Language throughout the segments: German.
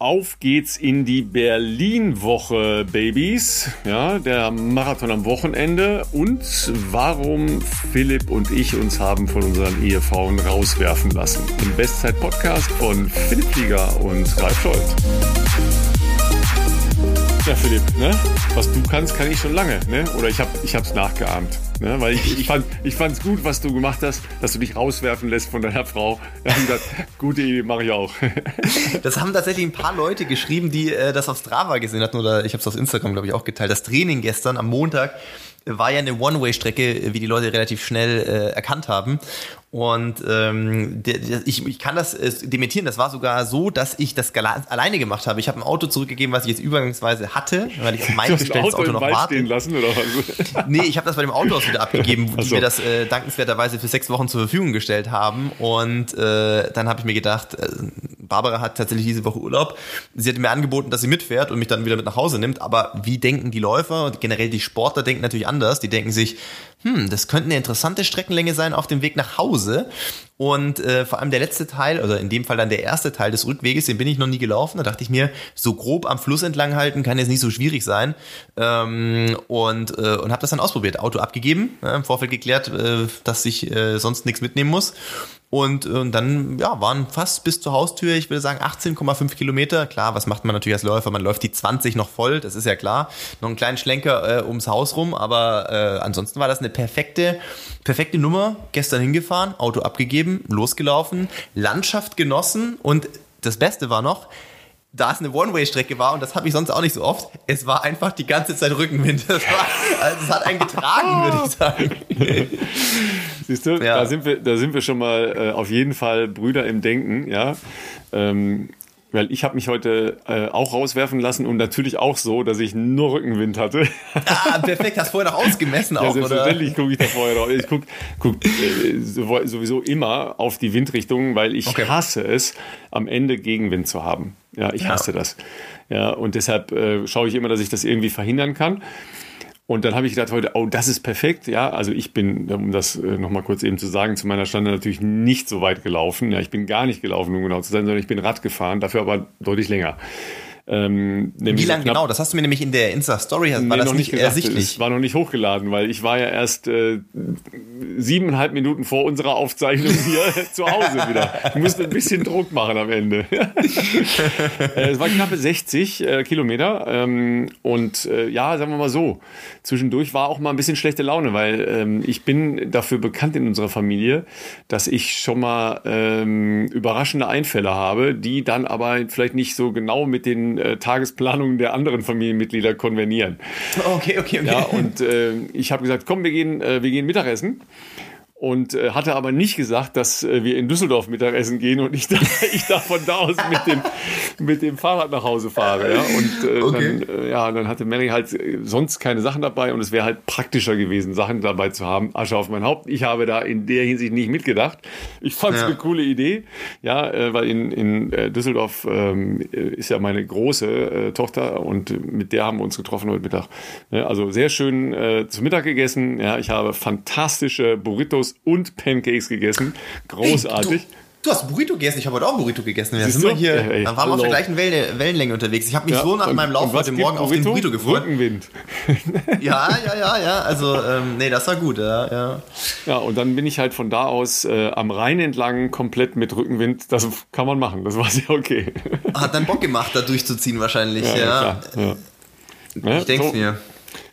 Auf geht's in die Berlin-Woche, Babys. Ja, der Marathon am Wochenende und warum Philipp und ich uns haben von unseren Ehefrauen rauswerfen lassen. Im Bestzeit-Podcast von Philipp Flieger und Ralf Scholz. Ja, Philipp, ne? Was du kannst, kann ich schon lange, ne? Oder ich habe ich hab's nachgeahmt. Ne? Weil ich, ich, fand ich gut, was du gemacht hast, dass du dich rauswerfen lässt von deiner Frau. Da haben gesagt, gute Idee, mache ich auch. Das haben tatsächlich ein paar Leute geschrieben, die äh, das auf Strava gesehen hatten oder ich habe es auf Instagram, glaube ich, auch geteilt. Das Training gestern am Montag war ja eine One-Way-Strecke, wie die Leute relativ schnell äh, erkannt haben. Und ähm, der, der, ich, ich kann das äh, dementieren. Das war sogar so, dass ich das alleine gemacht habe. Ich habe ein Auto zurückgegeben, was ich jetzt übergangsweise hatte, weil ich mein bestelltes Auto, Auto noch warte. stehen lassen oder was? Nee, ich habe das bei dem Autohaus wieder abgegeben, so. die mir das äh, dankenswerterweise für sechs Wochen zur Verfügung gestellt haben. Und äh, dann habe ich mir gedacht, äh, Barbara hat tatsächlich diese Woche Urlaub. Sie hat mir angeboten, dass sie mitfährt und mich dann wieder mit nach Hause nimmt. Aber wie denken die Läufer und generell die Sportler denken natürlich anders. Die denken sich, hm, das könnte eine interessante Streckenlänge sein auf dem Weg nach Hause. Und äh, vor allem der letzte Teil, oder in dem Fall dann der erste Teil des Rückweges, den bin ich noch nie gelaufen. Da dachte ich mir, so grob am Fluss entlang halten kann jetzt nicht so schwierig sein. Ähm, und äh, und habe das dann ausprobiert. Auto abgegeben, äh, im Vorfeld geklärt, äh, dass ich äh, sonst nichts mitnehmen muss. Und, und dann ja, waren fast bis zur Haustür, ich würde sagen 18,5 Kilometer. Klar, was macht man natürlich als Läufer? Man läuft die 20 noch voll, das ist ja klar. Noch einen kleinen Schlenker äh, ums Haus rum, aber äh, ansonsten war das eine perfekte, perfekte Nummer. Gestern hingefahren, Auto abgegeben, losgelaufen, Landschaft genossen und das Beste war noch, da es eine One-Way-Strecke war und das habe ich sonst auch nicht so oft, es war einfach die ganze Zeit Rückenwind. Das war, also es hat einen getragen, würde ich sagen. Siehst du, ja. da, sind wir, da sind wir schon mal äh, auf jeden Fall Brüder im Denken, ja. Ähm, weil ich habe mich heute äh, auch rauswerfen lassen und natürlich auch so, dass ich nur Rückenwind hatte. Ah, perfekt. Hast vorher noch ausgemessen auch, ja, selbstverständlich gucke ich da vorher drauf. Ich gucke guck, äh, sowieso immer auf die Windrichtung, weil ich okay. hasse es, am Ende Gegenwind zu haben. Ja, ich hasse ja. das. Ja, und deshalb äh, schaue ich immer, dass ich das irgendwie verhindern kann. Und dann habe ich gedacht heute, oh, das ist perfekt. Ja, also ich bin, um das äh, nochmal kurz eben zu sagen, zu meiner Stunde natürlich nicht so weit gelaufen. Ja, ich bin gar nicht gelaufen, um genau zu sein, sondern ich bin Rad gefahren, dafür aber deutlich länger. Ähm, Wie lange genau? Das hast du mir nämlich in der Insta-Story, war nee, das nicht, nicht ersichtlich? Es war noch nicht hochgeladen, weil ich war ja erst äh, siebeneinhalb Minuten vor unserer Aufzeichnung hier zu Hause wieder. Ich musste ein bisschen Druck machen am Ende. Äh, es war knappe 60 äh, Kilometer ähm, und äh, ja, sagen wir mal so, zwischendurch war auch mal ein bisschen schlechte Laune, weil ähm, ich bin dafür bekannt in unserer Familie, dass ich schon mal ähm, überraschende Einfälle habe, die dann aber vielleicht nicht so genau mit den äh, Tagesplanungen der anderen Familienmitglieder konvenieren. Okay, okay, okay. Ja, und äh, ich habe gesagt, komm, wir gehen, äh, wir gehen Mittagessen und äh, hatte aber nicht gesagt, dass äh, wir in Düsseldorf Mittagessen gehen und ich da, ich da von da aus mit dem, mit dem Fahrrad nach Hause fahre. Ja? Und äh, okay. dann, äh, ja, dann hatte Mary halt äh, sonst keine Sachen dabei und es wäre halt praktischer gewesen, Sachen dabei zu haben. Asche auf mein Haupt. Ich habe da in der Hinsicht nicht mitgedacht. Ich fand es ja. eine coole Idee, ja, äh, weil in, in äh, Düsseldorf ähm, ist ja meine große äh, Tochter und mit der haben wir uns getroffen heute Mittag. Ja, also sehr schön äh, zu Mittag gegessen. Ja, ich habe fantastische Burritos und Pancakes gegessen. Großartig. Hey, du, du, hast Burrito gegessen, ich habe heute auch Burrito gegessen. Wir sind hier, ey, dann waren wir auf der gleichen Wellen, Wellenlänge unterwegs. Ich habe mich ja, so nach und, meinem Lauf heute Morgen auf den Burrito gefreut. Rückenwind. ja, ja, ja, ja. Also, ähm, nee, das war gut, ja, ja. Ja, und dann bin ich halt von da aus äh, am Rhein entlang komplett mit Rückenwind. Das kann man machen, das war sehr okay. Hat dann Bock gemacht, da durchzuziehen wahrscheinlich, ja. ja. ja. Ich denke so. mir.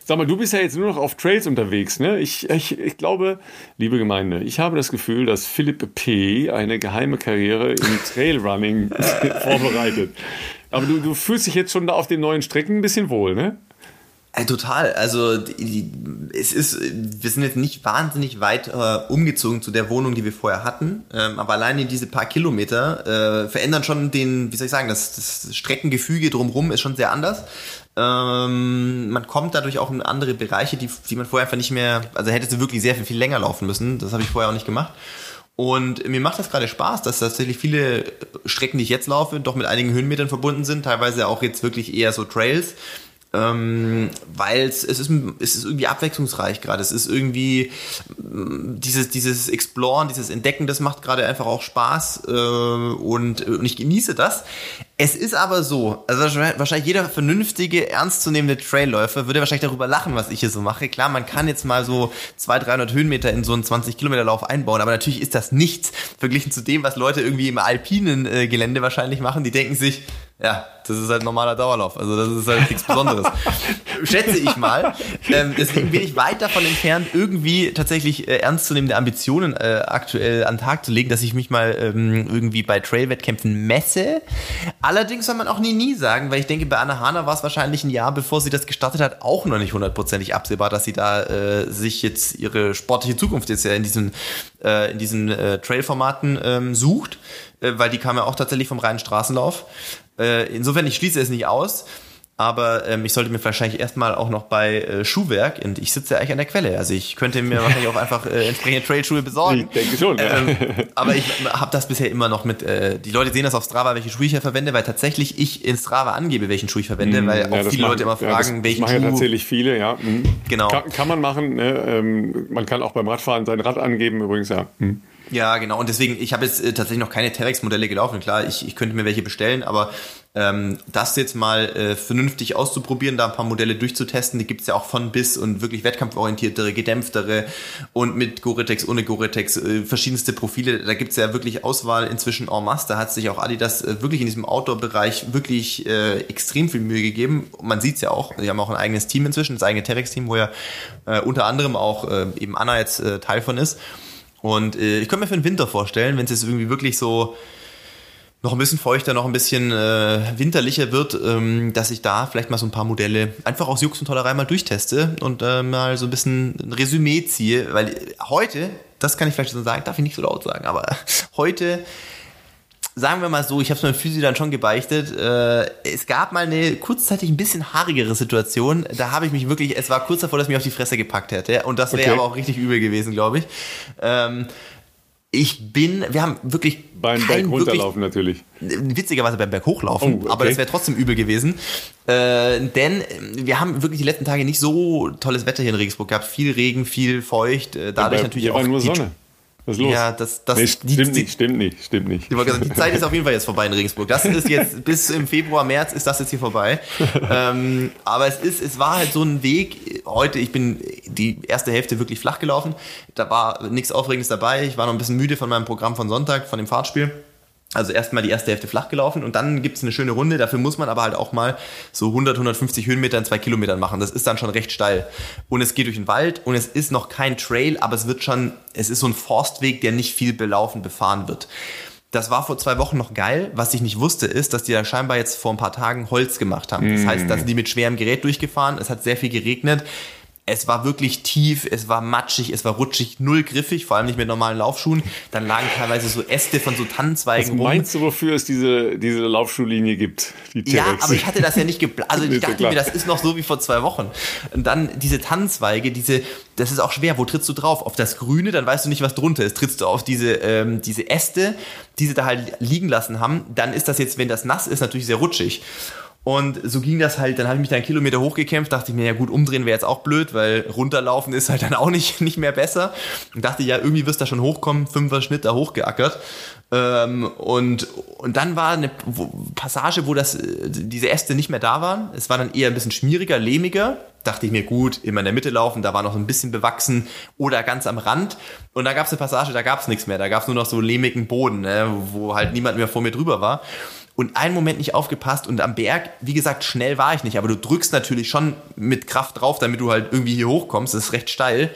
Sag mal, du bist ja jetzt nur noch auf Trails unterwegs, ne? Ich, ich, ich glaube, liebe Gemeinde, ich habe das Gefühl, dass Philipp P. eine geheime Karriere im Trailrunning vorbereitet. Aber du, du fühlst dich jetzt schon da auf den neuen Strecken ein bisschen wohl, ne? Total. Also die, es ist, wir sind jetzt nicht wahnsinnig weit äh, umgezogen zu der Wohnung, die wir vorher hatten. Ähm, aber alleine diese paar Kilometer äh, verändern schon den, wie soll ich sagen, das, das Streckengefüge drumherum ist schon sehr anders. Ähm, man kommt dadurch auch in andere Bereiche, die, die man vorher einfach nicht mehr, also hätte sie wirklich sehr viel, viel länger laufen müssen. Das habe ich vorher auch nicht gemacht. Und mir macht das gerade Spaß, dass tatsächlich viele Strecken, die ich jetzt laufe, doch mit einigen Höhenmetern verbunden sind, teilweise auch jetzt wirklich eher so Trails. Ähm, weil es ist, es ist irgendwie abwechslungsreich gerade. Es ist irgendwie mm, dieses, dieses Exploren, dieses Entdecken, das macht gerade einfach auch Spaß äh, und, und ich genieße das. Es ist aber so, also wahrscheinlich jeder vernünftige, ernstzunehmende Trailläufer würde wahrscheinlich darüber lachen, was ich hier so mache. Klar, man kann jetzt mal so 200, 300 Höhenmeter in so einen 20 Kilometer Lauf einbauen, aber natürlich ist das nichts verglichen zu dem, was Leute irgendwie im alpinen äh, Gelände wahrscheinlich machen. Die denken sich, ja, das ist halt normaler Dauerlauf. Also das ist halt nichts Besonderes. Schätze ich mal. Ähm, deswegen bin ich weit davon entfernt, irgendwie tatsächlich äh, ernstzunehmende Ambitionen äh, aktuell an den Tag zu legen, dass ich mich mal ähm, irgendwie bei Trail-Wettkämpfen messe. Allerdings soll man auch nie, nie sagen, weil ich denke, bei Anna Hana war es wahrscheinlich ein Jahr, bevor sie das gestartet hat, auch noch nicht hundertprozentig absehbar, dass sie da äh, sich jetzt ihre sportliche Zukunft jetzt ja in diesen, äh, in diesen äh, Trail-Formaten ähm, sucht, äh, weil die kam ja auch tatsächlich vom reinen Straßenlauf. Äh, insofern, ich schließe es nicht aus. Aber ähm, ich sollte mir wahrscheinlich erstmal auch noch bei äh, Schuhwerk, und ich sitze ja eigentlich an der Quelle, also ich könnte mir wahrscheinlich auch einfach äh, entsprechende Trailschuhe besorgen. Ich denke schon. Ja. Ähm, aber ich habe das bisher immer noch mit, äh, die Leute sehen das auf Strava, welche Schuhe ich hier verwende, weil tatsächlich ich in Strava angebe, welchen Schuh ich verwende, mm, weil auch ja, viele machen, Leute immer fragen, ja, das, welchen das machen ja tatsächlich viele, ja. Mhm. Genau. Kann, kann, man machen, ne? ähm, man kann auch beim Radfahren sein Rad angeben übrigens, ja. Mhm. Ja, genau. Und deswegen, ich habe jetzt äh, tatsächlich noch keine Terex-Modelle gelaufen. Klar, ich, ich könnte mir welche bestellen, aber ähm, das jetzt mal äh, vernünftig auszuprobieren, da ein paar Modelle durchzutesten, die gibt's ja auch von bis und wirklich wettkampforientiertere, gedämpftere und mit Gore-Tex, ohne Gore-Tex, äh, verschiedenste Profile. Da gibt's ja wirklich Auswahl inzwischen en masse. Da hat sich auch Adidas äh, wirklich in diesem Outdoor-Bereich wirklich äh, extrem viel Mühe gegeben. Man sieht's ja auch, die haben auch ein eigenes Team inzwischen, das eigene Terex-Team, wo ja äh, unter anderem auch äh, eben Anna jetzt äh, Teil von ist. Und äh, ich könnte mir für den Winter vorstellen, wenn es jetzt irgendwie wirklich so noch ein bisschen feuchter, noch ein bisschen äh, winterlicher wird, ähm, dass ich da vielleicht mal so ein paar Modelle einfach aus Jux und Tollerei mal durchteste und äh, mal so ein bisschen ein Resümee ziehe, weil heute, das kann ich vielleicht schon sagen, darf ich nicht so laut sagen, aber heute sagen wir mal so, ich habe es meinem Physio dann schon gebeichtet. Äh, es gab mal eine kurzzeitig ein bisschen haarigere Situation. Da habe ich mich wirklich, es war kurz davor, dass ich mich auf die Fresse gepackt hätte. Und das wäre okay. aber auch richtig übel gewesen, glaube ich. Ähm, ich bin, wir haben wirklich. Beim Berg runterlaufen natürlich. Witzigerweise beim Berg hochlaufen, oh, okay. aber das wäre trotzdem übel gewesen. Äh, denn wir haben wirklich die letzten Tage nicht so tolles Wetter hier in Regensburg gehabt. Viel Regen, viel feucht. Äh, dadurch ja, natürlich auch. Nur Sonne. Was ist los? Ja, das, das, nee, stimmt die, nicht, stimmt nicht, stimmt nicht. Die, Zeit ist auf jeden Fall jetzt vorbei in Regensburg. Das ist jetzt, bis im Februar, März ist das jetzt hier vorbei. ähm, aber es ist, es war halt so ein Weg. Heute, ich bin die erste Hälfte wirklich flach gelaufen. Da war nichts Aufregendes dabei. Ich war noch ein bisschen müde von meinem Programm von Sonntag, von dem Fahrtspiel. Also erstmal die erste Hälfte flach gelaufen und dann gibt es eine schöne Runde. Dafür muss man aber halt auch mal so 100, 150 Höhenmeter in zwei Kilometern machen. Das ist dann schon recht steil. Und es geht durch den Wald und es ist noch kein Trail, aber es wird schon, es ist so ein Forstweg, der nicht viel belaufen, befahren wird. Das war vor zwei Wochen noch geil. Was ich nicht wusste, ist, dass die da scheinbar jetzt vor ein paar Tagen Holz gemacht haben. Das heißt, da sind die mit schwerem Gerät durchgefahren. Es hat sehr viel geregnet es war wirklich tief, es war matschig, es war rutschig, null griffig, vor allem nicht mit normalen Laufschuhen. Dann lagen teilweise so Äste von so Tannenzweigen Was meinst rum. du, wofür es diese, diese Laufschuhlinie gibt? Die ja, aber ich hatte das ja nicht geplant. Also ich dachte mir, das ist noch so wie vor zwei Wochen. Und dann diese Tannenzweige, diese, das ist auch schwer. Wo trittst du drauf? Auf das Grüne, dann weißt du nicht, was drunter ist. Trittst du auf diese, ähm, diese Äste, die sie da halt liegen lassen haben, dann ist das jetzt, wenn das nass ist, natürlich sehr rutschig. Und so ging das halt, dann habe ich mich da einen Kilometer hochgekämpft, dachte ich mir, ja gut, umdrehen wäre jetzt auch blöd, weil runterlaufen ist halt dann auch nicht, nicht mehr besser. Und dachte, ja, irgendwie wirst du da schon hochkommen, fünfer Schnitt da hochgeackert. Ähm, und, und dann war eine Passage, wo das, diese Äste nicht mehr da waren. Es war dann eher ein bisschen schmieriger, lehmiger. Dachte ich mir, gut, immer in der Mitte laufen, da war noch ein bisschen bewachsen oder ganz am Rand. Und da gab es eine Passage, da gab es nichts mehr. Da gab es nur noch so lehmigen Boden, ne, wo halt niemand mehr vor mir drüber war und einen Moment nicht aufgepasst und am Berg, wie gesagt, schnell war ich nicht, aber du drückst natürlich schon mit Kraft drauf, damit du halt irgendwie hier hochkommst, das ist recht steil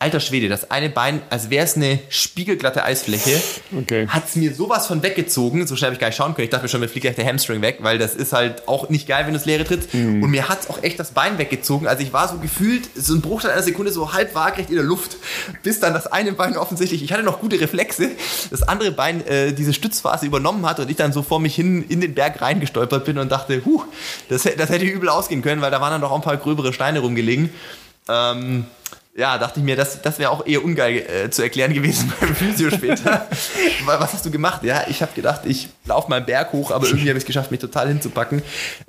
alter Schwede, das eine Bein, als wäre es eine spiegelglatte Eisfläche, okay. hat es mir sowas von weggezogen, so schnell habe ich gar nicht schauen können. Ich dachte mir schon, mir fliegt gleich der Hamstring weg, weil das ist halt auch nicht geil, wenn du es leere trittst. Mm. Und mir hat es auch echt das Bein weggezogen. Also ich war so gefühlt, so ein Bruchteil einer Sekunde so halb waagrecht in der Luft, bis dann das eine Bein offensichtlich, ich hatte noch gute Reflexe, das andere Bein äh, diese Stützphase übernommen hat und ich dann so vor mich hin in den Berg reingestolpert bin und dachte, huh, das, das hätte übel ausgehen können, weil da waren dann doch auch ein paar gröbere Steine rumgelegen. Ähm, Ja, dachte ich mir, das, das wäre auch eher ungeil äh, zu erklären gewesen beim Physio später. Was hast du gemacht? Ja, ich habe gedacht, ich laufe mal einen Berg hoch, aber irgendwie habe ich es geschafft, mich total hinzupacken.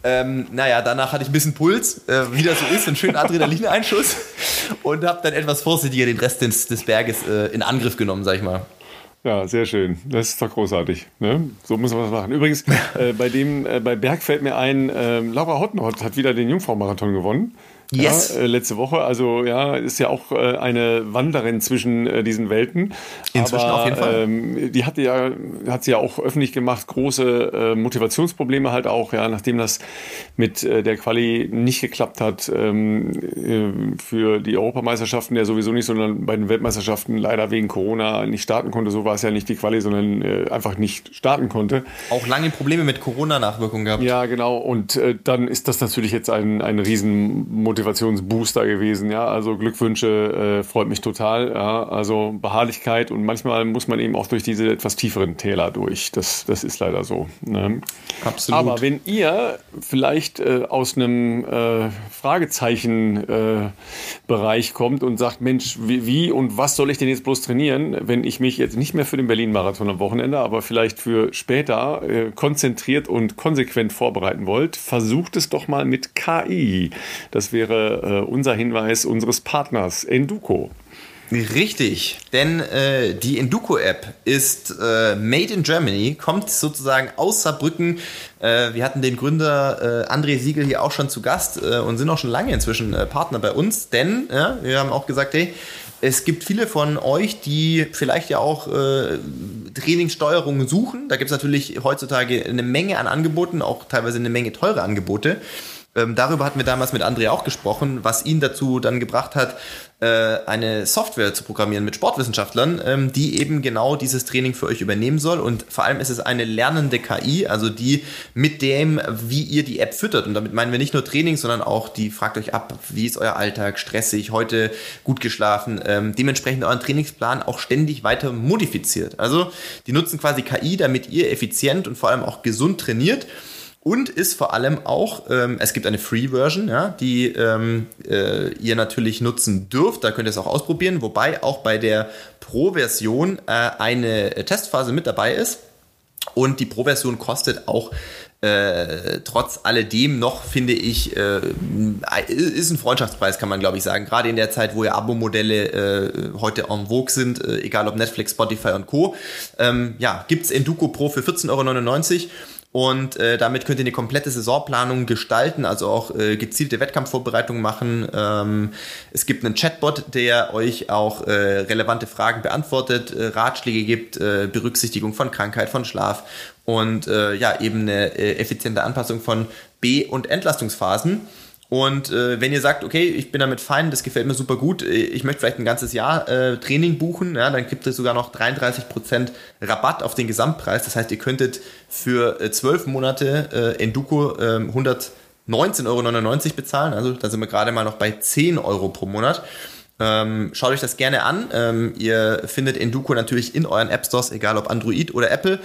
Ähm, naja, danach hatte ich ein bisschen Puls, äh, wie das so ist, einen schönen Adrenalineinschuss und habe dann etwas vorsichtiger den Rest des, des Berges äh, in Angriff genommen, sag ich mal. Ja, sehr schön. Das ist doch großartig. Ne? So muss man was machen. Übrigens, äh, bei dem, äh, bei Berg fällt mir ein, äh, Laura Hottenhott hat wieder den Jungfrau-Marathon gewonnen. Yes. Ja, äh, letzte Woche. Also ja, ist ja auch äh, eine Wanderin zwischen äh, diesen Welten. Inzwischen Aber, auf jeden Fall. Ähm, die hatte ja, hat sie ja auch öffentlich gemacht, große Motivationsprobleme halt auch, ja, nachdem das mit der Quali nicht geklappt hat ähm, äh, für die Europameisterschaften ja sowieso nicht, sondern bei den Weltmeisterschaften leider wegen Corona nicht starten konnte. So war es ja nicht die Quali, sondern einfach nicht starten konnte. Auch lange Probleme mit Corona-Nachwirkungen gehabt. Ja, genau. Und dann ist das natürlich jetzt ein, ein riesen Motivationsbooster gewesen. Ja, also Glückwünsche äh, freut mich total. Ja, also Beharrlichkeit und manchmal muss man eben auch durch diese etwas tieferen Täler durch. Das, das ist leider so. Ne? Absolut. Aber wenn ihr vielleicht äh, aus einem äh, Fragezeichen-Bereich äh, kommt und sagt, Mensch, wie, wie, und was soll ich denn jetzt bloß trainieren, wenn ich mich jetzt nicht mehr für den Berlin-Marathon am Wochenende, aber vielleicht für später äh, konzentriert und konsequent vorbereiten wollt, versucht es doch mal mit KI. Das wäre wäre äh, unser Hinweis unseres Partners Enduko. Richtig, denn äh, die Enduko-App ist äh, made in Germany, kommt sozusagen aus Saarbrücken. Äh, wir hatten den Gründer äh, André Siegel hier auch schon zu Gast äh, und sind auch schon lange inzwischen äh, Partner bei uns, denn ja, wir haben auch gesagt, hey, es gibt viele von euch, die vielleicht ja auch äh, Trainingssteuerungen suchen. Da gibt es natürlich heutzutage eine Menge an Angeboten, auch teilweise eine Menge teure Angebote. Ähm, darüber hatten wir damals mit André auch gesprochen, was ihn dazu dann gebracht hat, äh, eine Software zu programmieren mit Sportwissenschaftlern, ähm, die eben genau dieses Training für euch übernehmen soll. Und vor allem ist es eine lernende KI, also die mit dem, wie ihr die App füttert. Und damit meinen wir nicht nur Training, sondern auch die fragt euch ab, wie ist euer Alltag, stressig, heute gut geschlafen, ähm, dementsprechend euren Trainingsplan auch ständig weiter modifiziert. Also die nutzen quasi KI, damit ihr effizient und vor allem auch gesund trainiert und ist vor allem auch, ähm, es gibt eine Free-Version, ja, die ähm, äh, ihr natürlich nutzen dürft. Da könnt ihr es auch ausprobieren, wobei auch bei der Pro-Version äh, eine Testphase mit dabei ist. Und die Pro-Version kostet auch äh, trotz alledem noch, finde ich, äh, ist ein Freundschaftspreis, kann man glaube ich sagen. Gerade in der Zeit, wo ja Abo-Modelle äh, heute en vogue sind, äh, egal ob Netflix, Spotify und Co. Ähm, ja, gibt's Enduko Pro für 14,99 Euro. Und äh, damit könnt ihr eine komplette Saisonplanung gestalten, also auch äh, gezielte Wettkampfvorbereitungen machen. Ähm, es gibt einen Chatbot, der euch auch äh, relevante Fragen beantwortet, äh, Ratschläge gibt, äh, Berücksichtigung von Krankheit, von Schlaf und äh, ja, eben eine äh, effiziente Anpassung von B- und Entlastungsphasen. Und äh, wenn ihr sagt, okay, ich bin damit fein, das gefällt mir super gut, äh, ich möchte vielleicht ein ganzes Jahr äh, Training buchen, ja, dann gibt es sogar noch 33% Rabatt auf den Gesamtpreis. Das heißt, ihr könntet für äh, 12 Monate äh, Enduko äh, 119,99 Euro bezahlen. Also da sind wir gerade mal noch bei 10 Euro pro Monat. Ähm, schaut euch das gerne an. Ähm, ihr findet Enduko natürlich in euren App Stores, egal ob Android oder Apple.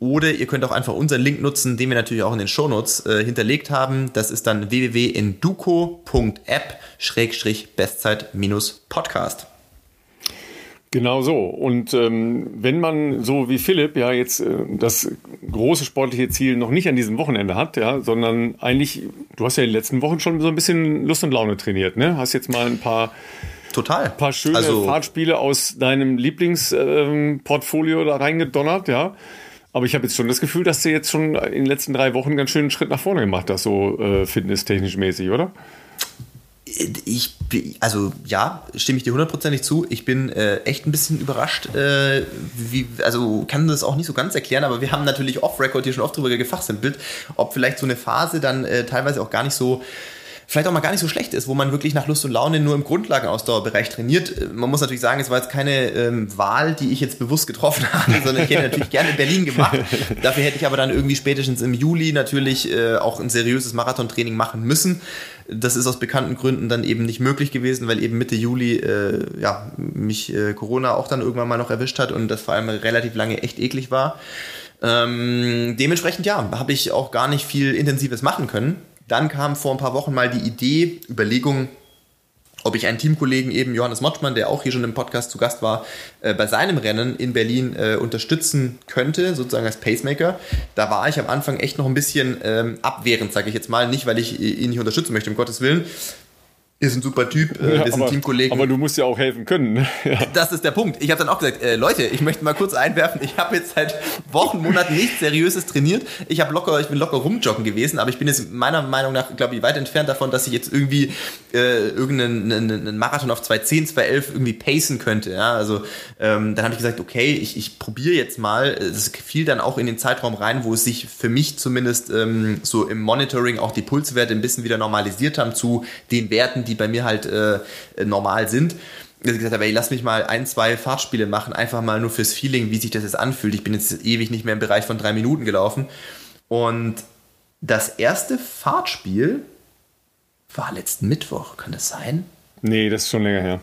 Oder ihr könnt auch einfach unseren Link nutzen, den wir natürlich auch in den Shownotes äh, hinterlegt haben. Das ist dann www.enduko.app-bestzeit-podcast. Genau so. Und ähm, wenn man so wie Philipp ja jetzt äh, das große sportliche Ziel noch nicht an diesem Wochenende hat, ja, sondern eigentlich, du hast ja in den letzten Wochen schon so ein bisschen Lust und Laune trainiert, ne? Hast jetzt mal ein paar Total. Ein paar schöne also, Fahrtspiele aus deinem Lieblingsportfolio ähm, da reingedonnert, ja. Aber ich habe jetzt schon das Gefühl, dass du jetzt schon in den letzten drei Wochen einen ganz schönen Schritt nach vorne gemacht hast, so äh, fitnesstechnisch mäßig, oder? Ich, also ja, stimme ich dir hundertprozentig zu. Ich bin äh, echt ein bisschen überrascht, äh, wie, also kann das auch nicht so ganz erklären, aber wir haben natürlich off-Record hier schon oft drüber gefachsimpelt, ob vielleicht so eine Phase dann äh, teilweise auch gar nicht so vielleicht auch mal gar nicht so schlecht ist, wo man wirklich nach Lust und Laune nur im Grundlagenausdauerbereich trainiert. Man muss natürlich sagen, es war jetzt keine ähm, Wahl, die ich jetzt bewusst getroffen habe, sondern ich hätte natürlich gerne in Berlin gemacht. Dafür hätte ich aber dann irgendwie spätestens im Juli natürlich äh, auch ein seriöses Marathontraining machen müssen. Das ist aus bekannten Gründen dann eben nicht möglich gewesen, weil eben Mitte Juli äh, ja, mich äh, Corona auch dann irgendwann mal noch erwischt hat und das vor allem relativ lange echt eklig war. Ähm, dementsprechend ja, habe ich auch gar nicht viel Intensives machen können. Dann kam vor ein paar Wochen mal die Idee, Überlegung, ob ich einen Teamkollegen eben, Johannes Motschmann, der auch hier schon im Podcast zu Gast war, äh, bei seinem Rennen in Berlin äh, unterstützen könnte, sozusagen als Pacemaker. Da war ich am Anfang echt noch ein bisschen ähm, abwehrend, sage ich jetzt mal. Nicht, weil ich ihn nicht unterstützen möchte, um Gottes Willen, ist ein super Typ, äh, Ja, sind aber, Teamkollegen. aber du musst ja auch helfen können. Ne? Ja. Das ist der Punkt. Ich habe dann auch gesagt, äh, Leute, ich möchte mal kurz einwerfen, ich habe jetzt seit Wochen, Monaten nichts Seriöses trainiert. Ich habe locker, ich bin locker rumjoggen gewesen, aber ich bin jetzt meiner Meinung nach, glaube ich, weit entfernt davon, dass ich jetzt irgendwie äh, irgendeinen einen, einen Marathon auf 2.10, 2.11 irgendwie pacen könnte. Ja? Also ähm, dann habe ich gesagt, okay, ich, ich probiere jetzt mal. Es fiel dann auch in den Zeitraum rein, wo es sich für mich zumindest ähm, so im Monitoring auch die Pulswerte ein bisschen wieder normalisiert haben zu den Werten, die bei mir halt äh, normal sind dass ich gesagt habe, ey, lass mich mal ein, zwei Fahrtspiele machen, einfach mal nur fürs Feeling, wie sich das jetzt anfühlt. Ich bin jetzt ewig nicht mehr im Bereich von drei Minuten gelaufen. Und das erste Fahrtspiel war letzten Mittwoch, kann das sein? Nee, das ist schon länger her.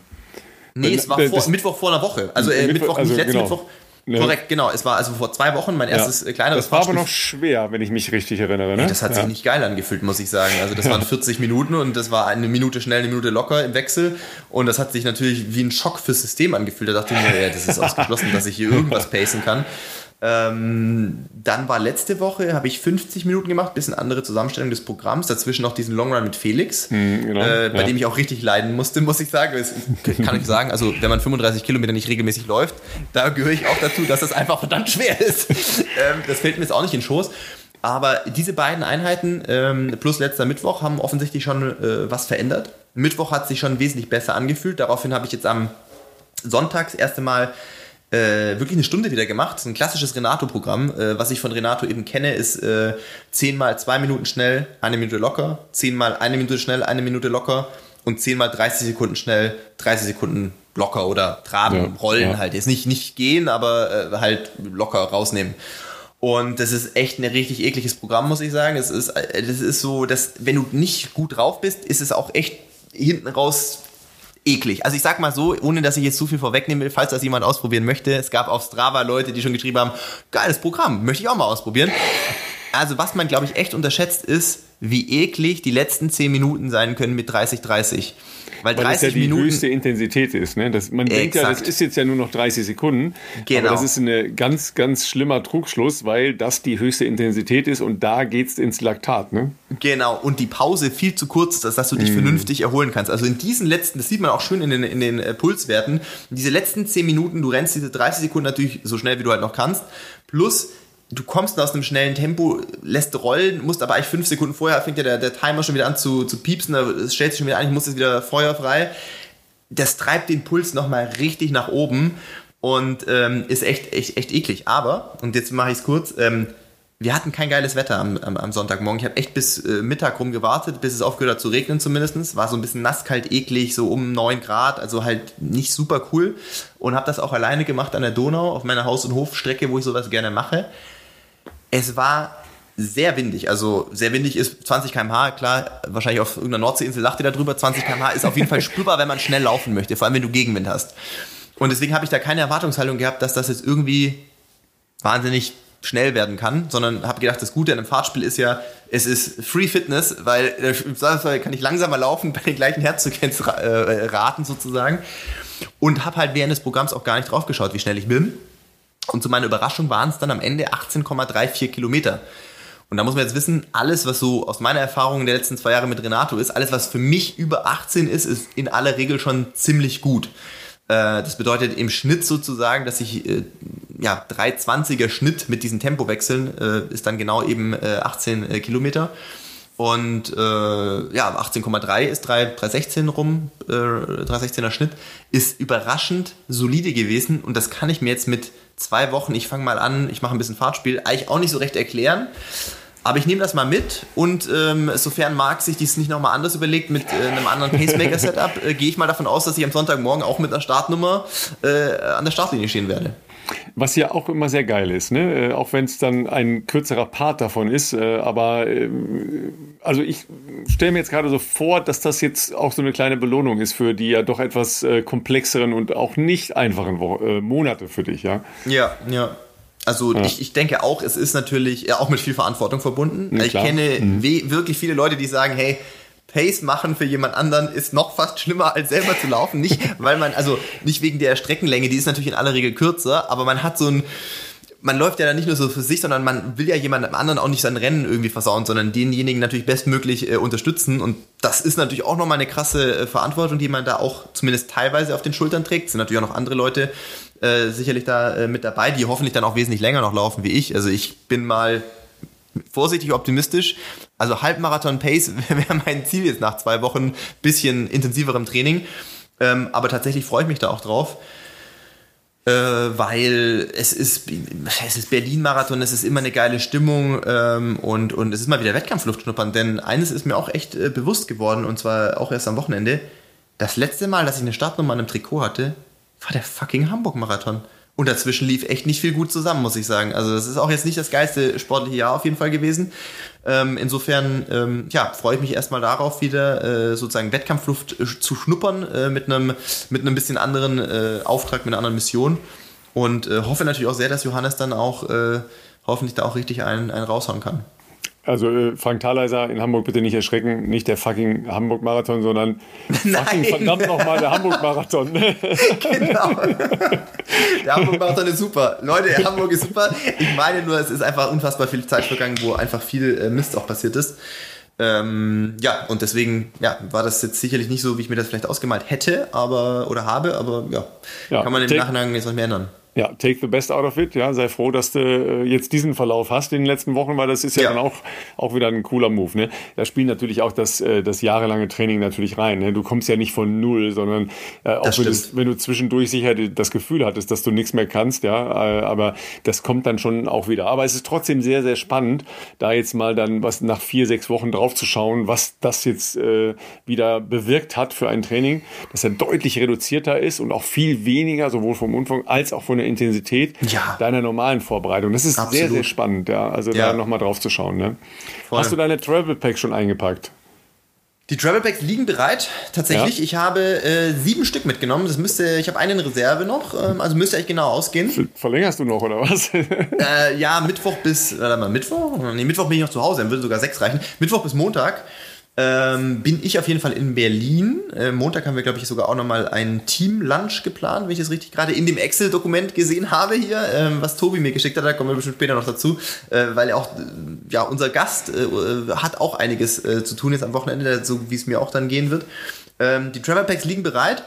Nee, es war Das- vor, Mittwoch vor einer Woche. Also äh, Mittwoch- Mittwoch, also nicht letzten genau. Mittwoch. Ja. Korrekt, genau. Es war also vor zwei Wochen mein erstes äh, kleineres das war aber noch schwer, wenn ich mich richtig erinnere. Ne? Das hat sich ja. nicht geil angefühlt, muss ich sagen. Also das waren 40 Minuten und das war eine Minute schnell, eine Minute locker im Wechsel. Und das hat sich natürlich wie ein Schock fürs System angefühlt. Da dachte ich mir, ja, das ist ausgeschlossen, dass ich hier irgendwas pacen kann. Ähm, dann war letzte Woche, habe ich 50 Minuten gemacht, bisschen andere Zusammenstellung des Programms. Dazwischen noch diesen Long Run mit Felix, genau, äh, bei ja. dem ich auch richtig leiden musste, muss ich sagen. Das kann ich sagen, also wenn man 35 Kilometer nicht regelmäßig läuft, da gehöre ich auch dazu, dass das einfach verdammt schwer ist. ähm, das fällt mir jetzt auch nicht in den Schoß. Aber diese beiden Einheiten ähm, plus letzter Mittwoch haben offensichtlich schon äh, was verändert. Mittwoch hat sich schon wesentlich besser angefühlt. Daraufhin habe ich jetzt am Sonntag das erste Mal äh, wirklich eine Stunde wieder gemacht. Das ist ein klassisches Renato-Programm. Äh, was ich von Renato eben kenne, ist äh, 10 mal 2 Minuten schnell, eine Minute locker, 10 mal eine Minute schnell, eine Minute locker und 10 mal 30 Sekunden schnell, 30 Sekunden locker oder traben, Ja, rollen ja. halt. Jetzt nicht, nicht gehen, aber äh, halt locker rausnehmen. Und das ist echt ein richtig ekliges Programm, muss ich sagen. Es ist, äh, das ist so, dass wenn du nicht gut drauf bist, ist es auch echt hinten raus eklig. Also ich sag mal so, ohne dass ich jetzt zu viel vorwegnehmen will, falls das jemand ausprobieren möchte, es gab auf Strava Leute, die schon geschrieben haben, geiles Programm, möchte ich auch mal ausprobieren. Also was man, glaube ich, echt unterschätzt ist, wie eklig die letzten 10 Minuten sein können mit 30-30. Weil Weil 30 das ja die Minuten... höchste Intensität ist. Ne? Das, man denkt ja, das ist jetzt ja nur noch 30 Sekunden. Genau. Aber das ist ein ganz, ganz schlimmer Trugschluss, weil das die höchste Intensität ist und da geht's ins Laktat. Ne? Genau, und die Pause viel zu kurz, dass, dass du dich vernünftig erholen kannst. Also in diesen letzten, das sieht man auch schön in den, in den äh, Pulswerten, diese letzten 10 Minuten, du rennst diese 30 Sekunden natürlich so schnell, wie du halt noch kannst, plus du kommst aus einem schnellen Tempo, lässt rollen, musst aber eigentlich 5 Sekunden vorher, fängt ja der, der Timer schon wieder an zu, zu piepsen, da stellt sich schon wieder ein, ich muss jetzt wieder feuerfrei. Das treibt den Puls nochmal richtig nach oben und ähm, ist echt, echt, echt eklig. Aber, und jetzt mache ich es kurz, ähm, wir hatten kein geiles Wetter am, am, am Sonntagmorgen. Ich habe echt bis äh, Mittag rum gewartet, bis es aufgehört hat zu regnen zumindest. War so ein bisschen nass, kalt, eklig, so um 9 Grad, also halt nicht super cool. Und habe das auch alleine gemacht an der Donau, auf meiner Haus- und Hofstrecke, wo ich sowas gerne mache. Es war sehr windig, also sehr windig ist 20 km/h, klar, wahrscheinlich auf irgendeiner Nordseeinsel lacht ihr darüber, 20 km/h ist auf jeden Fall spürbar, wenn man schnell laufen möchte, vor allem wenn du Gegenwind hast. Und deswegen habe ich da keine Erwartungshaltung gehabt, dass das jetzt irgendwie wahnsinnig schnell werden kann, sondern habe gedacht, das Gute an einem Fahrtspiel ist ja, es ist Free Fitness, weil äh, im Zweifelsfall kann ich langsamer laufen bei den gleichen Herzfrequenzraten sozusagen und habe halt während des Programms auch gar nicht drauf geschaut, wie schnell ich bin. Und zu meiner Überraschung waren es dann am Ende 18,34 Kilometer. Und da muss man jetzt wissen, alles, was so aus meiner Erfahrung der letzten zwei Jahre mit Renato ist, alles, was für mich über 18 ist, ist in aller Regel schon ziemlich gut. Äh, Das bedeutet im Schnitt sozusagen, dass ich äh, ja 320er Schnitt mit diesen Tempowechseln äh, ist dann genau eben äh, 18 äh, Kilometer. Und äh, ja, 18,3 ist 3, 316 rum, äh, 316er Schnitt, ist überraschend solide gewesen und das kann ich mir jetzt mit zwei Wochen, ich fange mal an, ich mache ein bisschen Fahrtspiel, eigentlich auch nicht so recht erklären. Aber ich nehme das mal mit und ähm, sofern Marc sich dies nicht nochmal anders überlegt mit äh, einem anderen Pacemaker-Setup, äh, gehe ich mal davon aus, dass ich am Sonntagmorgen auch mit einer Startnummer äh, an der Startlinie stehen werde. Was ja auch immer sehr geil ist, ne? Äh, auch wenn es dann ein kürzerer Part davon ist. Äh, aber ähm, also ich stelle mir jetzt gerade so vor, dass das jetzt auch so eine kleine Belohnung ist für die ja doch etwas äh, komplexeren und auch nicht einfachen Wo äh, Monate für dich, ja. Ja, ja. Also ich, ich denke auch, es ist natürlich ja, auch mit viel Verantwortung verbunden. Ja, ich kenne we- wirklich viele Leute, die sagen, hey, Pace machen für jemand anderen ist noch fast schlimmer als selber zu laufen. Nicht, weil man, also nicht wegen der Streckenlänge, die ist natürlich in aller Regel kürzer, aber man hat so ein, man läuft ja dann nicht nur so für sich, sondern man will ja jemandem anderen auch nicht sein Rennen irgendwie versauen, sondern denjenigen natürlich bestmöglich äh, unterstützen. Und das ist natürlich auch nochmal eine krasse äh, Verantwortung, die man da auch zumindest teilweise auf den Schultern trägt. Es sind natürlich auch noch andere Leute äh, sicherlich da äh, mit dabei, die hoffentlich dann auch wesentlich länger noch laufen wie ich. Also ich bin mal vorsichtig optimistisch. Also Halbmarathon Pace wäre mein Ziel jetzt nach zwei Wochen bisschen intensiverem Training. Ähm, aber tatsächlich freue ich mich da auch drauf äh, weil es ist, es ist Berlin-Marathon, es ist immer eine geile Stimmung ähm, und, und es ist mal wieder Wettkampfluft schnuppern. Denn eines ist mir auch echt äh, bewusst geworden und zwar auch erst am Wochenende. Das letzte Mal, dass ich eine Startnummer an einem Trikot hatte, war der fucking Hamburg-Marathon. Und dazwischen lief echt nicht viel gut zusammen, muss ich sagen. Also das ist auch jetzt nicht das geilste sportliche Jahr auf jeden Fall gewesen. Ähm, insofern, ähm, ja, freue ich mich erstmal darauf, wieder äh, sozusagen Wettkampfluft äh, zu schnuppern äh, mit einem mit einem bisschen anderen äh, Auftrag, mit einer anderen Mission. Und äh, hoffe natürlich auch sehr, dass Johannes dann auch äh, hoffentlich da auch richtig einen, einen raushauen kann. Also äh, Frank Thaleiser in Hamburg bitte nicht erschrecken, nicht der fucking Hamburg-Marathon, sondern fucking verdammt nochmal der Hamburg-Marathon. genau. Der Hamburg-Marathon ist super. Leute, Hamburg ist super. Ich meine nur, es ist einfach unfassbar viel Zeit vergangen, wo einfach viel äh, Mist auch passiert ist. Ähm, ja, und deswegen ja, war das jetzt sicherlich nicht so, wie ich mir das vielleicht ausgemalt hätte, aber oder habe, aber ja, ja kann man im Nachhinein jetzt noch mehr ändern ja, take the best out of it. Ja, sei froh, dass du äh, jetzt diesen Verlauf hast in den letzten Wochen, weil das ist ja, ja. dann auch, auch wieder ein cooler Move. Ne? Da spielt natürlich auch das, äh, das jahrelange Training natürlich rein. Ne? Du kommst ja nicht von null, sondern äh, auch wenn, wenn, du zwischendurch sicher das Gefühl hattest, dass du nichts mehr kannst, ja, äh, aber das kommt dann schon auch wieder. Aber es ist trotzdem sehr, sehr spannend, da jetzt mal dann was nach vier, sechs Wochen drauf zu schauen, was das jetzt äh, wieder bewirkt hat für ein Training, dass er deutlich reduzierter ist und auch viel weniger, sowohl vom Umfang als auch von der Intensität ja. deiner normalen Vorbereitung. Das ist Absolut. sehr, sehr spannend, ja. Also ja. da nochmal drauf zu schauen. Ne? Hast du deine Travel Pack schon eingepackt? Die Travel Packs liegen bereit, tatsächlich. Ja. Ich habe äh, sieben Stück mitgenommen. Das müsste, ich habe einen in Reserve noch, ähm, also müsste echt genau ausgehen. Verlängerst du noch, oder was? äh, ja, Mittwoch bis, warte mal, Mittwoch? Nee, Mittwoch bin ich noch zu Hause, dann würde sogar sechs reichen. Mittwoch bis Montag ähm, bin ich auf jeden Fall in Berlin. Äh, Montag haben wir, glaube ich, sogar auch nochmal ein Team-Lunch geplant, wenn ich das richtig gerade in dem Excel-Dokument gesehen habe hier, ähm, was Tobi mir geschickt hat. Da kommen wir bestimmt später noch dazu, äh, weil er auch, ja, unser Gast äh, hat auch einiges äh, zu tun jetzt am Wochenende, so wie es mir auch dann gehen wird. Ähm, die Travel Packs liegen bereit.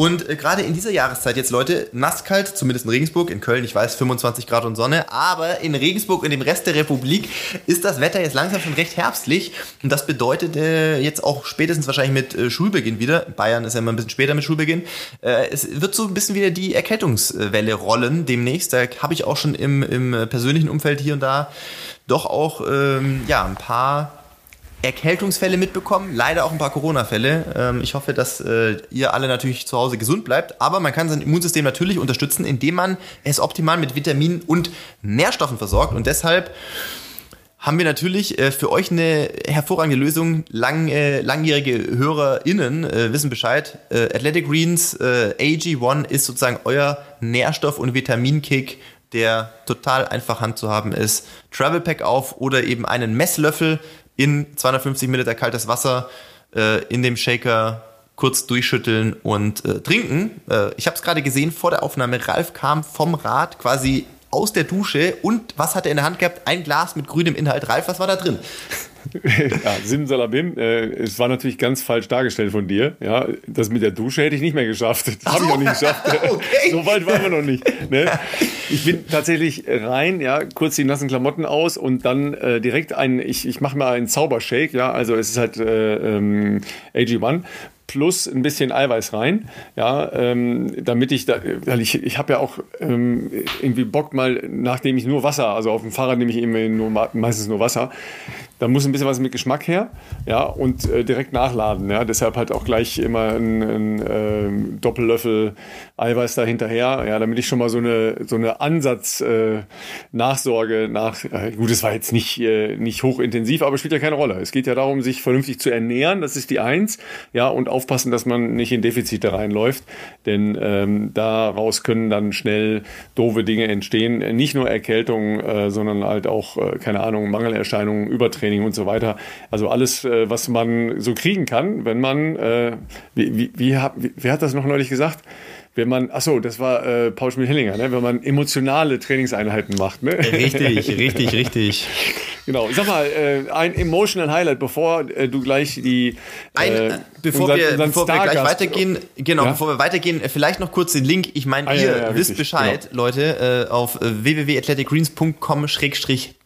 Und äh, gerade in dieser Jahreszeit jetzt, Leute, nasskalt, zumindest in Regensburg, in Köln, ich weiß, 25 Grad und Sonne, aber in Regensburg und dem Rest der Republik ist das Wetter jetzt langsam schon recht herbstlich. Und das bedeutet äh, jetzt auch spätestens wahrscheinlich mit äh, Schulbeginn wieder, Bayern ist ja immer ein bisschen später mit Schulbeginn, äh, es wird so ein bisschen wieder die Erkältungswelle rollen demnächst. Da habe ich auch schon im, im persönlichen Umfeld hier und da doch auch ähm, ja, ein paar Erkältungsfälle mitbekommen, leider auch ein paar Corona-Fälle. Ähm, ich hoffe, dass äh, ihr alle natürlich zu Hause gesund bleibt, aber man kann sein Immunsystem natürlich unterstützen, indem man es optimal mit Vitaminen und Nährstoffen versorgt und deshalb haben wir natürlich äh, für euch eine hervorragende Lösung. Lang, äh, langjährige HörerInnen wissen Bescheid. Athletic Greens äh, AG1 ist sozusagen euer Nährstoff- und Vitaminkick, der total einfach Hand zu haben ist. Travel Pack auf oder eben einen Messlöffel in 250 Milliliter kaltes Wasser äh, in dem Shaker kurz durchschütteln und äh, trinken. Äh, ich habe es gerade gesehen vor der Aufnahme. Ralf kam vom Rad quasi aus der Dusche und was hat er in der Hand gehabt? Ein Glas mit grünem Inhalt. Ralf, was war da drin? ja, Simsalabim, äh, es war natürlich ganz falsch dargestellt von dir. Ja, das mit der Dusche hätte ich nicht mehr geschafft. Das habe ich auch nicht geschafft. okay. So weit waren wir noch nicht. Ne? Ich bin tatsächlich rein, ja, kurz die nassen Klamotten aus und dann äh, direkt ein, ich, ich mache mal einen Zaubershake, ja, also es ist halt äh, ähm, AG1 plus ein bisschen Eiweiß rein, ja, ähm, damit ich da, weil ich, ich habe ja auch ähm, irgendwie Bock mal, nachdem ich nur Wasser, also auf dem Fahrrad nehme ich eben nur, meistens nur Wasser, da muss ein bisschen was mit Geschmack her, ja, und äh, direkt nachladen, ja, deshalb halt auch gleich immer ein, ein äh, Doppellöffel Eiweiß da hinterher, ja, damit ich schon mal so eine, so eine Ansatz äh, nach, äh, gut, es war jetzt nicht, äh, nicht hochintensiv, aber spielt ja keine Rolle. Es geht ja darum, sich vernünftig zu ernähren, das ist die Eins, ja, und auf aufpassen, dass man nicht in Defizite reinläuft, denn ähm, daraus können dann schnell doofe Dinge entstehen. Nicht nur Erkältung, äh, sondern halt auch, äh, keine Ahnung, Mangelerscheinungen, Übertraining und so weiter. Also alles, äh, was man so kriegen kann, wenn man, äh, wie, wie, wie, wie, wer hat das noch neulich gesagt? Wenn man, achso, das war äh, Paul Schmidt-Hillinger, ne? wenn man emotionale Trainingseinheiten macht. Ne? Richtig, richtig, richtig. Genau. Sag mal, äh, ein emotional Highlight, bevor äh, du gleich die. Ein, äh, bevor unser, wir, bevor wir gleich weitergehen, genau, ja? bevor wir weitergehen, äh, vielleicht noch kurz den Link. Ich meine, ah, ihr ja, ja, wisst richtig, Bescheid, genau. Leute, äh, auf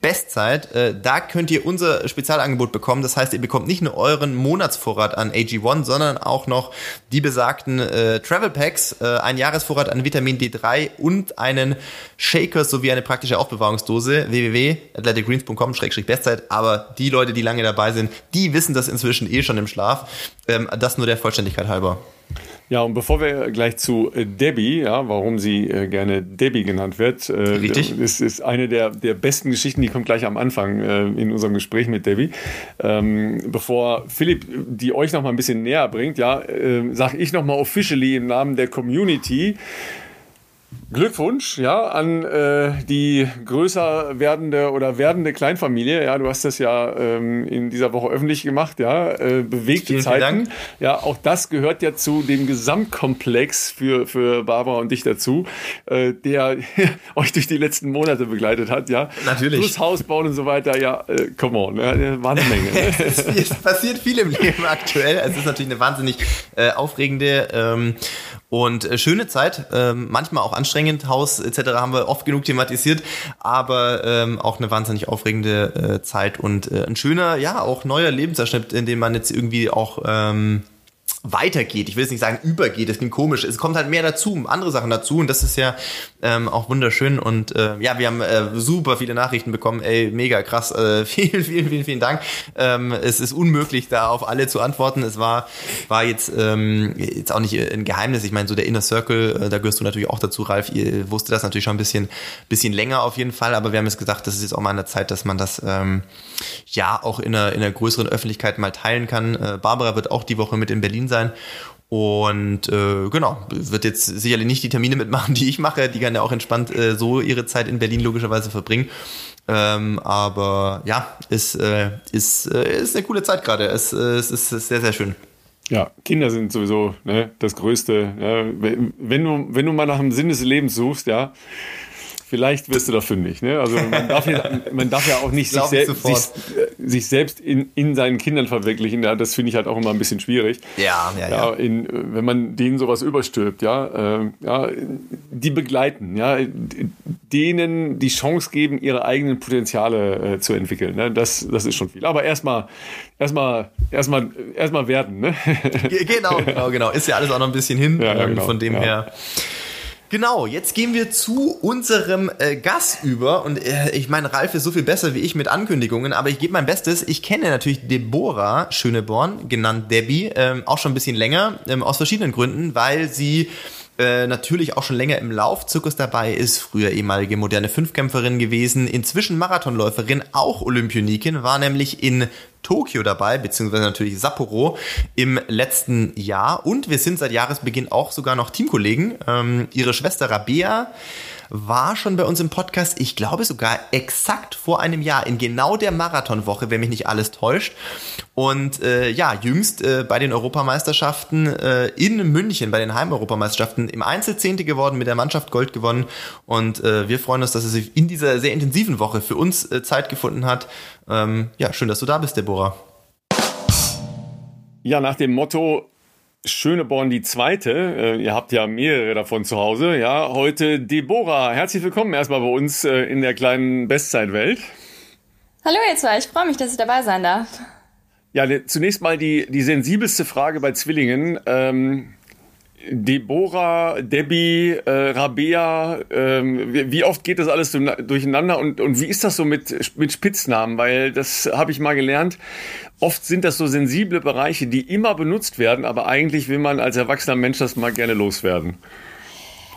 www.athleticgreens.com-bestzeit. Äh, da könnt ihr unser Spezialangebot bekommen. Das heißt, ihr bekommt nicht nur euren Monatsvorrat an AG1, sondern auch noch die besagten äh, Travel Packs, äh, ein Jahresvorrat an Vitamin D3 und einen Shaker sowie eine praktische Aufbewahrungsdose. www.athleticgreens.com-bestzeit. Aber die Leute, die lange dabei sind, die wissen das inzwischen eh schon im Schlaf. Ähm, das nur der Vollständigkeit halber. Ja, und bevor wir gleich zu äh, Debbie, ja, warum sie äh, gerne Debbie genannt wird, äh, Richtig. ist, ist eine der, der besten Geschichten, die kommt gleich am Anfang äh, in unserem Gespräch mit Debbie. Ähm, bevor Philipp die euch noch mal ein bisschen näher bringt, ja, äh, sage ich noch mal officially im Namen der Community, Glückwunsch, ja, an äh, die größer werdende oder werdende Kleinfamilie. Ja, du hast das ja ähm, in dieser Woche öffentlich gemacht, ja, äh, bewegte vielen, Zeiten. Vielen ja, auch das gehört ja zu dem Gesamtkomplex für für Barbara und dich dazu, äh, der euch durch die letzten Monate begleitet hat, ja. Natürlich. Plus Haus bauen und so weiter, ja, äh, come on, ja, war eine Menge. Ne? es, es, passiert viel im Leben aktuell. Es ist natürlich eine wahnsinnig äh, aufregende ähm, und äh, schöne Zeit, ähm, manchmal auch anstrengend, Haus etc. haben wir oft genug thematisiert, aber ähm, auch eine wahnsinnig aufregende äh, Zeit und äh, ein schöner, ja, auch neuer Lebensabschnitt, in dem man jetzt irgendwie auch ähm, weitergeht. Ich will jetzt nicht sagen übergeht, das klingt komisch. Es kommt halt mehr dazu, andere Sachen dazu und das ist ja ähm, auch wunderschön und äh, ja, wir haben äh, super viele Nachrichten bekommen. Ey, mega krass. Äh, vielen, vielen, vielen, vielen Dank. Ähm, es ist unmöglich, da auf alle zu antworten. Es war war jetzt ähm, jetzt auch nicht ein Geheimnis. Ich meine, so der Inner Circle, äh, da gehörst du natürlich auch dazu, Ralf. Ihr wusste das natürlich schon ein bisschen bisschen länger auf jeden Fall, aber wir haben jetzt gesagt, das ist jetzt auch mal an der Zeit, dass man das ähm, ja auch in einer in einer größeren Öffentlichkeit mal teilen kann. Äh, Barbara wird auch die Woche mit in Berlin sein sein. Und äh, genau, wird jetzt sicherlich nicht die Termine mitmachen, die ich mache. Die kann ja auch entspannt äh, so ihre Zeit in Berlin logischerweise verbringen. Ähm, aber ja, ist, äh, ist, äh, ist eine coole Zeit gerade. Es, äh, es ist sehr, sehr schön. Ja, Kinder sind sowieso ne, das Größte. Ja, wenn, du, wenn du mal nach dem Sinn des Lebens suchst, ja, vielleicht wirst du da fündig. Ne? Also man darf, ja, man darf ja auch nicht sich, sel sich, sich, selbst in, in seinen Kindern verwirklichen. Ja? Das finde ich halt auch immer ein bisschen schwierig. Ja, ja, ja. In, wenn man denen sowas überstülpt, ja, äh, ja, die begleiten, ja, denen die Chance geben, ihre eigenen Potenziale äh, zu entwickeln. Ne? Das, das ist schon viel. Aber erstmal, erstmal, erstmal, erstmal werden. Ne? genau, genau, genau. Ist ja alles auch noch ein bisschen hin. Ja, ja, ähm, genau, von dem her. Genau, jetzt gehen wir zu unserem äh, Gast über. Und äh, ich meine, Ralf ist so viel besser wie ich mit Ankündigungen, aber ich gebe mein Bestes. Ich kenne natürlich Deborah Schöneborn, genannt Debbie, ähm, auch schon ein bisschen länger, ähm, aus verschiedenen Gründen, weil sie äh, natürlich auch schon länger im Laufzirkus dabei ist, früher ehemalige moderne Fünfkämpferin gewesen, inzwischen Marathonläuferin, auch Olympionikin, war nämlich in Tokio dabei, beziehungsweise natürlich Sapporo im letzten Jahr und wir sind seit Jahresbeginn auch sogar noch Teamkollegen. Ähm, ihre Schwester Rabea war schon bei uns im Podcast, ich glaube sogar exakt vor einem Jahr, in genau der Marathonwoche, wenn mich nicht alles täuscht. Und äh, ja, jüngst äh, bei den Europameisterschaften äh, in München, bei den Heimeuropameisterschaften im Einzelzehnte geworden, mit der Mannschaft Gold gewonnen. Und äh, wir freuen uns, dass sich in dieser sehr intensiven Woche für uns äh, Zeit gefunden hat. Ähm, ja, schön, dass du da bist, Deborah. Ja, nach dem Motto Schöneborn die zweite. Äh, ihr habt ja mehrere davon zu Hause. Ja, heute Deborah. Herzlich willkommen erstmal bei uns äh, in der kleinen Bestzeitwelt. Hallo ihr zwei, ich freue mich, dass ich dabei sein darf. Ja, zunächst mal die, die sensibelste Frage bei Zwillingen. Ähm, Deborah, Debbie, äh, Rabea, ähm, wie oft geht das alles durcheinander und, und wie ist das so mit, mit Spitznamen? Weil das habe ich mal gelernt. Oft sind das so sensible Bereiche, die immer benutzt werden, aber eigentlich will man als erwachsener Mensch das mal gerne loswerden.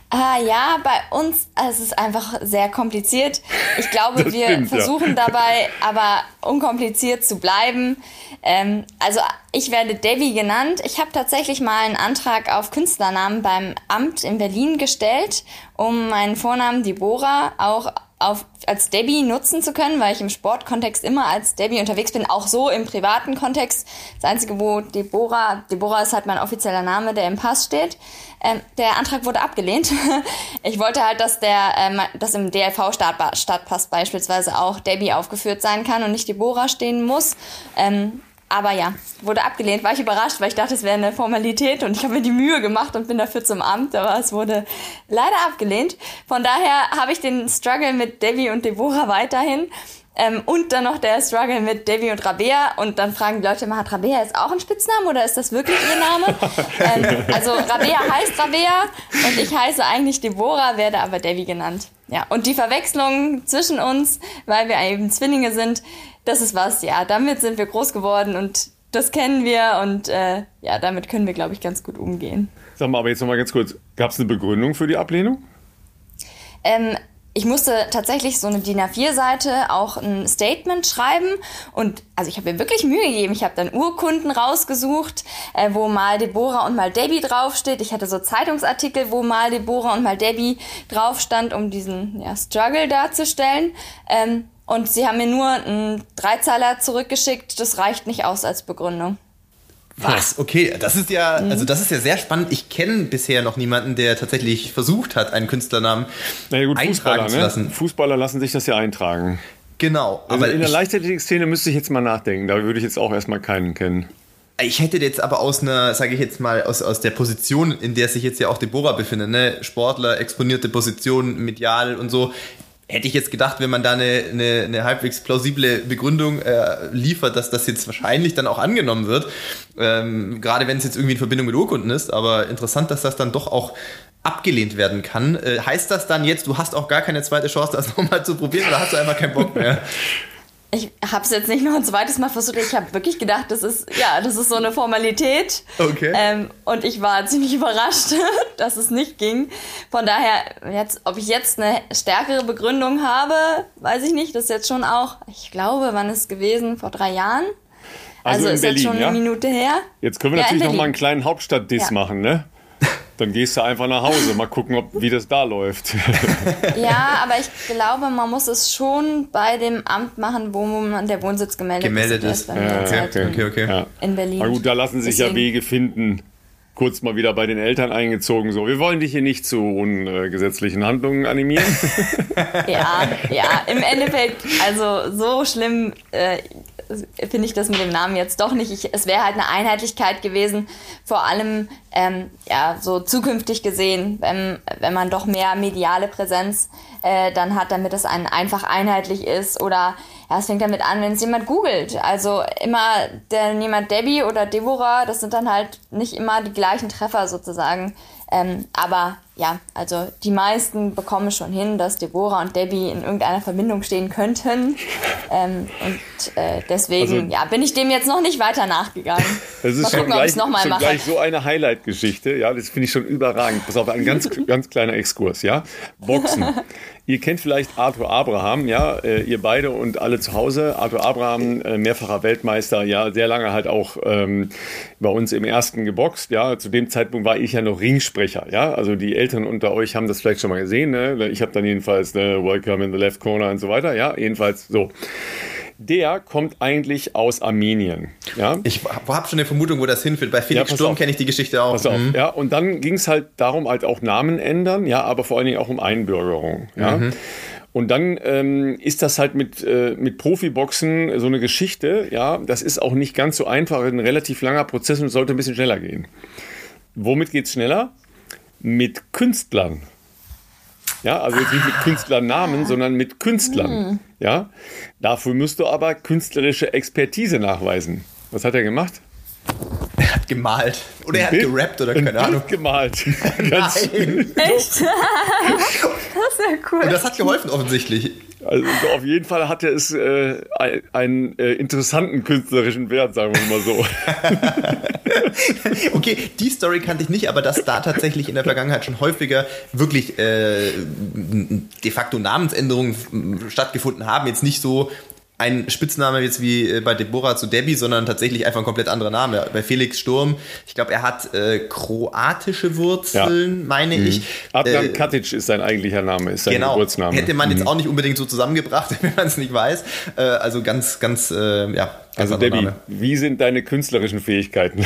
Ah, ja, bei uns es ist einfach sehr kompliziert. Ich glaube, das wir stimmt, versuchen ja. dabei aber unkompliziert zu bleiben. Ähm, also ich werde Debbie genannt. Ich habe tatsächlich mal einen Antrag auf Künstlernamen beim Amt in Berlin gestellt, um meinen Vornamen Deborah auch auf, als Debbie nutzen zu können, weil ich im Sportkontext immer als Debbie unterwegs bin, auch so im privaten Kontext. Das Einzige, wo Deborah, Deborah ist halt mein offizieller Name, der im Pass steht. Ähm, der Antrag wurde abgelehnt. ich wollte halt, dass der, ähm, dass im DLV-Stadtpass beispielsweise auch Debbie aufgeführt sein kann und nicht Deborah stehen muss. Ähm, aber ja, wurde abgelehnt. War ich überrascht, weil ich dachte, es wäre eine Formalität und ich habe mir die Mühe gemacht und bin dafür zum Amt, aber es wurde leider abgelehnt. Von daher habe ich den Struggle mit Debbie und Deborah weiterhin. Ähm, und dann noch der Struggle mit Debbie und Rabea. Und dann fragen die Leute immer, hat Rabea jetzt auch ein Spitznamen oder ist das wirklich ihr Name? ähm, also Rabea heißt Rabea und ich heiße eigentlich Deborah, werde aber Debbie genannt. Ja, und die Verwechslung zwischen uns, weil wir eben Zwillinge sind, das ist was, ja, damit sind wir groß geworden und das kennen wir und äh, ja, damit können wir, glaube ich, ganz gut umgehen. Sag mal, aber jetzt nochmal ganz kurz, gab es eine Begründung für die Ablehnung? Ähm, ich musste tatsächlich so eine DIN A4-Seite auch ein Statement schreiben und also ich habe mir wirklich Mühe gegeben. Ich habe dann Urkunden rausgesucht, äh, wo mal Deborah und mal Debbie draufsteht. Ich hatte so Zeitungsartikel, wo mal Deborah und mal Debbie drauf stand, um diesen ja, Struggle darzustellen. Ähm, und sie haben mir nur einen Dreizeiler zurückgeschickt. Das reicht nicht aus als Begründung. Was? Okay, das ist ja, mhm. also das ist ja sehr spannend. Ich kenne bisher noch niemanden, der tatsächlich versucht hat, einen Künstlernamen naja, gut, eintragen zu ne? lassen. Fußballer lassen sich das ja eintragen. Genau. Also aber in der Leichtathletik-Szene müsste ich jetzt mal nachdenken. Da würde ich jetzt auch erstmal keinen kennen. Ich hätte jetzt aber aus einer, sage ich jetzt mal, aus, aus der Position, in der sich jetzt ja auch Deborah befindet, ne? Sportler, exponierte Position, medial und so, hätte ich jetzt gedacht, wenn man da eine, eine, eine halbwegs plausible Begründung äh, liefert, dass das jetzt wahrscheinlich dann auch angenommen wird. Ähm, gerade wenn es jetzt irgendwie in Verbindung mit Urkunden ist. Aber interessant, dass das dann doch auch abgelehnt werden kann. Äh, heißt das dann jetzt, du hast auch gar keine zweite Chance, das nochmal zu probieren oder hast du einfach keinen Bock mehr? ich habe es jetzt nicht noch ein zweites Mal versucht. Ich habe wirklich gedacht, das ist ja, das ist so eine Formalität. Okay. Ähm, und ich war ziemlich überrascht, dass es nicht ging. Von daher, jetzt, ob ich jetzt eine stärkere Begründung habe, weiß ich nicht. Das ist jetzt schon auch, ich glaube, wann ist es gewesen? Vor drei Jahren. Also, also ist Berlin, jetzt schon ja? eine Minute her. Jetzt können wir ja, natürlich noch mal einen kleinen Hauptstadt-Diss ja. machen, ne? Dann gehst du einfach nach Hause, mal gucken, ob, wie das da läuft. Ja, aber ich glaube, man muss es schon bei dem Amt machen, wo man der Wohnsitz gemeldet, gemeldet ist. ist. Ja, okay, okay, okay. Ja. In Berlin. Na gut, da lassen sich Deswegen. ja Wege finden. Kurz mal wieder bei den Eltern eingezogen. So, wir wollen dich hier nicht zu ungesetzlichen Handlungen animieren. ja, ja, im Endeffekt, also so schlimm. Äh, finde ich das mit dem Namen jetzt doch nicht. Ich, es wäre halt eine Einheitlichkeit gewesen, vor allem ähm, ja so zukünftig gesehen, wenn, wenn man doch mehr mediale Präsenz äh, dann hat, damit es ein, einfach einheitlich ist. Oder ja, es fängt damit an, wenn es jemand googelt. Also immer der jemand Debbie oder Deborah, das sind dann halt nicht immer die gleichen Treffer sozusagen. Ähm, aber ja, also die meisten bekommen schon hin, dass Deborah und Debbie in irgendeiner Verbindung stehen könnten. Ähm, und äh, deswegen also, ja, bin ich dem jetzt noch nicht weiter nachgegangen. Das ist mal schon, gucken, gleich, noch mal schon mache. gleich so eine Highlight-Geschichte. Ja, das finde ich schon überragend. Pass auf, ein ganz, ganz kleiner Exkurs. Ja, Boxen. Ihr kennt vielleicht Arthur Abraham, ja, äh, ihr beide und alle zu Hause. Arthur Abraham, äh, mehrfacher Weltmeister, ja, sehr lange halt auch ähm, bei uns im ersten geboxt, ja. Zu dem Zeitpunkt war ich ja noch Ringsprecher, ja. Also die Älteren unter euch haben das vielleicht schon mal gesehen, ne? Ich habe dann jedenfalls ne, Welcome in the Left Corner und so weiter, ja. Jedenfalls so der kommt eigentlich aus Armenien. Ja? Ich habe schon eine Vermutung, wo das hinführt. Bei Felix ja, Sturm kenne ich die Geschichte auch. Pass auf, mhm. ja, und dann ging es halt darum, halt auch Namen ändern, ja, aber vor allen Dingen auch um Einbürgerung. Ja. Mhm. Und dann ähm, ist das halt mit, äh, mit Profiboxen so eine Geschichte, ja, das ist auch nicht ganz so einfach, ein relativ langer Prozess und sollte ein bisschen schneller gehen. Womit geht es schneller? Mit Künstlern. Ja, also jetzt nicht mit Künstlernamen, sondern mit Künstlern. Mhm. Ja, dafür musst du aber künstlerische Expertise nachweisen. Was hat er gemacht? Er hat gemalt. Oder er hat gerappt oder keine Ahnung. gemalt. Nein. Echt? das ist ja cool. Und das hat geholfen offensichtlich. Also auf jeden Fall hat er es äh, einen äh, interessanten künstlerischen Wert, sagen wir mal so. okay, die Story kannte ich nicht, aber dass da tatsächlich in der Vergangenheit schon häufiger wirklich äh, de facto Namensänderungen stattgefunden haben. Jetzt nicht so ein Spitzname jetzt wie äh, bei Deborah zu Debbie, sondern tatsächlich einfach ein komplett anderer Name. Bei Felix Sturm, ich glaube, er hat äh, kroatische Wurzeln, ja. meine mhm. ich. Adnan äh, Katic ist sein eigentlicher Name, ist sein genau. Geburtsname. Hätte man mhm. jetzt auch nicht unbedingt so zusammengebracht, wenn man es nicht weiß. Äh, also ganz, ganz, äh, ja. Ganz also Debbie, Name. wie sind deine künstlerischen Fähigkeiten?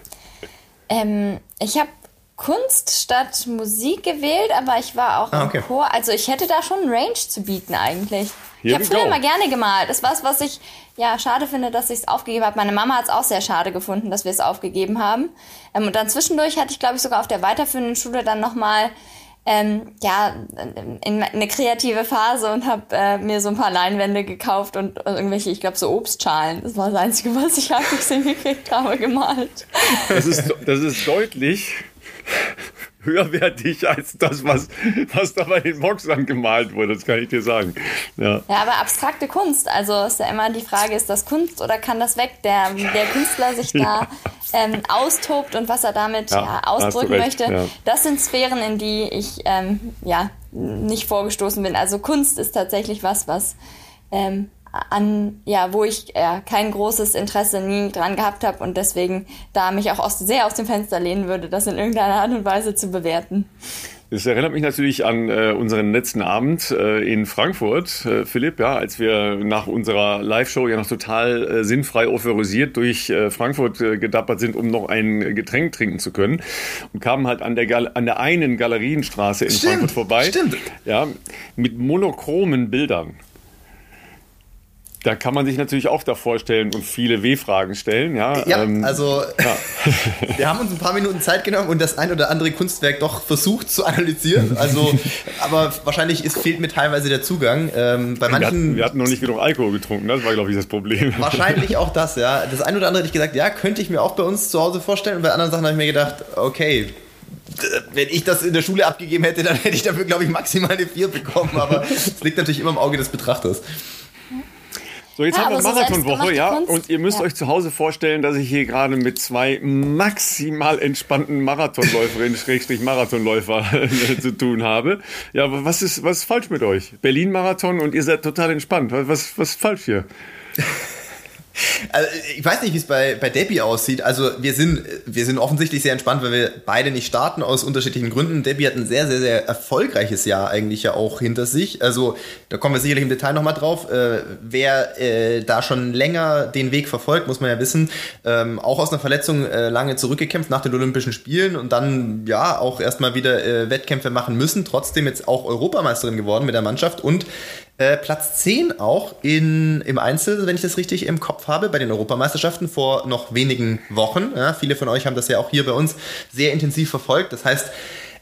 ähm, ich habe Kunst statt Musik gewählt, aber ich war auch ah, okay. im Chor. Also ich hätte da schon Range zu bieten eigentlich. Here ich habe früher go. mal gerne gemalt. Das war was, was ich ja schade finde, dass ich es aufgegeben habe. Meine Mama hat es auch sehr schade gefunden, dass wir es aufgegeben haben. Ähm, und dann zwischendurch hatte ich, glaube ich, sogar auf der weiterführenden Schule dann nochmal ähm, ja, in eine kreative Phase und habe äh, mir so ein paar Leinwände gekauft und irgendwelche, ich glaube, so Obstschalen. Das war das Einzige, was ich eigentlich hingekriegt habe, gemalt. Das ist, das ist deutlich höherwertig als das, was, was da bei den Boxern gemalt wurde, das kann ich dir sagen. Ja. ja, aber abstrakte Kunst, also ist ja immer die Frage, ist das Kunst oder kann das weg? Der, der Künstler sich da ähm, austobt und was er damit ja, ja ausdrücken möchte, ja. das sind Sphären, in die ich ähm, ja nicht vorgestoßen bin. Also Kunst ist tatsächlich was, was ähm, an, ja, wo ich äh, kein großes Interesse nie dran gehabt habe und deswegen da mich auch aus, sehr aus dem Fenster lehnen würde, das in irgendeiner Art und Weise zu bewerten. Das erinnert mich natürlich an äh, unseren letzten Abend äh, in Frankfurt, äh, Philipp, ja, als wir nach unserer Live-Show ja noch total äh, sinnfrei euphorisiert durch äh, Frankfurt äh, gedappert sind, um noch ein Getränk trinken zu können und kamen halt an der, Gal an der einen Galerienstraße in stimmt, Frankfurt vorbei. Stimmt. Ja, mit monochromen Bildern. Da kann man sich natürlich auch da vorstellen und viele W-Fragen stellen. Ja, ja ähm, also ja. wir haben uns ein paar Minuten Zeit genommen und das ein oder andere Kunstwerk doch versucht zu analysieren. Also, aber wahrscheinlich ist, fehlt mir teilweise der Zugang. Ähm, bei manchen, wir, hatten, wir hatten noch nicht genug Alkohol getrunken, das war, glaube ich, das Problem. Wahrscheinlich auch das, ja. Das ein oder andere hätte ich gesagt, ja, könnte ich mir auch bei uns zu Hause vorstellen. Und bei anderen Sachen habe ich mir gedacht, okay, wenn ich das in der Schule abgegeben hätte, dann hätte ich dafür, glaube ich, maximal eine 4 bekommen. Aber es liegt natürlich immer im Auge des Betrachters. So, jetzt ja, haben wir Marathonwoche, ja. Kunst. Und ihr müsst ja. euch zu Hause vorstellen, dass ich hier gerade mit zwei maximal entspannten Marathonläuferinnen, Schrägstrich Marathonläufer zu tun habe. Ja, was ist, was ist falsch mit euch? Berlin-Marathon und ihr seid total entspannt. Was, was ist falsch hier? Also ich weiß nicht, wie es bei, bei Debbie aussieht. Also wir sind, wir sind offensichtlich sehr entspannt, weil wir beide nicht starten aus unterschiedlichen Gründen. Debbie hat ein sehr, sehr, sehr erfolgreiches Jahr eigentlich ja auch hinter sich. Also da kommen wir sicherlich im Detail nochmal drauf. Äh, wer äh, da schon länger den Weg verfolgt, muss man ja wissen, ähm, auch aus einer Verletzung äh, lange zurückgekämpft nach den Olympischen Spielen und dann ja auch erstmal wieder äh, Wettkämpfe machen müssen. Trotzdem jetzt auch Europameisterin geworden mit der Mannschaft und äh, Platz 10 auch in, im Einzel, wenn ich das richtig im Kopf habe, bei den Europameisterschaften vor noch wenigen Wochen. Ja, viele von euch haben das ja auch hier bei uns sehr intensiv verfolgt. Das heißt,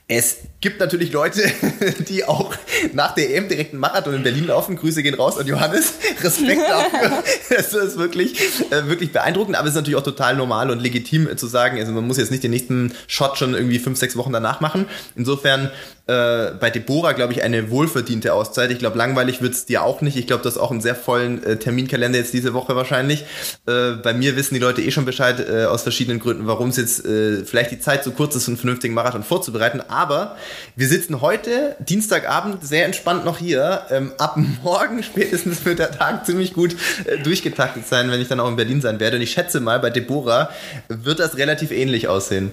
es gibt natürlich Leute, die auch nach der EM direkt einen Marathon in Berlin laufen. Grüße gehen raus an Johannes. Respekt dafür. Das ist wirklich, äh, wirklich beeindruckend, aber es ist natürlich auch total normal und legitim äh, zu sagen, also man muss jetzt nicht den nächsten Shot schon irgendwie fünf, sechs Wochen danach machen. Insofern äh, bei Deborah, glaube ich, eine wohlverdiente Auszeit. Ich glaube, langweilig wird's dir auch nicht. Ich glaube, du hast auch einen sehr vollen äh, Terminkalender jetzt diese Woche wahrscheinlich. Äh, bei mir wissen die Leute eh schon Bescheid äh, aus verschiedenen Gründen, warum es jetzt äh, vielleicht die Zeit so kurz ist, einen vernünftigen Marathon vorzubereiten. Aber wir sitzen heute, Dienstagabend, sehr entspannt noch hier. Ähm, ab morgen spätestens wird der Tag ziemlich gut äh, durchgetaktet sein, wenn ich dann auch in Berlin sein werde. Und ich schätze mal, bei Deborah wird das relativ ähnlich aussehen.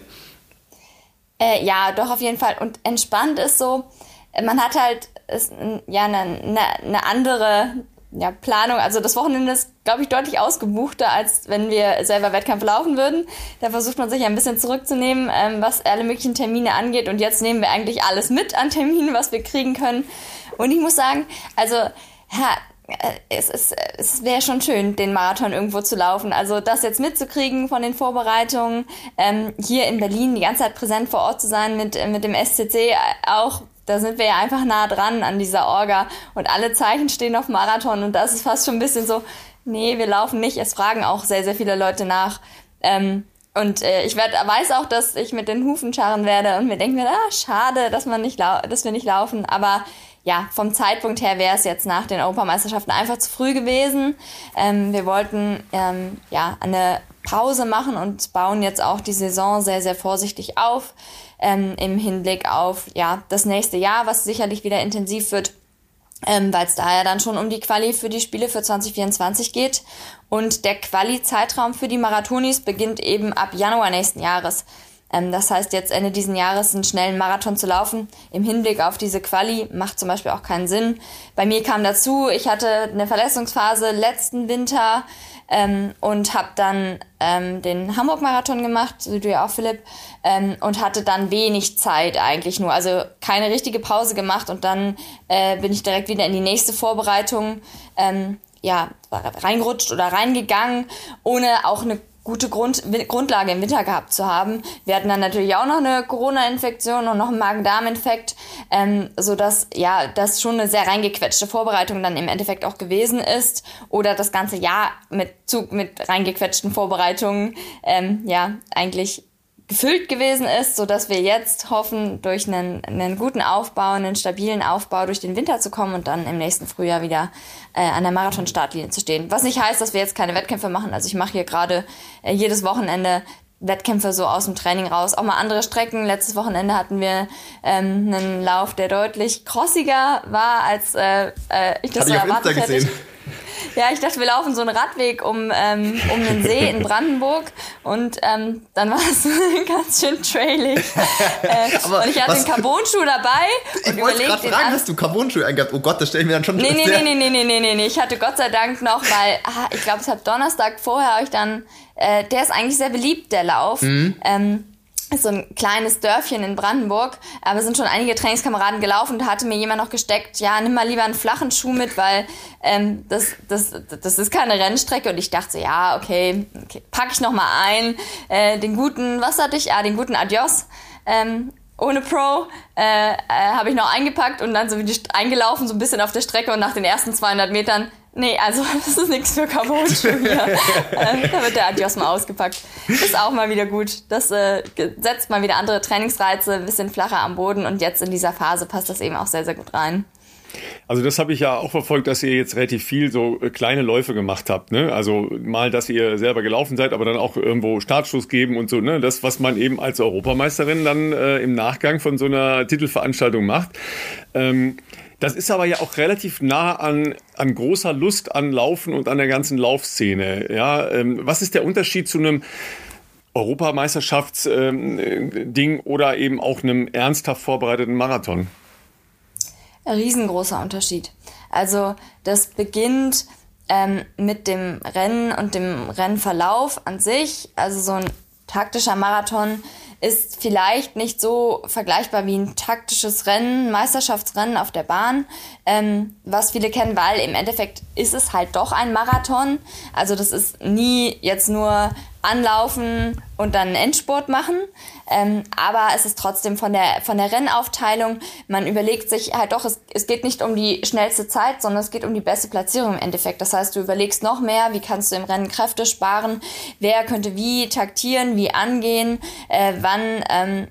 Äh, ja, doch auf jeden Fall. Und entspannt ist so, äh, man hat halt ist, ja eine, eine, eine andere ja, Planung. Also das Wochenende ist, glaube ich, deutlich ausgebuchter, als wenn wir selber Wettkampf laufen würden. Da versucht man sich ein bisschen zurückzunehmen, ähm, was alle möglichen Termine angeht. Und jetzt nehmen wir eigentlich alles mit an Terminen, was wir kriegen können. Und ich muss sagen, also ja, äh, es, es, es wäre schon schön, den Marathon irgendwo zu laufen. Also das jetzt mitzukriegen von den Vorbereitungen, ähm, hier in Berlin die ganze Zeit präsent vor Ort zu sein mit, äh, mit dem SCC, auch da sind wir ja einfach nah dran an dieser Orga und alle Zeichen stehen auf Marathon und das ist fast schon ein bisschen so, nee, wir laufen nicht. Es fragen auch sehr, sehr viele Leute nach. Ähm, und äh, ich werd, weiß auch, dass ich mit den Hufen scharren werde und mir denke mir, ah, schade, dass man nicht dass wir nicht laufen. Aber ja, vom Zeitpunkt her wäre es jetzt nach den Europameisterschaften einfach zu früh gewesen. Ähm, wir wollten ähm, ja eine Pause machen und bauen jetzt auch die Saison sehr, sehr vorsichtig auf ähm, im Hinblick auf ja das nächste Jahr, was sicherlich wieder intensiv wird ähm, weil es da ja dann schon um die Quali für die Spiele für 2024 geht. Und der Quali-Zeitraum für die Marathonis beginnt eben ab Januar nächsten Jahres. Ähm, das heißt, jetzt Ende diesen Jahres einen schnellen Marathon zu laufen, im Hinblick auf diese Quali, macht zum Beispiel auch keinen Sinn. Bei mir kam dazu, ich hatte eine Verletzungsphase letzten Winter ähm, und habe dann ähm, den Hamburg-Marathon gemacht, wie du ja auch, Philipp, ähm, und hatte dann wenig Zeit eigentlich nur. Also keine richtige Pause gemacht und dann äh, bin ich direkt wieder in die nächste Vorbereitung ähm, ja, reingerutscht oder reingegangen, ohne auch eine gute Grund, Grundlage im Winter gehabt zu haben. Wir hatten dann natürlich auch noch eine Corona-Infektion und noch einen Magen-Darm-Infekt, ähm, so dass ja das schon eine sehr reingequetschte Vorbereitung dann im Endeffekt auch gewesen ist oder das ganze Jahr mit Zug mit reingequetschten Vorbereitungen ähm, ja eigentlich gefüllt gewesen ist, so dass wir jetzt hoffen, durch einen, einen guten Aufbau, einen stabilen Aufbau durch den Winter zu kommen und dann im nächsten Frühjahr wieder äh, an der Marathon-Startlinie zu stehen. Was nicht heißt, dass wir jetzt keine Wettkämpfe machen. Also ich mache hier gerade äh, jedes Wochenende Wettkämpfe so aus dem Training raus. Auch mal andere Strecken. Letztes Wochenende hatten wir ähm, einen Lauf, der deutlich crossiger war, als äh, äh, ich das Hat so erwartet hätte. Gesehen. Ja, ich dachte, wir laufen so einen Radweg um, ähm, um den See in Brandenburg und ähm, dann war es ganz schön trailig. Äh, und ich hatte was, einen Carbon-Schuh dabei. Ich wollte gerade fragen, hast du Carbon-Schuh eingehabt? Oh Gott, das stelle ich mir dann schon nee, nee, nee, nee, nee, nee, nee, nee, nee. Ich hatte Gott sei Dank noch, weil ah, ich glaube, es hat Donnerstag vorher euch dann, äh, der ist eigentlich sehr beliebt, der Lauf. Mhm. Ähm, ist so ein kleines Dörfchen in Brandenburg, aber sind schon einige Trainingskameraden gelaufen. Und da hatte mir jemand noch gesteckt, ja, nimm mal lieber einen flachen Schuh mit, weil ähm, das, das, das ist keine Rennstrecke. Und ich dachte so, ja, okay, okay pack ich noch mal ein, äh, den guten, was hatte ich, ah, den guten Adios, ähm, ohne Pro äh, äh, habe ich noch eingepackt und dann so wie eingelaufen, so ein bisschen auf der Strecke und nach den ersten 200 Metern Nee, also das ist nichts für Carbon-Schuhe hier. äh, da wird der Adios mal ausgepackt. Ist auch mal wieder gut. Das äh, setzt mal wieder andere Trainingsreize, ein bisschen flacher am Boden und jetzt in dieser Phase passt das eben auch sehr, sehr gut rein. Also das habe ich ja auch verfolgt, dass ihr jetzt relativ viel so äh, kleine Läufe gemacht habt. Ne? Also mal, dass ihr selber gelaufen seid, aber dann auch irgendwo Startschuss geben und so. Ne? Das, was man eben als Europameisterin dann äh, im Nachgang von so einer Titelveranstaltung macht. Ähm, das ist aber ja auch relativ nah an, an großer Lust an Laufen und an der ganzen Laufszene. Ja, ähm, was ist der Unterschied zu einem Europameisterschaftsding ähm, oder eben auch einem ernsthaft vorbereiteten Marathon? Ein riesengroßer Unterschied. Also das beginnt ähm, mit dem Rennen und dem Rennverlauf an sich. Also so ein taktischer Marathon ist vielleicht nicht so vergleichbar wie ein taktisches Rennen, Meisterschaftsrennen auf der Bahn, ähm, was viele kennen, weil im Endeffekt ist es halt doch ein Marathon. Also das ist nie jetzt nur anlaufen und dann einen Endspurt machen. Ähm, aber es ist trotzdem von der, von der Rennaufteilung, man überlegt sich halt doch, es, es geht nicht um die schnellste Zeit, sondern es geht um die beste Platzierung im Endeffekt. Das heißt, du überlegst noch mehr, wie kannst du im Rennen Kräfte sparen, wer könnte wie taktieren, wie angehen, äh, wann ähm,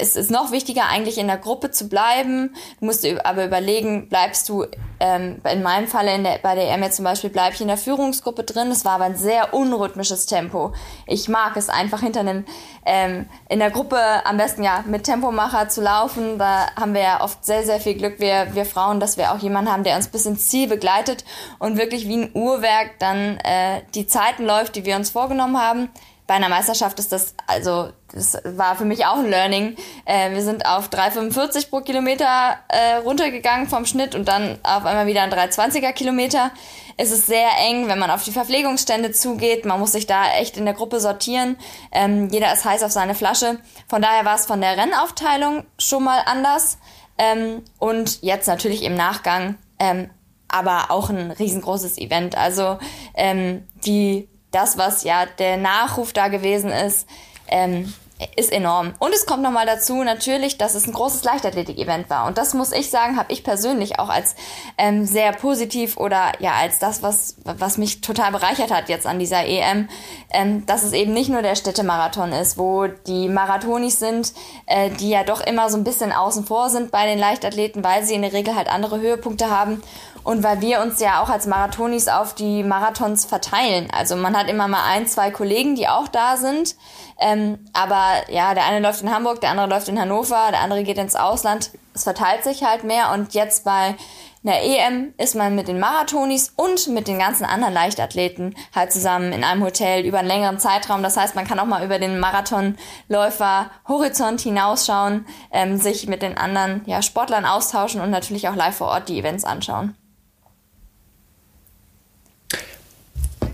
es ist noch wichtiger, eigentlich in der Gruppe zu bleiben. Du musst aber überlegen, bleibst du, ähm, in meinem Falle in der, bei der EM zum Beispiel, bleib ich in der Führungsgruppe drin. Das war aber ein sehr unrhythmisches Tempo. Ich mag es einfach hinter einem, ähm, in der Gruppe am besten ja mit Tempomacher zu laufen. Da haben wir ja oft sehr, sehr viel Glück, wir, wir Frauen, dass wir auch jemanden haben, der uns bis ins Ziel begleitet und wirklich wie ein Uhrwerk dann äh, die Zeiten läuft, die wir uns vorgenommen haben bei einer Meisterschaft ist das, also das war für mich auch ein Learning. Äh, wir sind auf 3,45 pro Kilometer äh, runtergegangen vom Schnitt und dann auf einmal wieder ein 3,20er Kilometer. Es ist sehr eng, wenn man auf die Verpflegungsstände zugeht. Man muss sich da echt in der Gruppe sortieren. Ähm, jeder ist heiß auf seine Flasche. Von daher war es von der Rennaufteilung schon mal anders. Ähm, und jetzt natürlich im Nachgang, ähm, aber auch ein riesengroßes Event. Also ähm, die das, was ja der Nachruf da gewesen ist, ähm, ist enorm. Und es kommt nochmal dazu natürlich, dass es ein großes Leichtathletik-Event war. Und das muss ich sagen, habe ich persönlich auch als ähm, sehr positiv oder ja als das, was, was mich total bereichert hat jetzt an dieser EM, ähm, dass es eben nicht nur der Städtemarathon ist, wo die Marathonis sind, äh, die ja doch immer so ein bisschen außen vor sind bei den Leichtathleten, weil sie in der Regel halt andere Höhepunkte haben und weil wir uns ja auch als Marathonis auf die Marathons verteilen. Also man hat immer mal ein, zwei Kollegen, die auch da sind. Ähm, aber ja, der eine läuft in Hamburg, der andere läuft in Hannover, der andere geht ins Ausland. Es verteilt sich halt mehr und jetzt bei einer EM ist man mit den Marathonis und mit den ganzen anderen Leichtathleten halt zusammen in einem Hotel über einen längeren Zeitraum. Das heißt, man kann auch mal über den Marathonläufer Horizont hinausschauen, ähm, sich mit den anderen ja, Sportlern austauschen und natürlich auch live vor Ort die Events anschauen.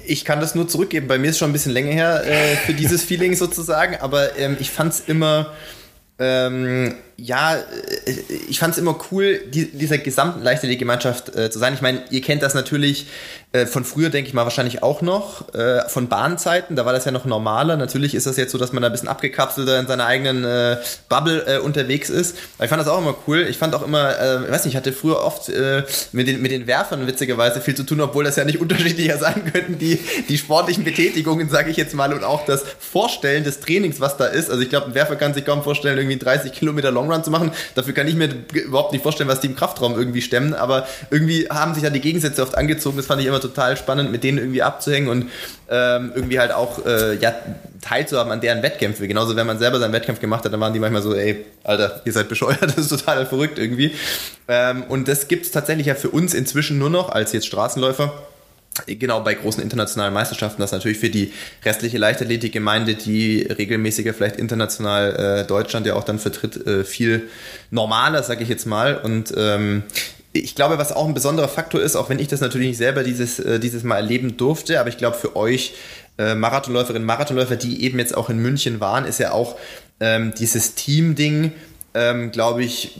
Ich kann das nur zurückgeben. Bei mir ist schon ein bisschen länger her äh, für dieses Feeling sozusagen, aber ähm, ich fand es immer ähm, ja, äh, ich fand es immer cool, die, dieser gesamten Leichtathletik-Gemeinschaft äh, zu sein. Ich meine, ihr kennt das natürlich äh, von früher, denke ich mal, wahrscheinlich auch noch, äh, von Bahnzeiten. Da war das ja noch normaler. Natürlich ist das jetzt so, dass man da ein bisschen abgekapselter in seiner eigenen äh, Bubble äh, unterwegs ist. Aber ich fand das auch immer cool. Ich fand auch immer, äh, ich weiß nicht, ich hatte früher oft äh, mit, den, mit den Werfern witzigerweise viel zu tun, obwohl das ja nicht unterschiedlicher sein könnten, die, die sportlichen Betätigungen, sage ich jetzt mal, und auch das Vorstellen des Trainings, was da ist. Also ich glaube, ein Werfer kann sich kaum vorstellen, irgendwie 30 Kilometer Long Longrun zu machen. Dafür kann ich mir überhaupt nicht vorstellen, was die im Kraftraum irgendwie stemmen. Aber irgendwie haben sich da die Gegensätze oft angezogen. Das fand ich immer total spannend, mit denen irgendwie abzuhängen und ähm, irgendwie halt auch äh, ja, teilzuhaben an deren Wettkämpfe. Genauso, wenn man selber seinen Wettkampf gemacht hat, dann waren die manchmal so, ey, Alter, ihr seid bescheuert, das ist total verrückt irgendwie. Ähm, und das gibt es tatsächlich ja für uns inzwischen nur noch als jetzt Straßenläufer genau bei großen internationalen Meisterschaften, das natürlich für die restliche Leichtathletikgemeinde, die regelmäßiger vielleicht international äh, Deutschland ja auch dann vertritt, äh, viel normaler, sage ich jetzt mal. Und ähm, ich glaube, was auch ein besonderer Faktor ist, auch wenn ich das natürlich nicht selber dieses, äh, dieses Mal erleben durfte, aber ich glaube für euch äh, Marathonläuferinnen, Marathonläufer, die eben jetzt auch in München waren, ist ja auch ähm, dieses Team-Ding, ähm, glaube ich,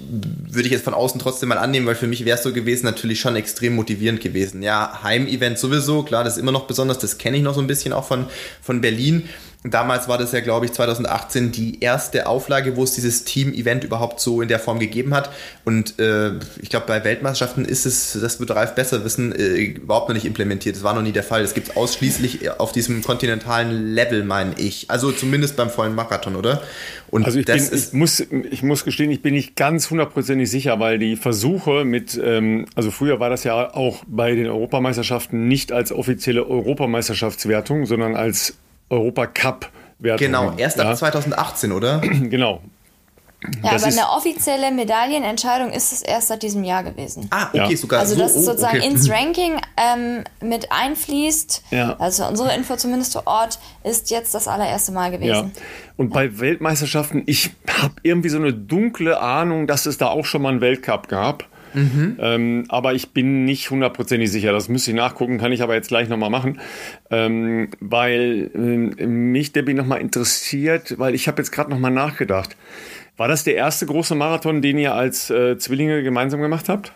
würde ich jetzt von außen trotzdem mal annehmen, weil für mich wäre es so gewesen, natürlich schon extrem motivierend gewesen. Ja, Heimevent sowieso, klar, das ist immer noch besonders, das kenne ich noch so ein bisschen auch von, von Berlin. Damals war das ja, glaube ich, 2018 die erste Auflage, wo es dieses Team-Event überhaupt so in der Form gegeben hat. Und äh, ich glaube, bei Weltmeisterschaften ist es, das wird Ralf besser wissen, äh, überhaupt noch nicht implementiert. Das war noch nie der Fall. Es gibt ausschließlich auf diesem kontinentalen Level, meine ich. Also zumindest beim vollen Marathon, oder? Und also ich, bin, ich, muss, ich muss gestehen, ich bin nicht ganz hundertprozentig sicher, weil die Versuche mit, ähm, also früher war das ja auch bei den Europameisterschaften nicht als offizielle Europameisterschaftswertung, sondern als Europacup-Wertung. Genau, erst ab ja. 2018, oder? genau. Ja, das aber eine offizielle Medaillenentscheidung ist es erst seit diesem Jahr gewesen. Ah, okay, ja. sogar Also, so, dass es sozusagen okay. ins Ranking ähm, mit einfließt, ja. also unsere Info zumindest vor Ort, ist jetzt das allererste Mal gewesen. Ja. Und bei Weltmeisterschaften, ich habe irgendwie so eine dunkle Ahnung, dass es da auch schon mal einen Weltcup gab. Mhm. Ähm, aber ich bin nicht hundertprozentig sicher. Das müsste ich nachgucken, kann ich aber jetzt gleich nochmal machen. Ähm, weil äh, mich, Debbie, nochmal interessiert, weil ich habe jetzt gerade nochmal nachgedacht. War das der erste große Marathon, den ihr als äh, Zwillinge gemeinsam gemacht habt?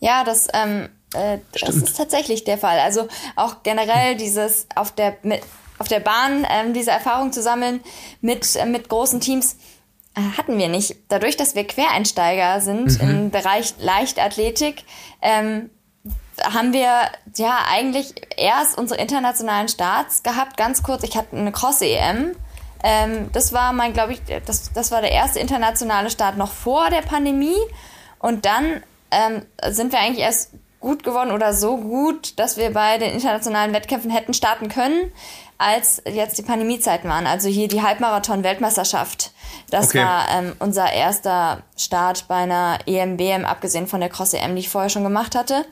Ja, das, ähm, äh, das ist tatsächlich der Fall. Also auch generell dieses auf der, mit, auf der Bahn ähm, diese Erfahrung zu sammeln mit, äh, mit großen Teams hatten wir nicht. Dadurch, dass wir Quereinsteiger sind mhm. im Bereich Leichtathletik, ähm, haben wir ja eigentlich erst unsere internationalen Starts gehabt. Ganz kurz, ich hatte eine Cross-EM. Ähm, das war mein, glaube ich, das, das war der erste internationale Start noch vor der Pandemie. Und dann ähm, sind wir eigentlich erst gut geworden oder so gut, dass wir bei den internationalen Wettkämpfen hätten starten können, als jetzt die Pandemiezeiten waren. Also hier die Halbmarathon-Weltmeisterschaft. Das okay. war ähm, unser erster Start bei einer EMBM, abgesehen von der Cross-EM, die ich vorher schon gemacht hatte.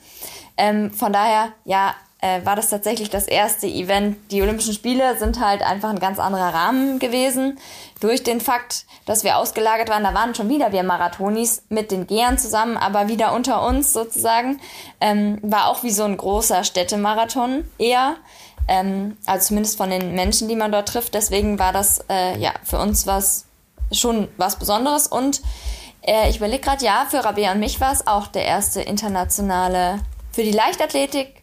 Ähm, von daher, ja, äh, war das tatsächlich das erste Event. Die Olympischen Spiele sind halt einfach ein ganz anderer Rahmen gewesen. Durch den Fakt, dass wir ausgelagert waren, da waren schon wieder wir Marathonis mit den Gehern zusammen, aber wieder unter uns sozusagen. Ähm, war auch wie so ein großer Städtemarathon eher. Ähm, also zumindest von den Menschen, die man dort trifft. Deswegen war das äh, ja für uns was schon was Besonderes. Und äh, ich überlege gerade, ja, für Rabea und mich war es auch der erste internationale, für die Leichtathletik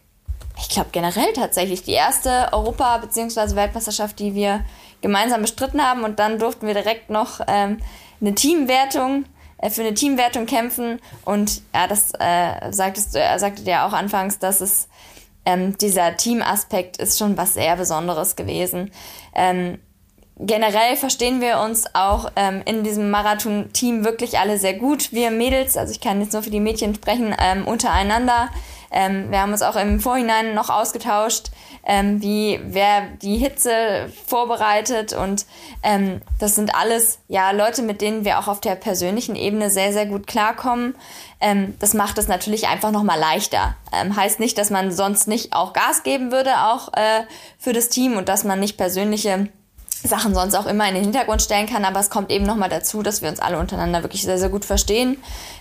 ich glaube generell tatsächlich die erste Europa- bzw. Weltmeisterschaft, die wir gemeinsam bestritten haben. Und dann durften wir direkt noch ähm, eine Teamwertung äh, für eine Teamwertung kämpfen. Und ja, das äh, sagtest du, äh, sagtet ihr auch anfangs, dass es ähm, dieser Teamaspekt ist schon was sehr Besonderes gewesen. Ähm, generell verstehen wir uns auch ähm, in diesem Marathon-Team wirklich alle sehr gut. Wir Mädels, also ich kann jetzt nur für die Mädchen sprechen, ähm, untereinander. Ähm, wir haben uns auch im Vorhinein noch ausgetauscht, ähm, wie wer die Hitze vorbereitet und ähm, das sind alles ja Leute, mit denen wir auch auf der persönlichen Ebene sehr sehr gut klarkommen. Ähm, das macht es natürlich einfach noch mal leichter. Ähm, heißt nicht, dass man sonst nicht auch Gas geben würde auch äh, für das Team und dass man nicht persönliche Sachen sonst auch immer in den Hintergrund stellen kann, aber es kommt eben nochmal dazu, dass wir uns alle untereinander wirklich sehr, sehr gut verstehen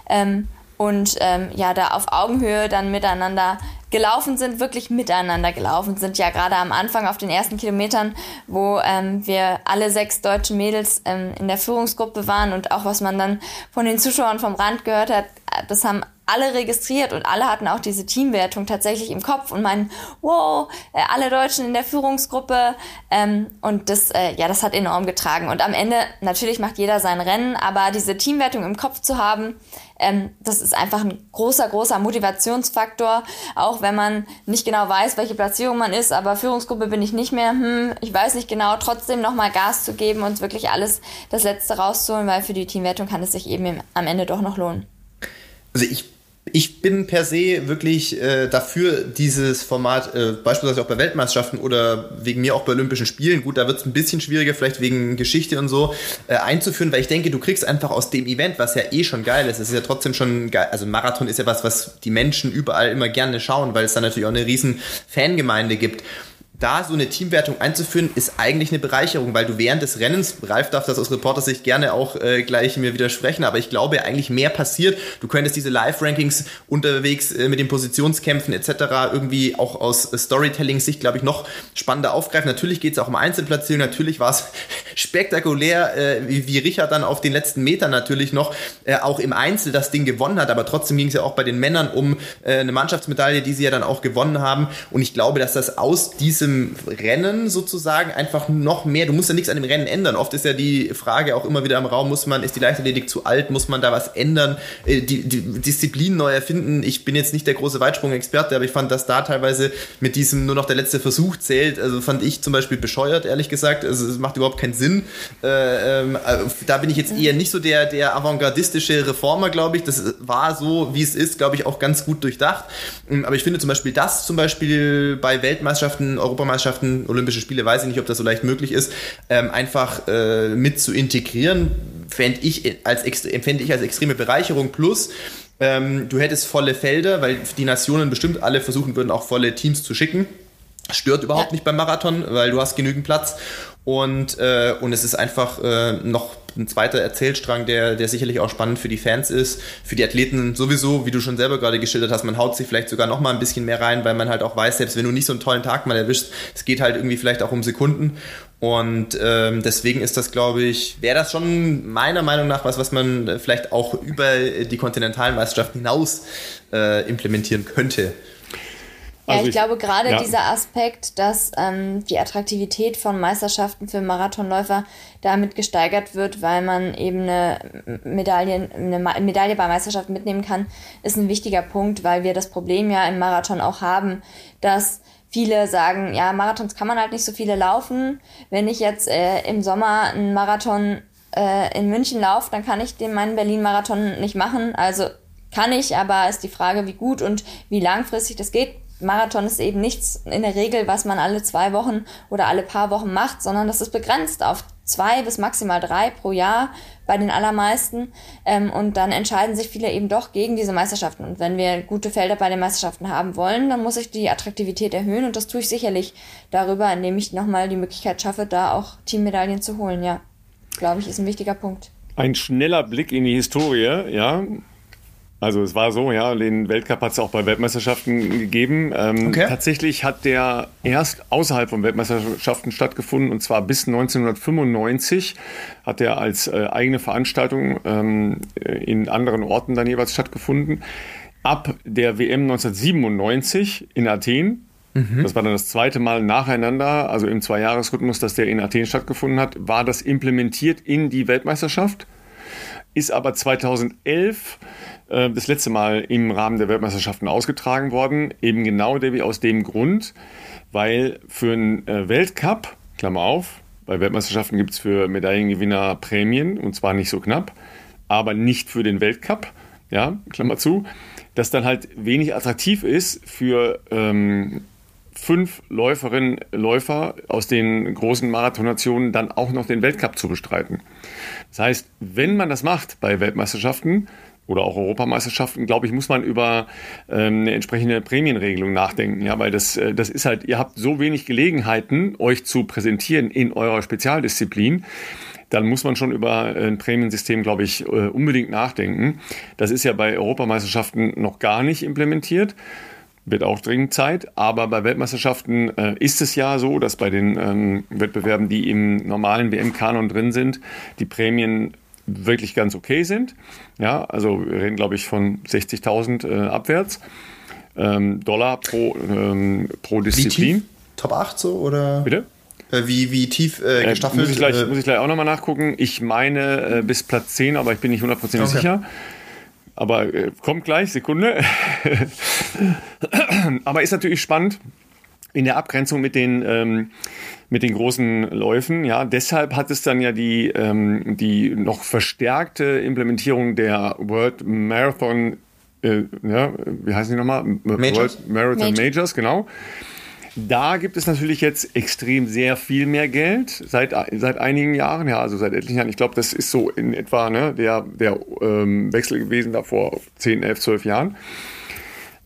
ähm, und ähm, ja, da auf Augenhöhe dann miteinander gelaufen sind, wirklich miteinander gelaufen sind. Ja, gerade am Anfang auf den ersten Kilometern, wo ähm, wir alle sechs deutschen Mädels ähm, in der Führungsgruppe waren und auch was man dann von den Zuschauern vom Rand gehört hat, das haben alle registriert und alle hatten auch diese Teamwertung tatsächlich im Kopf und meinen, wow, äh, alle Deutschen in der Führungsgruppe. Ähm, und das, äh, ja, das hat enorm getragen. Und am Ende natürlich macht jeder sein Rennen, aber diese Teamwertung im Kopf zu haben, ähm, das ist einfach ein großer, großer Motivationsfaktor, auch wenn man nicht genau weiß, welche Platzierung man ist, aber Führungsgruppe bin ich nicht mehr, hm, ich weiß nicht genau, trotzdem nochmal Gas zu geben und wirklich alles das Letzte rauszuholen, weil für die Teamwertung kann es sich eben am Ende doch noch lohnen. Also ich ich bin per se wirklich äh, dafür, dieses Format äh, beispielsweise auch bei Weltmeisterschaften oder wegen mir auch bei Olympischen Spielen, gut, da wird es ein bisschen schwieriger, vielleicht wegen Geschichte und so, äh, einzuführen, weil ich denke, du kriegst einfach aus dem Event, was ja eh schon geil ist, es ist ja trotzdem schon geil, also Marathon ist ja was, was die Menschen überall immer gerne schauen, weil es da natürlich auch eine riesen Fangemeinde gibt da so eine Teamwertung einzuführen, ist eigentlich eine Bereicherung, weil du während des Rennens, Ralf darf das aus Reportersicht gerne auch äh, gleich mir widersprechen, aber ich glaube eigentlich mehr passiert. Du könntest diese Live-Rankings unterwegs äh, mit den Positionskämpfen etc. irgendwie auch aus Storytelling-Sicht, glaube ich, noch spannender aufgreifen. Natürlich geht es auch um Einzelplatzierung, natürlich war es spektakulär, äh, wie, wie Richard dann auf den letzten Metern natürlich noch äh, auch im Einzel das Ding gewonnen hat, aber trotzdem ging es ja auch bei den Männern um äh, eine Mannschaftsmedaille, die sie ja dann auch gewonnen haben und ich glaube, dass das aus diesem diesem Rennen sozusagen einfach noch mehr, du musst ja nichts an dem Rennen ändern. Oft ist ja die Frage auch immer wieder im Raum, muss man, ist die Leichtathletik zu alt, muss man da was ändern, äh, die, die Disziplin neu erfinden. Ich bin jetzt nicht der große Weitsprung-Experte, aber ich fand, dass da teilweise mit diesem nur noch der letzte Versuch zählt, also fand ich zum Beispiel bescheuert, ehrlich gesagt. Also es macht überhaupt keinen Sinn. Äh, ähm, äh, da bin ich jetzt eher nicht so der, der avantgardistische Reformer, glaube ich. Das war so, wie es ist, glaube ich, auch ganz gut durchdacht. Ähm, aber ich finde zum Beispiel das zum Beispiel bei Weltmeisterschaften, Europa Europameisterschaften, Olympische Spiele, weiß ich nicht, ob das so leicht möglich ist, ähm, einfach äh, mit zu integrieren, fände ich, als, ich als extreme Bereicherung. Plus, ähm, du hättest volle Felder, weil die Nationen bestimmt alle versuchen würden, auch volle Teams zu schicken. Stört überhaupt ja. nicht beim Marathon, weil du hast genügend Platz und, äh, und es ist einfach äh, noch ein zweiter Erzählstrang, der, der sicherlich auch spannend für die Fans ist, für die Athleten sowieso, wie du schon selber gerade geschildert hast, man haut sich vielleicht sogar noch mal ein bisschen mehr rein, weil man halt auch weiß, selbst wenn du nicht so einen tollen Tag mal erwischst, es geht halt irgendwie vielleicht auch um Sekunden und ähm, deswegen ist das, glaube ich, wäre das schon meiner Meinung nach was, was man vielleicht auch über die kontinentalen Meisterschaften hinaus äh, implementieren könnte. Ja, also ich, ich, glaube gerade ja. dieser Aspekt, dass ähm, die Attraktivität von Meisterschaften für Marathonläufer damit gesteigert wird, weil man eben eine Medaille, eine Medaille bei Meisterschaften mitnehmen kann, ist ein wichtiger Punkt, weil wir das Problem ja im Marathon auch haben, dass viele sagen, ja, Marathons kann man halt nicht so viele laufen. Wenn ich jetzt äh, im Sommer einen Marathon äh, in München laufe, dann kann ich den meinen Berlin-Marathon nicht machen. Also kann ich, aber ist die Frage, wie gut und wie langfristig das geht Marathon ist eben nichts in der Regel, was man alle zwei Wochen oder alle paar Wochen macht, sondern das ist begrenzt auf zwei bis maximal drei pro Jahr bei den allermeisten. Ähm, und dann entscheiden sich viele eben doch gegen diese Meisterschaften. Und wenn wir gute Felder bei den Meisterschaften haben wollen, dann muss ich die Attraktivität erhöhen. Und das tue ich sicherlich darüber, indem ich nochmal die Möglichkeit schaffe, da auch Teammedaillen zu holen. Ja, glaube ich, ist ein wichtiger Punkt. Ein schneller Blick in die Historie, ja. Also es war so, ja, den Weltcup hat es auch bei Weltmeisterschaften gegeben. Ähm, okay. Tatsächlich hat der erst außerhalb von Weltmeisterschaften stattgefunden und zwar bis 1995 hat er als äh, eigene Veranstaltung ähm, in anderen Orten dann jeweils stattgefunden. Ab der WM 1997 in Athen Mhm. Das war dann das zweite Mal nacheinander, also im Zweijahresrhythmus, dass der in Athen stattgefunden hat, war das implementiert in die Weltmeisterschaft, ist aber 2011 äh, das letzte Mal im Rahmen der Weltmeisterschaften ausgetragen worden. Eben genau, Debbie, aus dem Grund, weil für einen äh, Weltcup, Klammer auf, bei Weltmeisterschaften gibt es für Medaillengewinner Prämien und zwar nicht so knapp, aber nicht für den Weltcup, ja, Klammer zu, das dann halt wenig attraktiv ist für ähm, fünf Läuferinnen, Läufer aus den großen Marathonnationen dann auch noch den Weltcup zu bestreiten. Das heißt, wenn man das macht bei Weltmeisterschaften, oder auch Europameisterschaften, glaube ich, muss man über ähm, eine entsprechende Prämienregelung nachdenken. Ja, weil das, äh, das ist halt, ihr habt so wenig Gelegenheiten, euch zu präsentieren in eurer Spezialdisziplin. Dann muss man schon über ein Prämiensystem, glaube ich, äh, unbedingt nachdenken. Das ist ja bei Europameisterschaften noch gar nicht implementiert wird auch dringend Zeit. Aber bei Weltmeisterschaften äh, ist es ja so, dass bei den ähm, Wettbewerben, die im normalen WM-Kanon drin sind, die Prämien wirklich ganz okay sind. Ja, also wir reden, glaube ich, von 60.000 äh, abwärts ähm, Dollar pro, ähm, pro Disziplin. Top 8 so oder? Bitte? Äh, wie, wie tief äh, gestaffelt? Äh, muss, ich gleich, äh, muss ich gleich auch nochmal nachgucken. Ich meine äh, bis Platz 10, aber ich bin nicht hundertprozentig okay. sicher. Aber äh, kommt gleich, Sekunde. aber ist natürlich spannend in der Abgrenzung mit den ähm, mit den großen Läufen. Ja, deshalb hat es dann ja die, ähm, die noch verstärkte Implementierung der World Marathon, äh, ja, wie heißen die nochmal? Majors? World Marathon Major. Majors, genau. Da gibt es natürlich jetzt extrem sehr viel mehr Geld seit, seit einigen Jahren, ja, also seit etlichen Jahren. Ich glaube, das ist so in etwa ne, der, der ähm, Wechsel gewesen da vor 10, 11, 12 Jahren.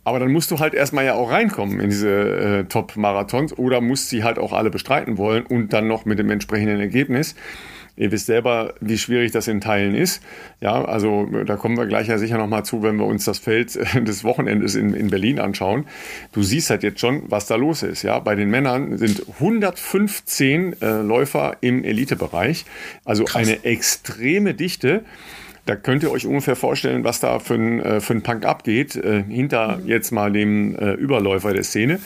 Aber dann musst du halt erstmal ja auch reinkommen in diese äh, Top-Marathons oder musst sie halt auch alle bestreiten wollen und dann noch mit dem entsprechenden Ergebnis. Ihr wisst selber, wie schwierig das in Teilen ist. Ja, also da kommen wir gleich ja sicher nochmal zu, wenn wir uns das Feld des Wochenendes in, in Berlin anschauen. Du siehst halt jetzt schon, was da los ist. Ja, bei den Männern sind 115 äh, Läufer im Elitebereich. Also Krass. eine extreme Dichte. Da könnt ihr euch ungefähr vorstellen, was da für ein, äh, für ein Punk abgeht, äh, hinter jetzt mal dem äh, Überläufer der Szene.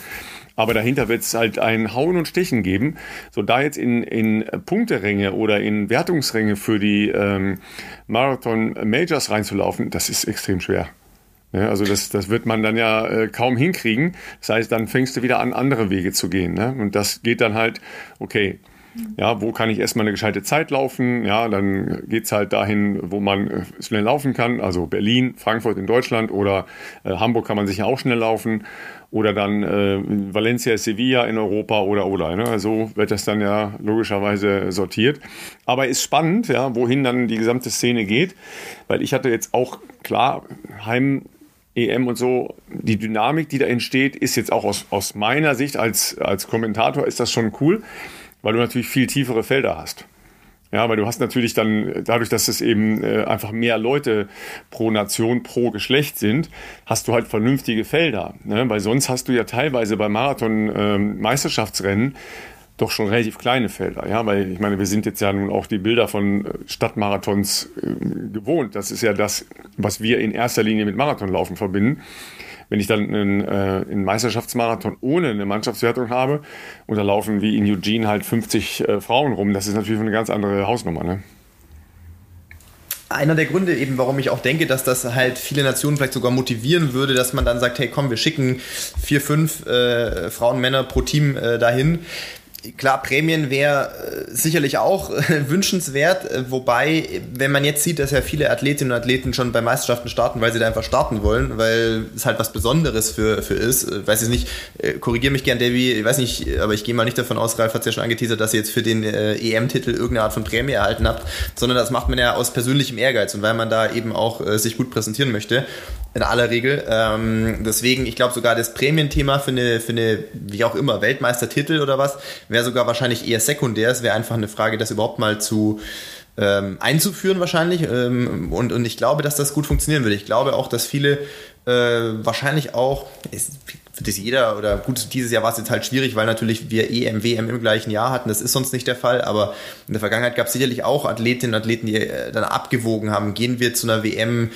Aber dahinter wird es halt ein Hauen und Stechen geben. So da jetzt in, in Punkteränge oder in Wertungsränge für die ähm, Marathon Majors reinzulaufen, das ist extrem schwer. Ja, also das, das wird man dann ja äh, kaum hinkriegen. Das heißt, dann fängst du wieder an, andere Wege zu gehen. Ne? Und das geht dann halt, okay, ja, wo kann ich erstmal eine gescheite Zeit laufen? Ja, dann geht's halt dahin, wo man äh, schnell laufen kann. Also Berlin, Frankfurt in Deutschland oder äh, Hamburg kann man sicher auch schnell laufen. Oder dann äh, Valencia, Sevilla in Europa oder oder. Ne? So wird das dann ja logischerweise sortiert. Aber ist spannend, ja, wohin dann die gesamte Szene geht. Weil ich hatte jetzt auch klar, Heim EM und so, die Dynamik, die da entsteht, ist jetzt auch aus, aus meiner Sicht als, als Kommentator ist das schon cool weil du natürlich viel tiefere Felder hast. Ja, weil du hast natürlich dann, dadurch, dass es eben äh, einfach mehr Leute pro Nation, pro Geschlecht sind, hast du halt vernünftige Felder. Ne? Weil sonst hast du ja teilweise bei Marathon-Meisterschaftsrennen ähm, doch schon relativ kleine Felder. Ja, weil ich meine, wir sind jetzt ja nun auch die Bilder von äh, Stadtmarathons äh, gewohnt. Das ist ja das, was wir in erster Linie mit Marathonlaufen verbinden wenn ich dann einen, äh, einen Meisterschaftsmarathon ohne eine Mannschaftswertung habe und da laufen wie in Eugene halt 50 äh, Frauen rum, das ist natürlich eine ganz andere Hausnummer. Ne? einer der Gründe eben, warum ich auch denke, dass das halt viele Nationen vielleicht sogar motivieren würde, dass man dann sagt, hey komm, wir schicken vier, fünf äh, Frauen, Männer pro Team äh, dahin, Klar, Prämien wäre äh, sicherlich auch äh, wünschenswert, äh, wobei, wenn man jetzt sieht, dass ja viele Athletinnen und Athleten schon bei Meisterschaften starten, weil sie da einfach starten wollen, weil es halt was Besonderes für, für ist. Äh, weiß ich nicht, äh, korrigiere mich gern, Davy, ich weiß nicht, aber ich gehe mal nicht davon aus, Ralf hat es ja schon angeteasert, dass ihr jetzt für den äh, EM-Titel irgendeine Art von Prämie erhalten habt, sondern das macht man ja aus persönlichem Ehrgeiz und weil man da eben auch sich gut präsentieren möchte in aller Regel. Ähm, deswegen, ich glaube sogar das Prämienthema für eine, für eine, wie auch immer, Weltmeistertitel oder was, wäre sogar wahrscheinlich eher sekundär. Es wäre einfach eine Frage, das überhaupt mal zu ähm, einzuführen wahrscheinlich. Ähm, und, und ich glaube, dass das gut funktionieren würde. Ich glaube auch, dass viele äh, wahrscheinlich auch, ist, für das jeder, oder gut, dieses Jahr war es jetzt halt schwierig, weil natürlich wir EM, WM im gleichen Jahr hatten. Das ist sonst nicht der Fall, aber in der Vergangenheit gab es sicherlich auch Athletinnen und Athleten, die äh, dann abgewogen haben, gehen wir zu einer WM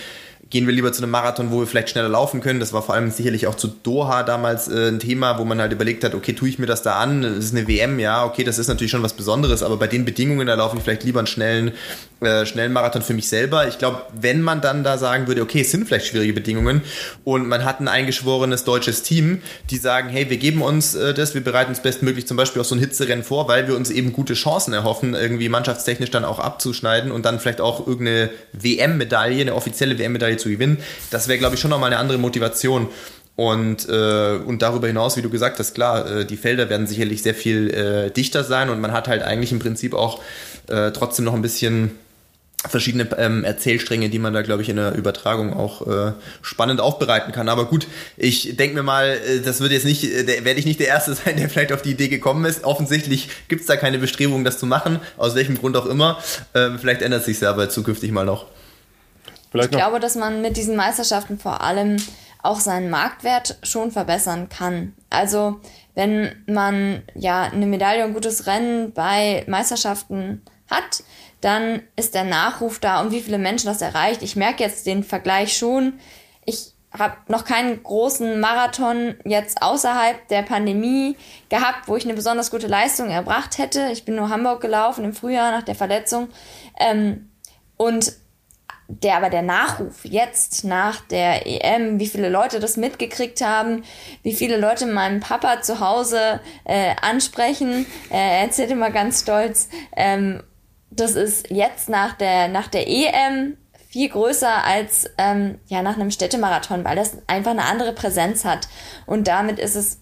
gehen wir lieber zu einem Marathon, wo wir vielleicht schneller laufen können. Das war vor allem sicherlich auch zu Doha damals äh, ein Thema, wo man halt überlegt hat, okay, tue ich mir das da an? Das ist eine WM, ja, okay, das ist natürlich schon was Besonderes, aber bei den Bedingungen, da laufe ich vielleicht lieber einen schnellen, äh, schnellen Marathon für mich selber. Ich glaube, wenn man dann da sagen würde, okay, es sind vielleicht schwierige Bedingungen und man hat ein eingeschworenes deutsches Team, die sagen, hey, wir geben uns äh, das, wir bereiten uns bestmöglich zum Beispiel auf so ein Hitzerennen vor, weil wir uns eben gute Chancen erhoffen, irgendwie mannschaftstechnisch dann auch abzuschneiden und dann vielleicht auch irgendeine WM-Medaille, eine offizielle WM-Medaille zu gewinnen. Das wäre, glaube ich, schon nochmal eine andere Motivation. Und, äh, und darüber hinaus, wie du gesagt hast, klar, äh, die Felder werden sicherlich sehr viel äh, dichter sein und man hat halt eigentlich im Prinzip auch äh, trotzdem noch ein bisschen verschiedene ähm, Erzählstränge, die man da, glaube ich, in der Übertragung auch äh, spannend aufbereiten kann. Aber gut, ich denke mir mal, äh, das wird jetzt nicht, äh, werde ich nicht der Erste sein, der vielleicht auf die Idee gekommen ist. Offensichtlich gibt es da keine Bestrebung, das zu machen, aus welchem Grund auch immer. Ähm, vielleicht ändert sich ja aber zukünftig mal noch. Vielleicht ich noch. glaube, dass man mit diesen Meisterschaften vor allem auch seinen Marktwert schon verbessern kann. Also wenn man ja eine Medaille und gutes Rennen bei Meisterschaften hat, dann ist der Nachruf da und wie viele Menschen das erreicht. Ich merke jetzt den Vergleich schon. Ich habe noch keinen großen Marathon jetzt außerhalb der Pandemie gehabt, wo ich eine besonders gute Leistung erbracht hätte. Ich bin nur Hamburg gelaufen im Frühjahr nach der Verletzung. Ähm, und der aber der Nachruf jetzt nach der EM, wie viele Leute das mitgekriegt haben, wie viele Leute meinem Papa zu Hause äh, ansprechen, äh, er erzählt immer ganz stolz, ähm, das ist jetzt nach der, nach der EM viel größer als ähm, ja, nach einem Städtemarathon, weil das einfach eine andere Präsenz hat. Und damit ist es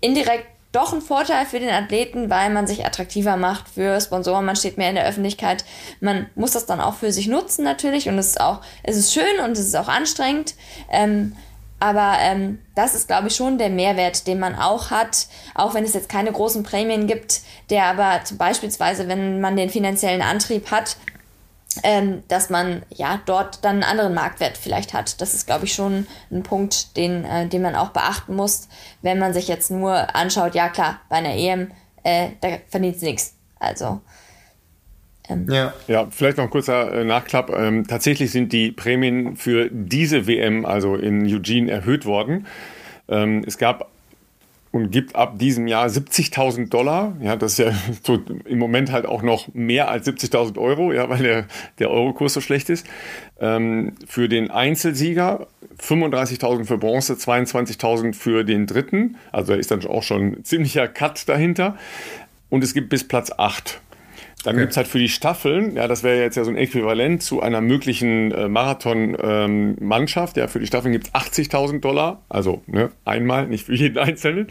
indirekt doch ein Vorteil für den Athleten, weil man sich attraktiver macht für Sponsoren, man steht mehr in der Öffentlichkeit, man muss das dann auch für sich nutzen natürlich und es ist auch, es ist schön und es ist auch anstrengend. Ähm, aber ähm, das ist, glaube ich, schon der Mehrwert, den man auch hat, auch wenn es jetzt keine großen Prämien gibt, der aber zum beispielsweise, wenn man den finanziellen Antrieb hat, ähm, dass man ja dort dann einen anderen Marktwert vielleicht hat. Das ist, glaube ich, schon ein Punkt, den, äh, den man auch beachten muss, wenn man sich jetzt nur anschaut, ja klar, bei einer EM, äh, da verdient es nichts. Also ähm, ja. ja, vielleicht noch ein kurzer äh, Nachklapp. Ähm, tatsächlich sind die Prämien für diese WM, also in Eugene, erhöht worden. Ähm, es gab und gibt ab diesem Jahr 70.000 Dollar. Ja, das ist ja so im Moment halt auch noch mehr als 70.000 Euro, ja, weil der, der Eurokurs so schlecht ist. Ähm, für den Einzelsieger 35.000 für Bronze, 22.000 für den Dritten. Also da ist dann auch schon ein ziemlicher Cut dahinter. Und es gibt bis Platz 8. Dann okay. gibt es halt für die Staffeln, ja, das wäre jetzt ja so ein Äquivalent zu einer möglichen äh, Marathon-Mannschaft. Ähm, ja, für die Staffeln gibt es 80.000 Dollar, also ne, einmal, nicht für jeden Einzelnen.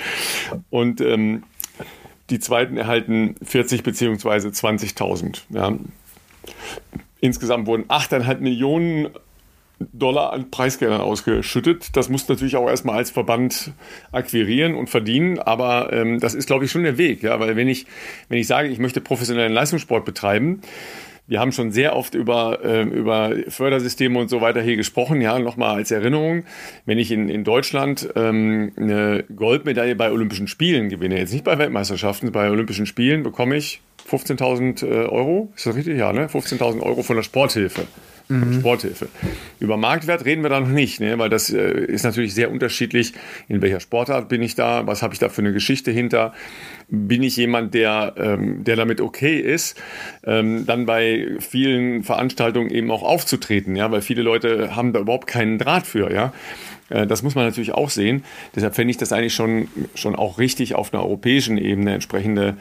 Und ähm, die zweiten erhalten 40 beziehungsweise 20.000. Ja. Insgesamt wurden 8,5 Millionen Dollar an Preisgeldern ausgeschüttet. Das muss natürlich auch erstmal als Verband akquirieren und verdienen, aber ähm, das ist, glaube ich, schon der Weg, ja, weil wenn ich, wenn ich sage, ich möchte professionellen Leistungssport betreiben, wir haben schon sehr oft über, äh, über Fördersysteme und so weiter hier gesprochen. Ja, nochmal als Erinnerung, wenn ich in, in Deutschland ähm, eine Goldmedaille bei Olympischen Spielen gewinne, jetzt nicht bei Weltmeisterschaften, bei Olympischen Spielen bekomme ich 15.000 äh, Euro. Ist das richtig? Ja, ne? 15.000 Euro von der Sporthilfe mhm. Sporthilfe. Über Marktwert reden wir da noch nicht, ne? weil das äh, ist natürlich sehr unterschiedlich. In welcher Sportart bin ich da? Was habe ich da für eine Geschichte hinter? Bin ich jemand, der, ähm, der damit okay ist, ähm, dann bei vielen Veranstaltungen eben auch aufzutreten, ja, weil viele Leute haben da überhaupt keinen Draht für, ja. Äh, das muss man natürlich auch sehen. Deshalb fände ich das eigentlich schon, schon auch richtig, auf einer europäischen Ebene entsprechende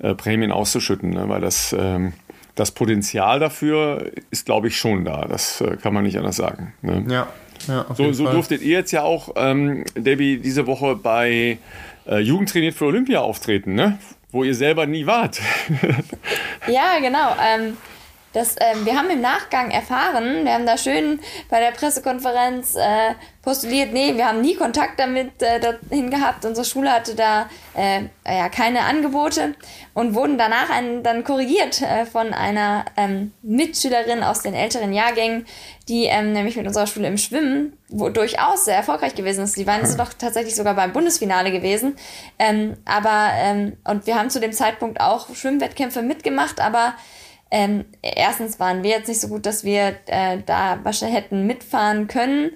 äh, Prämien auszuschütten, ne? weil das ähm, das Potenzial dafür ist, glaube ich, schon da. Das äh, kann man nicht anders sagen. Ne? Ja. Ja, so, so durftet ihr jetzt ja auch, ähm, Debbie, diese Woche bei äh, Jugend trainiert für Olympia auftreten, ne? wo ihr selber nie wart. ja, genau. Ähm, das, ähm, wir haben im Nachgang erfahren, wir haben da schön bei der Pressekonferenz äh, postuliert, nee, wir haben nie Kontakt damit äh, dahin gehabt. Unsere Schule hatte da äh, ja keine Angebote und wurden danach ein, dann korrigiert äh, von einer ähm, Mitschülerin aus den älteren Jahrgängen, die ähm, nämlich mit unserer Schule im Schwimmen wo durchaus sehr erfolgreich gewesen ist. Die waren jetzt doch tatsächlich sogar beim Bundesfinale gewesen. Ähm, aber ähm, und wir haben zu dem Zeitpunkt auch Schwimmwettkämpfe mitgemacht, aber Ähm, erstens waren wir jetzt nicht so gut, dass wir äh, da wahrscheinlich hätten mitfahren können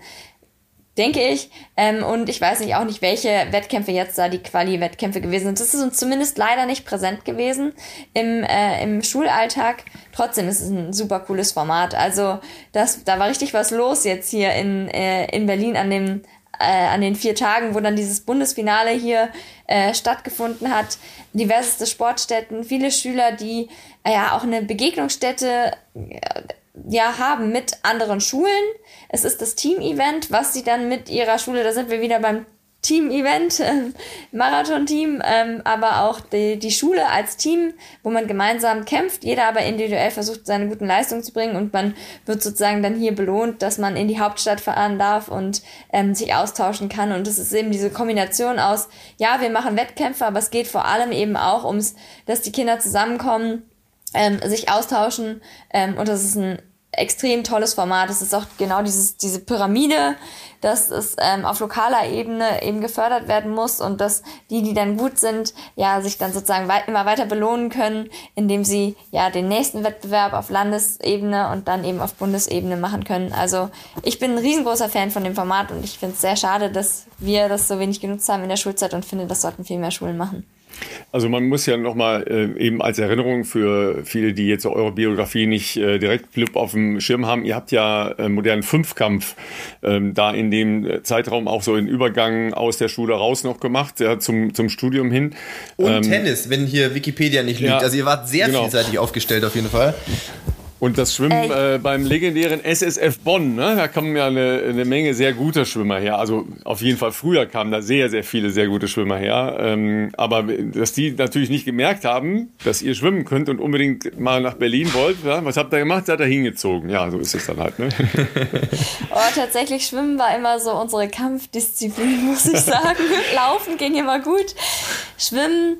denke ich. Ähm, und ich weiß nicht auch nicht, welche Wettkämpfe jetzt da die Quali-Wettkämpfe gewesen sind. Das ist uns zumindest leider nicht präsent gewesen im, äh, im Schulalltag. Trotzdem ist es ein super cooles Format. Also das, da war richtig was los jetzt hier in, äh, in Berlin an dem äh, an den vier Tagen, wo dann dieses Bundesfinale hier äh, stattgefunden hat. Diverseste Sportstätten, viele Schüler, die ja auch eine Begegnungsstätte äh, ja haben mit anderen Schulen es ist das Team-Event, was sie dann mit ihrer Schule, da sind wir wieder beim Team-Event, äh, Marathon-Team, ähm, aber auch die, die Schule als Team, wo man gemeinsam kämpft, jeder aber individuell versucht, seine guten Leistungen zu bringen und man wird sozusagen dann hier belohnt, dass man in die Hauptstadt fahren darf und ähm, sich austauschen kann. Und das ist eben diese Kombination aus, ja, wir machen Wettkämpfe, aber es geht vor allem eben auch ums, dass die Kinder zusammenkommen, ähm, sich austauschen ähm, und das ist ein extrem tolles Format. Es ist auch genau dieses, diese Pyramide, dass es ähm, auf lokaler Ebene eben gefördert werden muss und dass die, die dann gut sind, ja, sich dann sozusagen weit, immer weiter belohnen können, indem sie ja den nächsten Wettbewerb auf Landesebene und dann eben auf Bundesebene machen können. Also ich bin ein riesengroßer Fan von dem Format und ich finde es sehr schade, dass wir das so wenig genutzt haben in der Schulzeit und finde, das sollten viel mehr Schulen machen. Also man muss ja nochmal äh, eben als Erinnerung für viele, die jetzt eure Biografie nicht äh, direkt Flip auf dem Schirm haben, ihr habt ja äh, modernen Fünfkampf ähm, da in dem Zeitraum auch so einen Übergang aus der Schule raus noch gemacht, ja, zum, zum Studium hin. Und ähm, Tennis, wenn hier Wikipedia nicht lügt. Ja, also ihr wart sehr genau. vielseitig aufgestellt auf jeden Fall. Und das Schwimmen äh, beim legendären SSF Bonn, ne? da kommen ja eine, eine Menge sehr guter Schwimmer her. Also auf jeden Fall früher kamen da sehr, sehr viele sehr gute Schwimmer her. Ähm, aber dass die natürlich nicht gemerkt haben, dass ihr schwimmen könnt und unbedingt mal nach Berlin wollt, ja? was habt ihr gemacht? Seid ihr hingezogen. Ja, so ist es dann halt. Ne? oh, tatsächlich Schwimmen war immer so unsere Kampfdisziplin, muss ich sagen. Laufen ging immer gut. Schwimmen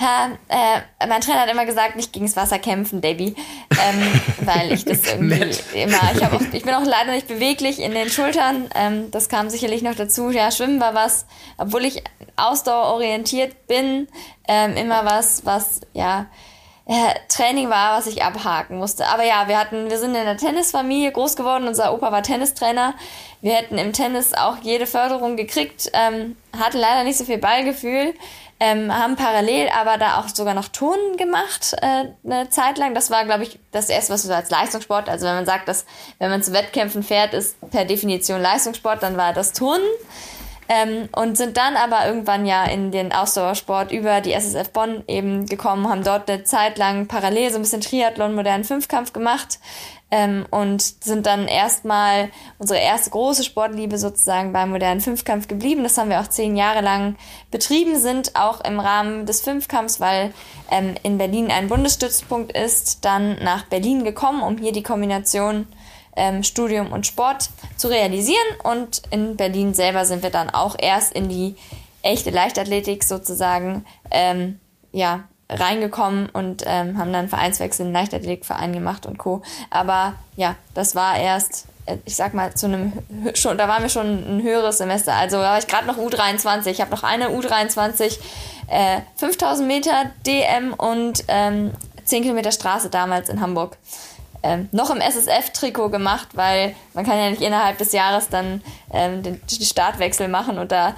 ja, äh, mein Trainer hat immer gesagt, nicht gegen das Wasser kämpfen, Baby. Ähm, weil ich das irgendwie immer, ich, auch, ich bin auch leider nicht beweglich in den Schultern. Ähm, das kam sicherlich noch dazu. Ja, Schwimmen war was, obwohl ich ausdauerorientiert bin, ähm, immer was, was, ja, äh, Training war, was ich abhaken musste. Aber ja, wir hatten, wir sind in der Tennisfamilie groß geworden. Unser Opa war Tennistrainer. Wir hätten im Tennis auch jede Förderung gekriegt, ähm, hatten leider nicht so viel Ballgefühl ähm, haben parallel aber da auch sogar noch Turnen gemacht äh, eine Zeit lang. Das war, glaube ich, das erste, was so als Leistungssport, also wenn man sagt, dass wenn man zu Wettkämpfen fährt, ist per Definition Leistungssport, dann war das Turnen. Ähm, und sind dann aber irgendwann ja in den Ausdauersport über die SSF Bonn eben gekommen, haben dort eine Zeit lang parallel so ein bisschen Triathlon, modernen Fünfkampf gemacht, ähm, und sind dann erstmal unsere erste große Sportliebe sozusagen beim modernen Fünfkampf geblieben. Das haben wir auch zehn Jahre lang betrieben, sind auch im Rahmen des Fünfkampfs, weil ähm, in Berlin ein Bundesstützpunkt ist, dann nach Berlin gekommen, um hier die Kombination ähm, Studium und Sport zu realisieren. Und in Berlin selber sind wir dann auch erst in die echte Leichtathletik sozusagen ähm, ja, reingekommen und ähm, haben dann Vereinswechsel in den Leichtathletikverein gemacht und Co. Aber ja, das war erst, äh, ich sag mal, zu einem schon, da waren wir schon ein höheres Semester. Also da war ich gerade noch U23. Ich habe noch eine U23, äh, 5000 Meter DM und ähm, 10 Kilometer Straße damals in Hamburg. Ähm, noch im SSF-Trikot gemacht, weil man kann ja nicht innerhalb des Jahres dann ähm, den, den Startwechsel machen und da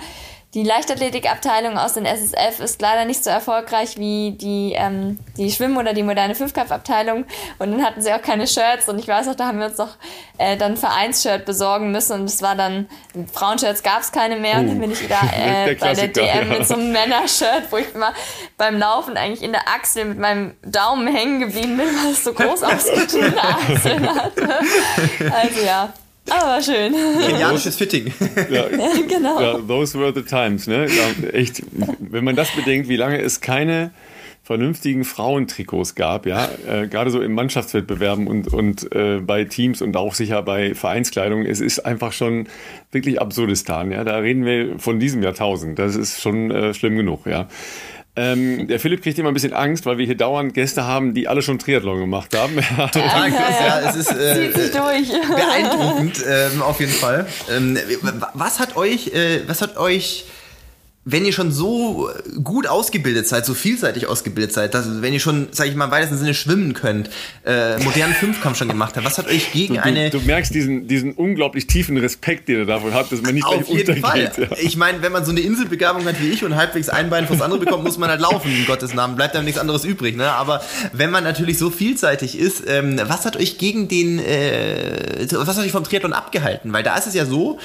die Leichtathletikabteilung aus den SSF ist leider nicht so erfolgreich wie die, ähm, die Schwimm- oder die moderne Fünfkampfabteilung. Und dann hatten sie auch keine Shirts. Und ich weiß noch, da haben wir uns noch äh, dann ein Vereinsshirt besorgen müssen. Und es war dann, Frauenshirts gab es keine mehr. Und dann bin ich wieder äh, bei der DM ja. mit so einem Männershirt, wo ich immer beim Laufen eigentlich in der Achsel mit meinem Daumen hängen geblieben bin, weil es so groß ausgedehnte Achseln hatte. Also ja, aber schön. Kenianisches Fitting. Ja, genau. Ja, those were the times. Ne? Ja, echt, wenn man das bedenkt, wie lange es keine vernünftigen Frauentrikots gab, ja, äh, gerade so im Mannschaftswettbewerben und, und äh, bei Teams und auch sicher bei Vereinskleidung, es ist einfach schon wirklich Absurdistan, ja, da reden wir von diesem Jahrtausend, das ist schon äh, schlimm genug, ja. Ähm, der Philipp kriegt immer ein bisschen Angst, weil wir hier dauernd Gäste haben, die alle schon Triathlon gemacht haben. Total krass, ja. Es ist äh, beeindruckend, ähm, auf jeden Fall. Ähm, was hat euch, äh, was hat euch wenn ihr schon so gut ausgebildet seid, so vielseitig ausgebildet seid, dass, wenn ihr schon, sag ich mal, im weitesten Sinne schwimmen könnt, äh, modernen Fünfkampf schon gemacht habt, was hat euch gegen du, eine... Du, du merkst diesen, diesen unglaublich tiefen Respekt, den ihr davon habt, dass man nicht Auf gleich jeden Fall. untergeht. Ja. Ich meine, wenn man so eine Inselbegabung hat wie ich und halbwegs ein Bein fürs andere bekommt, muss man halt laufen, in Gottes Namen. Bleibt einem nichts anderes übrig. Ne? Aber wenn man natürlich so vielseitig ist, ähm, was hat euch gegen den, äh, was hat euch vom Triathlon abgehalten? Weil da ist es ja so,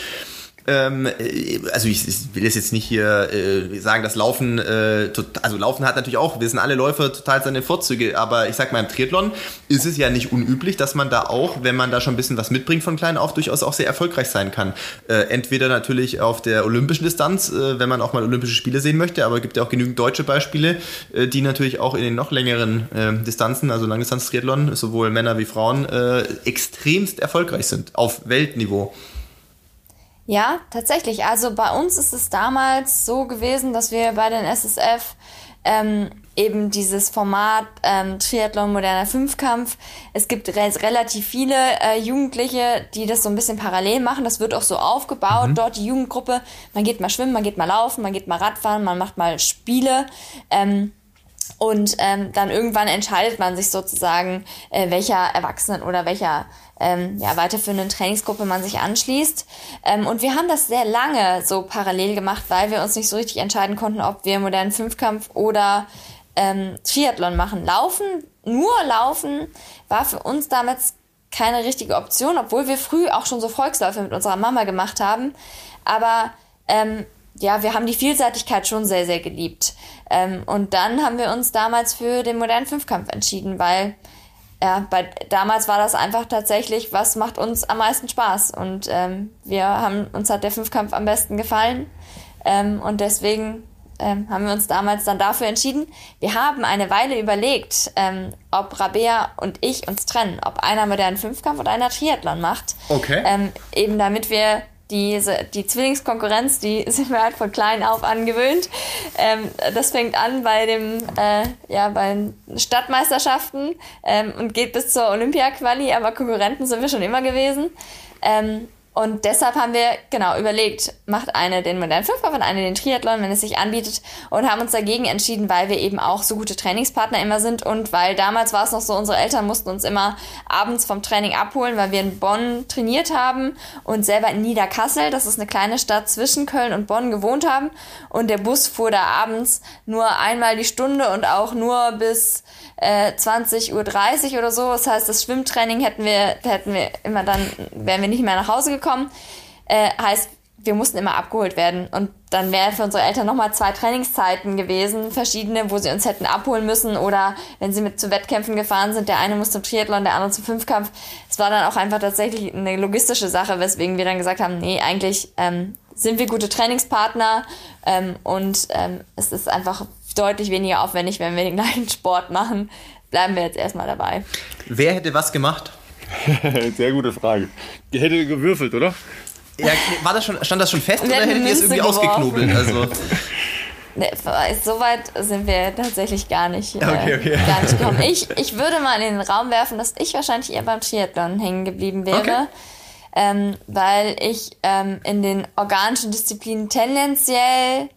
ähm, äh, also ich, ich will es jetzt nicht hier äh, sagen, dass Laufen, äh, tot, also Laufen hat natürlich auch, wir sind alle Läufer total seine Vorzüge, aber ich sag mal, im Triathlon ist es ja nicht unüblich, dass man da auch, wenn man da schon ein bisschen was mitbringt von klein auf, durchaus auch sehr erfolgreich sein kann. Äh, entweder natürlich auf der olympischen Distanz, äh, wenn man auch mal Olympische Spiele sehen möchte, aber es gibt ja auch genügend deutsche Beispiele, äh, die natürlich auch in den noch längeren äh, Distanzen, also Langdistanz-Triathlon, sowohl Männer wie Frauen, extremst erfolgreich sind auf Weltniveau. Ja, tatsächlich. Also bei uns ist es damals so gewesen, dass wir bei den SSF ähm, eben dieses Format ähm, Triathlon moderner Fünfkampf. Es gibt re relativ viele äh, Jugendliche, die das so ein bisschen parallel machen. Das wird auch so aufgebaut. Mhm. Dort die Jugendgruppe. Man geht mal schwimmen, man geht mal laufen, man geht mal Radfahren, man macht mal Spiele. Ähm, und ähm, dann irgendwann entscheidet man sich sozusagen, äh, welcher Erwachsenen oder welcher ähm, ja, weiterführenden Trainingsgruppe man sich anschließt. Ähm, und wir haben das sehr lange so parallel gemacht, weil wir uns nicht so richtig entscheiden konnten, ob wir modernen Fünfkampf oder ähm, Triathlon machen. Laufen, nur Laufen, war für uns damals keine richtige Option, obwohl wir früh auch schon so Volksläufe mit unserer Mama gemacht haben. Aber ähm, ja, wir haben die Vielseitigkeit schon sehr, sehr geliebt. Ähm, und dann haben wir uns damals für den modernen Fünfkampf entschieden, weil ja, bei, damals war das einfach tatsächlich, was macht uns am meisten Spaß. Und ähm, wir haben, uns hat der Fünfkampf am besten gefallen. Ähm, und deswegen ähm, haben wir uns damals dann dafür entschieden. Wir haben eine Weile überlegt, ähm, ob Rabea und ich uns trennen, ob einer modernen Fünfkampf oder einer Triathlon macht. Okay. Ähm, eben damit wir diese, die Zwillingskonkurrenz, die sind wir halt von klein auf angewöhnt. Ähm, das fängt an bei dem, äh, ja, bei Stadtmeisterschaften ähm, und geht bis zur Olympia-Quali, aber Konkurrenten sind wir schon immer gewesen. Ähm, und deshalb haben wir genau überlegt, macht eine den modernen Fünfkampf und eine den Triathlon, wenn es sich anbietet, und haben uns dagegen entschieden, weil wir eben auch so gute Trainingspartner immer sind und weil damals war es noch so, unsere Eltern mussten uns immer abends vom Training abholen, weil wir in Bonn trainiert haben und selber in Niederkassel, das ist eine kleine Stadt zwischen Köln und Bonn, gewohnt haben. Und der Bus fuhr da abends nur einmal die Stunde und auch nur bis äh, 20.30 Uhr oder so. Das heißt, das Schwimmtraining hätten wir, hätten wir immer dann, wären wir nicht mehr nach Hause gekommen. Äh, heißt, wir mussten immer abgeholt werden. Und dann wären für unsere Eltern nochmal zwei Trainingszeiten gewesen, verschiedene, wo sie uns hätten abholen müssen. Oder wenn sie mit zu Wettkämpfen gefahren sind, der eine muss zum Triathlon, der andere zum Fünfkampf. Es war dann auch einfach tatsächlich eine logistische Sache, weswegen wir dann gesagt haben, nee, eigentlich ähm, sind wir gute Trainingspartner ähm, und ähm, es ist einfach deutlich weniger aufwendig, wenn wir den gleichen Sport machen. Bleiben wir jetzt erstmal dabei. Wer hätte was gemacht? Sehr gute Frage. Ihr hättet gewürfelt, oder? Ja, war das schon, stand das schon fest oder hättet ihr es irgendwie geworfen. ausgeknobelt? Also. Nee, so weit sind wir tatsächlich gar nicht, okay, okay. Äh, gar nicht gekommen. Ich, ich würde mal in den Raum werfen, dass ich wahrscheinlich eher beim Triathlon hängen geblieben wäre. Okay. Ähm, weil ich ähm, in den organischen Disziplinen tendenziell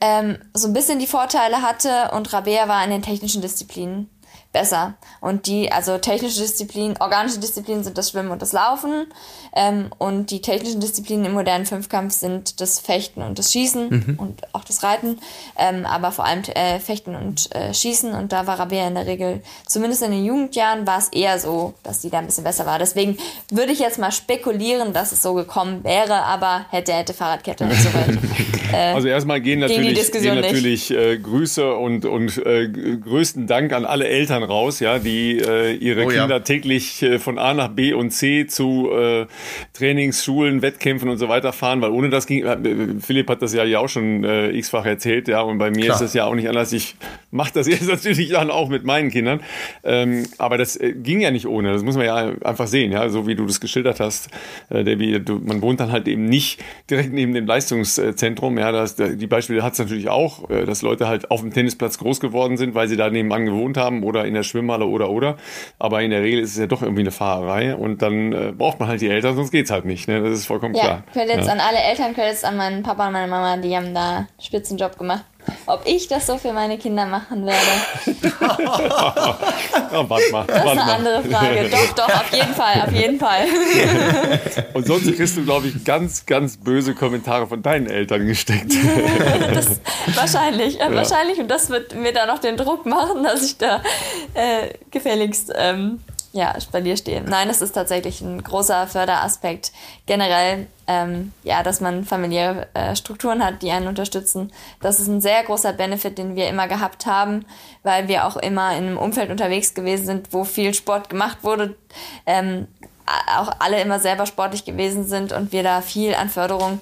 ähm, so ein bisschen die Vorteile hatte und Rabea war in den technischen Disziplinen besser. Und die, also technische Disziplinen, organische Disziplinen sind das Schwimmen und das Laufen. Ähm, und die technischen Disziplinen im modernen Fünfkampf sind das Fechten und das Schießen mhm. und auch das Reiten. Ähm, aber vor allem äh, Fechten und äh, Schießen. Und da war Rabea in der Regel, zumindest in den Jugendjahren, war es eher so, dass die da ein bisschen besser war. Deswegen würde ich jetzt mal spekulieren, dass es so gekommen wäre, aber hätte, hätte Fahrradkette nicht so weit. Äh, also erstmal gehen natürlich, gehen natürlich äh, Grüße und, und äh, größten Dank an alle Eltern raus, ja, die äh, ihre oh, Kinder ja. täglich äh, von A nach B und C zu äh, Trainings, Schulen, Wettkämpfen und so weiter fahren, weil ohne das ging, äh, Philipp hat das ja ja auch schon äh, x-fach erzählt, ja, und bei mir Klar. ist das ja auch nicht anders. Ich mache das jetzt natürlich dann auch mit meinen Kindern, ähm, aber das äh, ging ja nicht ohne, das muss man ja einfach sehen, ja, so wie du das geschildert hast, äh, Debbie, du, man wohnt dann halt eben nicht direkt neben dem Leistungszentrum, ja, das, die Beispiele hat es natürlich auch, äh, dass Leute halt auf dem Tennisplatz groß geworden sind, weil sie da nebenan gewohnt haben oder in der Schwimmhalle oder oder. Aber in der Regel ist es ja doch irgendwie eine Fahrerei und dann äh, braucht man halt die Eltern, sonst geht's halt nicht. Ne? Das ist vollkommen ja, klar. Credits ja. an alle Eltern, Credits an meinen Papa und meine Mama, die haben da einen Spitzenjob gemacht. Ob ich das so für meine Kinder machen werde? oh, warte mal, das ist eine andere Frage. Doch, doch, auf jeden Fall, auf jeden Fall. Und sonst kriegst du, glaube ich, ganz, ganz böse Kommentare von deinen Eltern gesteckt. das, wahrscheinlich, ja. wahrscheinlich. Und das wird mir dann noch den Druck machen, dass ich da äh, gefälligst ähm, ja, stehe. Nein, das ist tatsächlich ein großer Förderaspekt. Generell, ähm, ja, dass man familiäre äh, Strukturen hat, die einen unterstützen. Das ist ein sehr großer Benefit, den wir immer gehabt haben, weil wir auch immer in einem Umfeld unterwegs gewesen sind, wo viel Sport gemacht wurde. Ähm, auch alle immer selber sportlich gewesen sind und wir da viel an Förderung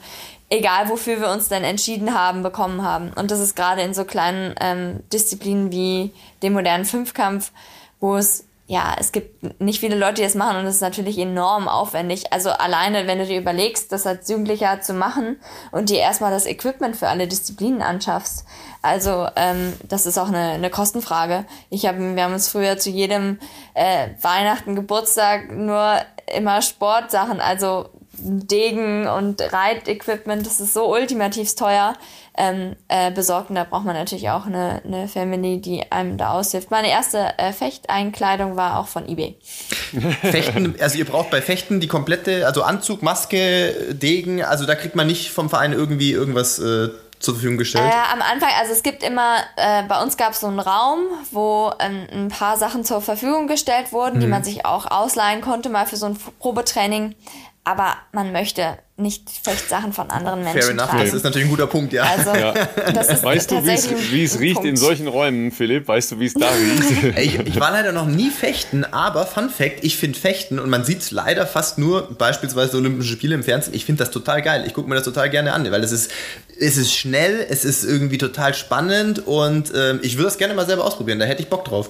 egal wofür wir uns denn entschieden haben, bekommen haben. Und das ist gerade in so kleinen ähm, Disziplinen wie dem modernen Fünfkampf, wo es ja, es gibt nicht viele Leute, die das machen und es ist natürlich enorm aufwendig. Also alleine, wenn du dir überlegst, das als Jugendlicher zu machen und dir erstmal das Equipment für alle Disziplinen anschaffst. Also ähm, das ist auch eine, eine Kostenfrage. Ich hab, wir haben uns früher zu jedem äh, Weihnachten, Geburtstag nur immer Sportsachen, also Degen und Reitequipment, das ist so ultimativ teuer ähm, äh, besorgt. Und da braucht man natürlich auch eine, eine Family, die einem da aushilft. Meine erste äh, Fechteinkleidung war auch von eBay. Fechten, also ihr braucht bei Fechten die komplette, also Anzug, Maske, Degen, also da kriegt man nicht vom Verein irgendwie irgendwas äh, zur Verfügung gestellt? Äh, am Anfang, also es gibt immer, äh, bei uns gab es so einen Raum, wo ähm, ein paar Sachen zur Verfügung gestellt wurden, mhm. die man sich auch ausleihen konnte, mal für so ein Probetraining. Aber man möchte nicht Fechtsachen von anderen Menschen Fair enough, tragen. das ist natürlich ein guter Punkt, ja. Also, Ja. das ist Weißt du, wie es riecht Punkt. in solchen Räumen, Philipp? Weißt du, wie es da riecht? Ich, ich war leider noch nie fechten, aber Fun Fact, ich finde Fechten und man sieht es leider fast nur beispielsweise Olympische Spiele im Fernsehen. Ich finde das total geil. Ich gucke mir das total gerne an, weil es ist, es ist schnell, es ist irgendwie total spannend und ähm, ich würde das gerne mal selber ausprobieren. Da hätte ich Bock drauf.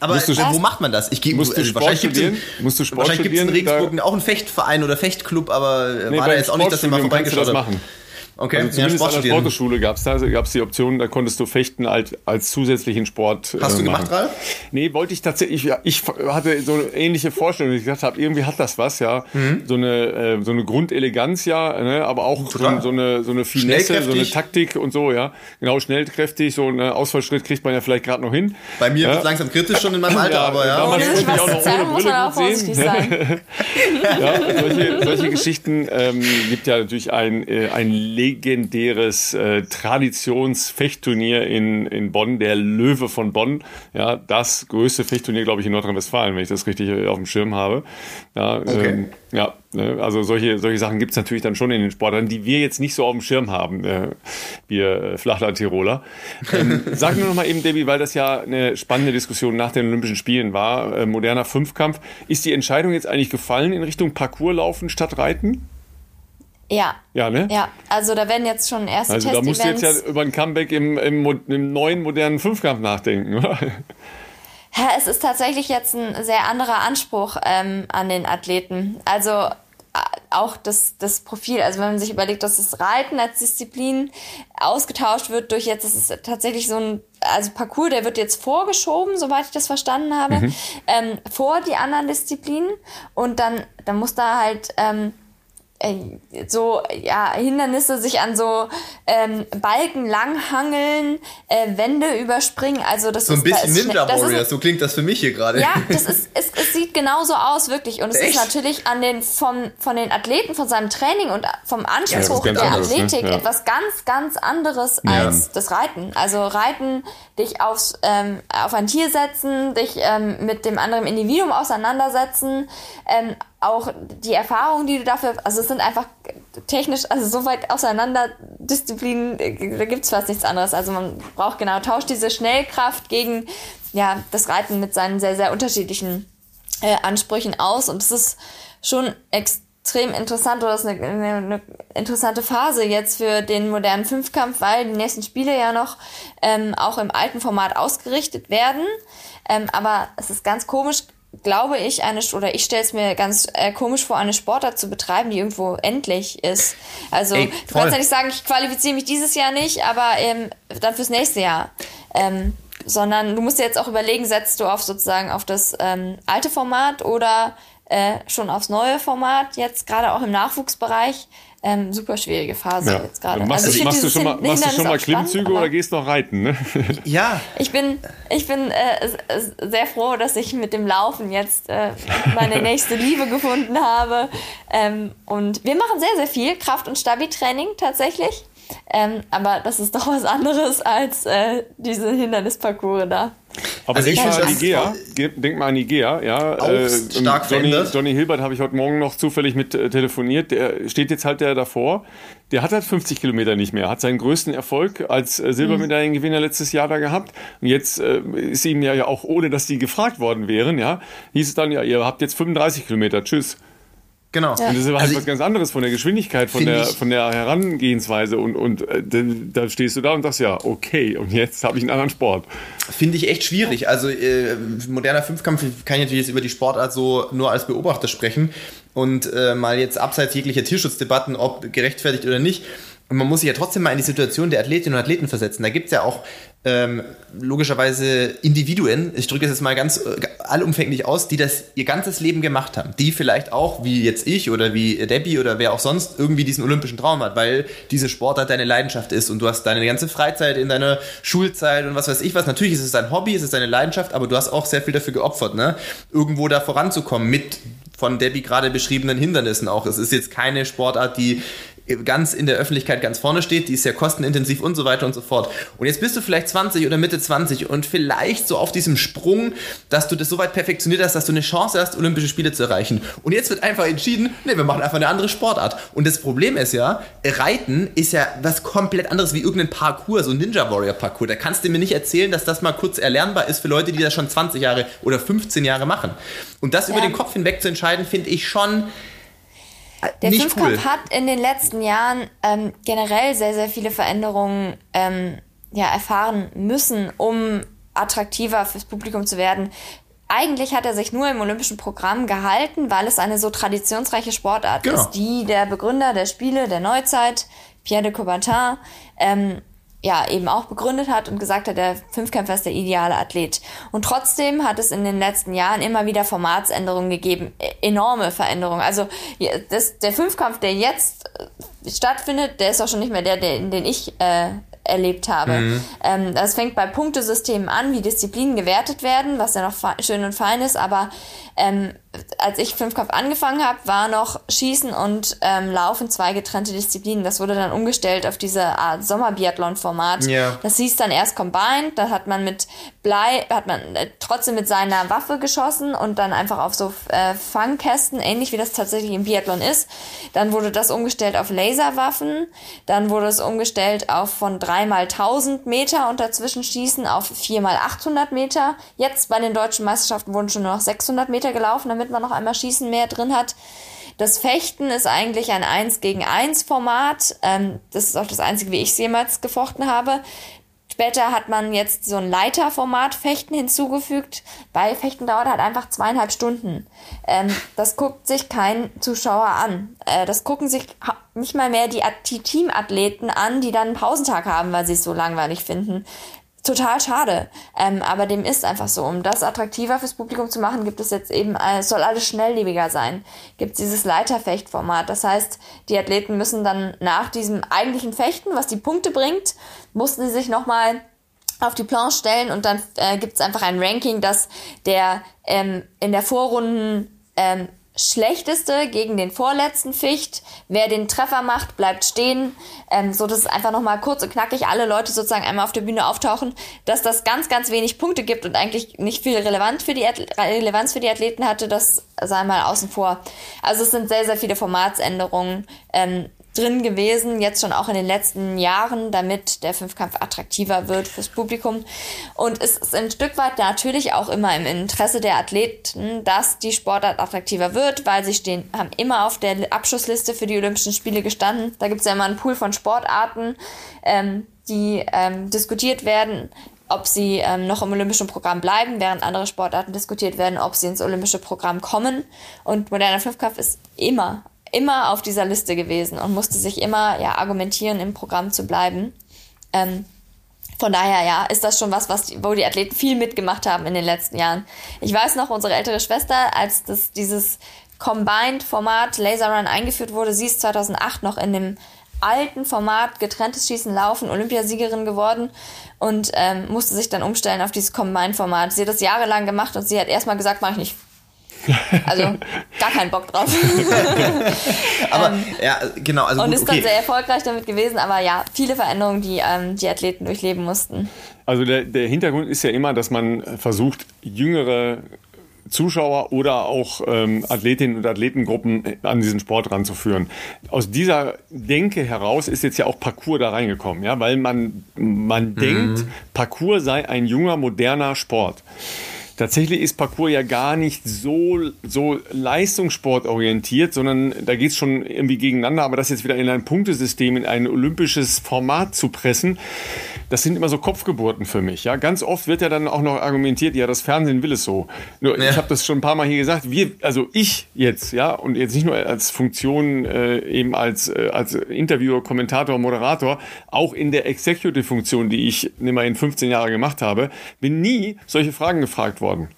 Aber Musst du- äh, wo macht man das? Ich gehe Musst du Sport wahrscheinlich gibt's in, studieren? Musst du Sport wahrscheinlich gibt's in studieren? Regensburg auch einen Fechtverein oder Fechtclub, aber äh, Nee, war da jetzt auch nicht, dass ihr mal vorbeigeschaut machen. Okay, Also ja, zumindest Sport an der. Sporthochschule gab es da gab's die Option, da konntest du Fechten als, als zusätzlichen Sport Hast äh, du gemacht. Ralf? Nee, wollte ich tatsächlich, ja, ich hatte so eine ähnliche Vorstellung, dass ich gesagt habe, irgendwie hat das was, ja, so eine äh, so eine Grundeleganz, ja, ne, aber auch so, so eine so eine Finesse, so eine. Taktik und so, ja, genau, schnellkräftig, so ein Ausfallschritt kriegt man ja vielleicht gerade noch hin. Bei mir ja. wird es langsam kritisch schon in meinem Alter, aber ja. damals konnte ich auch noch ohne Brille auch gut vorsichtig sehen. sein. Ja, solche, solche Geschichten ähm, gibt ja natürlich ein, äh, ein legendäres äh, Traditionsfechtturnier in, in Bonn, der Löwe von Bonn. Ja, das größte Fechtturnier, glaube ich, in Nordrhein-Westfalen, wenn ich das richtig äh, auf dem Schirm habe. Ja, ähm, ja ne, also solche, solche Sachen gibt es natürlich dann schon in den Sportlern, die wir jetzt nicht so auf dem Schirm haben, äh, wir äh, Flachland-Tiroler. Ähm, sag mir noch mal eben, Debbie, weil das ja eine spannende Diskussion nach den Olympischen Spielen war, äh, moderner Fünfkampf. Ist die Entscheidung jetzt eigentlich gefallen in Richtung Parcours laufen statt Reiten? Ja. Ja, ne? Ja, also da werden jetzt schon erste Also da musst du jetzt ja über ein Comeback im, im, im neuen modernen Fünfkampf nachdenken, oder? Ja, es ist tatsächlich jetzt ein sehr anderer Anspruch ähm, an den Athleten. Also äh, auch das, das Profil. Also wenn man sich überlegt, dass das Reiten als Disziplin ausgetauscht wird durch jetzt, das ist tatsächlich so ein, also Parcours, der wird jetzt vorgeschoben, soweit ich das verstanden habe, ähm, vor die anderen Disziplinen. Und dann, dann muss da halt ähm, äh, so ja Hindernisse sich an so ähm, Balken langhangeln, äh, Wände überspringen. Also das So ein ist, da bisschen schnell- Ninja das ist ein- Warrior, so klingt das für mich hier gerade. ja, das ist, es, es sieht genauso aus, wirklich. Und es Echt? ist natürlich an den, vom, von den Athleten, von seinem Training und vom Anspruch ganz der anderes, ne? Athletik Ja. etwas ganz, ganz anderes Ja. als das Reiten. Also Reiten, dich aufs, ähm, auf ein Tier setzen, dich ähm, mit dem anderen Individuum auseinandersetzen, ähm, auch die Erfahrungen, die du dafür, also es sind einfach technisch, also so weit auseinander Disziplinen, da gibt's fast nichts anderes. Also man braucht genau, tauscht diese Schnellkraft gegen ja, das Reiten mit seinen sehr, sehr unterschiedlichen äh, Ansprüchen aus. Und es ist schon extrem interessant oder es ist eine, eine, eine interessante Phase jetzt für den modernen Fünfkampf, weil die nächsten Spiele ja noch ähm, auch im alten Format ausgerichtet werden. Ähm, aber es ist ganz komisch, glaube ich, eine oder ich stelle es mir ganz äh, komisch vor, eine Sportart zu betreiben, die irgendwo endlich ist. Also Ey, du kannst ja nicht sagen, ich qualifiziere mich dieses Jahr nicht, aber ähm, dann fürs nächste Jahr. Ähm, sondern du musst dir jetzt auch überlegen, setzt du auf sozusagen auf das ähm, alte Format oder äh, schon aufs neue Format, jetzt gerade auch im Nachwuchsbereich. Ähm, super schwierige Phase Ja. jetzt gerade. Machst, Also machst, du schon mal, machst du schon mal spannend, Klimmzüge aber oder gehst noch reiten? Ne? Ja, Ich bin, ich bin äh, sehr froh, dass ich mit dem Laufen jetzt äh, meine nächste Liebe gefunden habe. Ähm, und wir machen sehr, sehr viel Kraft- und Stabi-Training tatsächlich. Ähm, aber das ist doch was anderes als äh, diese Hindernisparcours da. Aber Also denk ich mal an Igea. Ge- Denk mal an Igea. Ja, Auch äh, stark Johnny. Johnny Hilbert habe ich heute Morgen noch zufällig mit äh, telefoniert. Der steht jetzt halt der davor. Der hat halt 50 Kilometer nicht mehr. Hat seinen größten Erfolg als äh, Silbermedaillengewinner letztes Jahr da gehabt. Und jetzt äh, ist ihm ja, ja auch, ohne dass die gefragt worden wären, ja, hieß es dann, ja, ihr habt jetzt 35 Kilometer. Tschüss. Genau. Und das ist aber Also halt was ganz anderes von der Geschwindigkeit, von der, von der Herangehensweise. Und, und äh, dann- da stehst du da und sagst, ja, okay, und jetzt habe ich einen anderen Sport. Finde ich echt schwierig. Also äh, moderner Fünfkampf kann ich natürlich jetzt über die Sportart so nur als Beobachter sprechen und äh, mal jetzt abseits jeglicher Tierschutzdebatten, ob gerechtfertigt oder nicht. Und man muss sich ja trotzdem mal in die Situation der Athletinnen und Athleten versetzen. Da gibt es ja auch ähm, logischerweise Individuen, ich drücke es jetzt mal ganz äh, allumfänglich aus, die das ihr ganzes Leben gemacht haben. Die vielleicht auch, wie jetzt ich oder wie Debbie oder wer auch sonst, irgendwie diesen olympischen Traum hat, weil diese Sportart deine Leidenschaft ist und du hast deine ganze Freizeit in deiner Schulzeit und was weiß ich was. Natürlich ist es dein Hobby, es ist deine Leidenschaft, aber du hast auch sehr viel dafür geopfert, ne? Irgendwo da voranzukommen mit von Debbie gerade beschriebenen Hindernissen auch. Es ist jetzt keine Sportart, die ganz in der Öffentlichkeit ganz vorne steht, die ist sehr kostenintensiv und so weiter und so fort. Und jetzt bist du vielleicht 20 oder Mitte 20 und vielleicht so auf diesem Sprung, dass du das so weit perfektioniert hast, dass du eine Chance hast, Olympische Spiele zu erreichen. Und jetzt wird einfach entschieden, nee, wir machen einfach eine andere Sportart. Und das Problem ist ja, Reiten ist ja was komplett anderes wie irgendein Parcours, so ein Ninja Warrior Parcours. Da kannst du mir nicht erzählen, dass das mal kurz erlernbar ist für Leute, die das schon 20 Jahre oder 15 Jahre machen. Und das über Ja. den Kopf hinweg zu entscheiden, finde ich schon Der nicht Fünfkampf cool. hat in den letzten Jahren ähm, generell sehr, sehr viele Veränderungen ähm, ja, erfahren müssen, um attraktiver fürs Publikum zu werden. Eigentlich hat er sich nur im olympischen Programm gehalten, weil es eine so traditionsreiche Sportart Genau. ist, die der Begründer der Spiele der Neuzeit, Pierre de Coubertin, ähm, ja, eben auch begründet hat und gesagt hat, der Fünfkämpfer ist der ideale Athlet. Und trotzdem hat es in den letzten Jahren immer wieder Formatsänderungen gegeben, enorme Veränderungen. Also das, der Fünfkampf, der jetzt äh, stattfindet, der ist auch schon nicht mehr der, der den ich äh, erlebt habe. Ähm, das fängt bei Punktesystemen an, wie Disziplinen gewertet werden, was ja noch schön und fein ist, aber ähm, als ich Fünfkampf angefangen habe, war noch Schießen und ähm, Laufen zwei getrennte Disziplinen. Das wurde dann umgestellt auf diese Art Sommerbiathlon-Format. Ja. Das hieß dann erst Combined, da hat man mit Blei, hat man äh, trotzdem mit seiner Waffe geschossen und dann einfach auf so äh, Fangkästen, ähnlich wie das tatsächlich im Biathlon ist. Dann wurde das umgestellt auf Laserwaffen, dann wurde es umgestellt auf von 3 mal 1000 Meter und dazwischen schießen auf 4 mal 800 Meter. Jetzt bei den deutschen Meisterschaften wurden schon nur noch 600 Meter gelaufen, damit man noch einmal Schießen mehr drin hat. Das Fechten ist eigentlich ein 1 gegen 1 Format. Ähm, das ist auch das einzige, wie ich es jemals gefochten habe. Später hat man jetzt so ein Leiterformat Fechten hinzugefügt. Bei Fechten dauert halt einfach zweieinhalb Stunden. Ähm, das guckt sich kein Zuschauer an. Äh, das gucken sich nicht mal mehr die Teamathleten an, die dann einen Pausentag haben, weil sie es so langweilig finden. Total schade. Ähm, aber dem ist einfach so. Um das attraktiver fürs Publikum zu machen, gibt es jetzt eben, äh, es soll alles schnelllebiger sein. Gibt es dieses Leiterfechtformat. Das heißt, die Athleten müssen dann nach diesem eigentlichen Fechten, was die Punkte bringt, mussten sie sich nochmal auf die Planche stellen und dann äh, gibt es einfach ein Ranking, dass der ähm, in der Vorrunden ähm, schlechteste gegen den vorletzten Ficht. Wer den Treffer macht, bleibt stehen. Ähm, so dass es einfach nochmal kurz und knackig alle Leute sozusagen einmal auf der Bühne auftauchen, dass das ganz, ganz wenig Punkte gibt und eigentlich nicht viel relevant für die Relevanz für die Athleten hatte, das sei mal außen vor. Also es sind sehr, sehr viele Formatsänderungen. Ähm, drin gewesen, jetzt schon auch in den letzten Jahren, damit der Fünfkampf attraktiver wird fürs Publikum. Und es ist ein Stück weit natürlich auch immer im Interesse der Athleten, dass die Sportart attraktiver wird, weil sie stehen, haben immer auf der Abschussliste für die Olympischen Spiele gestanden. Da gibt es ja immer einen Pool von Sportarten, ähm, die ähm, diskutiert werden ob sie ähm, noch im olympischen Programm bleiben, während andere Sportarten diskutiert werden, ob sie ins olympische Programm kommen. Und moderner Fünfkampf ist immer, immer auf dieser Liste gewesen und musste sich immer ja argumentieren, im Programm zu bleiben. Ähm, von daher, ja, ist das schon was, was wo die Athleten viel mitgemacht haben in den letzten Jahren. Ich weiß noch, unsere ältere Schwester, als das, dieses Combined-Format Laser Run eingeführt wurde, sie ist 2008 noch in dem alten Format getrenntes Schießen Laufen Olympiasiegerin geworden und ähm, musste sich dann umstellen auf dieses Combined-Format. Sie hat das jahrelang gemacht und sie hat erstmal gesagt, mache ich nicht. Also gar keinen Bock drauf. aber ähm, ja, genau. Also und gut, ist dann sehr erfolgreich damit gewesen, aber ja, viele Veränderungen, die ähm, die Athleten durchleben mussten. Also der, der Hintergrund ist ja immer, dass man versucht, jüngere Zuschauer oder auch ähm, Athletinnen und Athletengruppen an diesen Sport ranzuführen. Aus dieser Denke heraus ist jetzt ja auch Parcours da reingekommen, ja, weil man, man mhm. denkt, Parcours sei ein junger, moderner Sport. Tatsächlich ist Parcours ja gar nicht so, so leistungssportorientiert, sondern da geht es schon irgendwie gegeneinander. Aber das jetzt wieder in ein Punktesystem, in ein olympisches Format zu pressen, das sind immer so Kopfgeburten für mich. Ja, ganz oft wird ja dann auch noch argumentiert, ja, das Fernsehen will es so. Nur, ja. ich habe das schon ein paar Mal hier gesagt. Wir, also ich jetzt, ja, und jetzt nicht nur als Funktion äh, eben als äh, als Interviewer, Kommentator, Moderator, auch in der Executive-Funktion, die ich immerhin 15 Jahre gemacht habe, bin nie solche Fragen gefragt worden worden.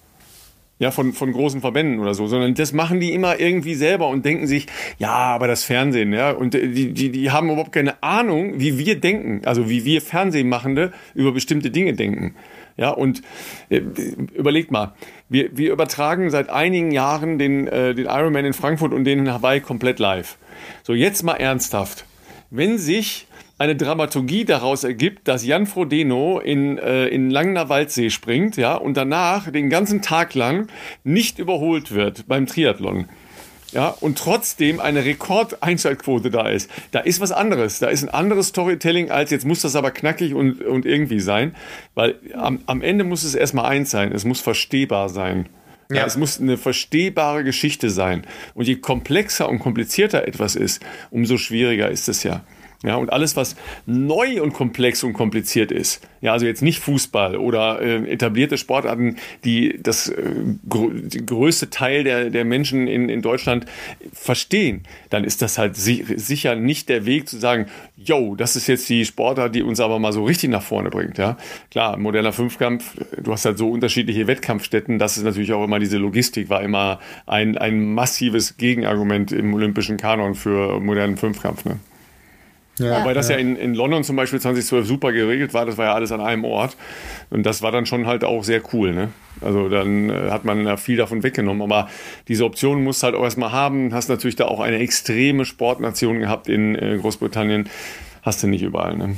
Ja, von, von großen Verbänden oder so, sondern das machen die immer irgendwie selber und denken sich, ja, aber das Fernsehen, ja, und die, die, die haben überhaupt keine Ahnung, wie wir denken, also wie wir Fernsehmachende über bestimmte Dinge denken. Ja, und äh, überlegt mal, wir, wir übertragen seit einigen Jahren den, äh, den Ironman in Frankfurt und den in Hawaii komplett live. So, jetzt mal ernsthaft. Wenn sich eine Dramaturgie daraus ergibt, dass Jan Frodeno in, äh, in Langner Waldsee springt, ja, und danach den ganzen Tag lang nicht überholt wird beim Triathlon. Ja, und trotzdem eine Rekordeinschaltquote da ist. Da ist was anderes. Da ist ein anderes Storytelling als jetzt muss das aber knackig und, und irgendwie sein. Weil am, am Ende muss es erstmal eins sein. Es muss verstehbar sein. Ja. ja. es muss eine verstehbare Geschichte sein. Und je komplexer und komplizierter etwas ist, umso schwieriger ist es ja. Ja, und alles, was neu und komplex und kompliziert ist, ja, also jetzt nicht Fußball oder äh, etablierte Sportarten, die das äh, gr größte Teil der, der Menschen in, in Deutschland verstehen, dann ist das halt si sicher nicht der Weg zu sagen, yo, das ist jetzt die Sportart, die uns aber mal so richtig nach vorne bringt. Ja, klar, moderner Fünfkampf, du hast halt so unterschiedliche Wettkampfstätten, das ist natürlich auch immer diese Logistik, war immer ein, ein massives Gegenargument im olympischen Kanon für modernen Fünfkampf. Ne? Ja, Wobei das ja, in, in London zum Beispiel 2012 super geregelt war, das war ja alles an einem Ort. Und das war dann schon halt auch sehr cool. Ne? Also dann äh, hat man ja viel davon weggenommen. Aber diese Option musst du halt auch erstmal haben. Hast natürlich da auch eine extreme Sportnation gehabt in äh, Großbritannien. Hast du nicht überall. Ne?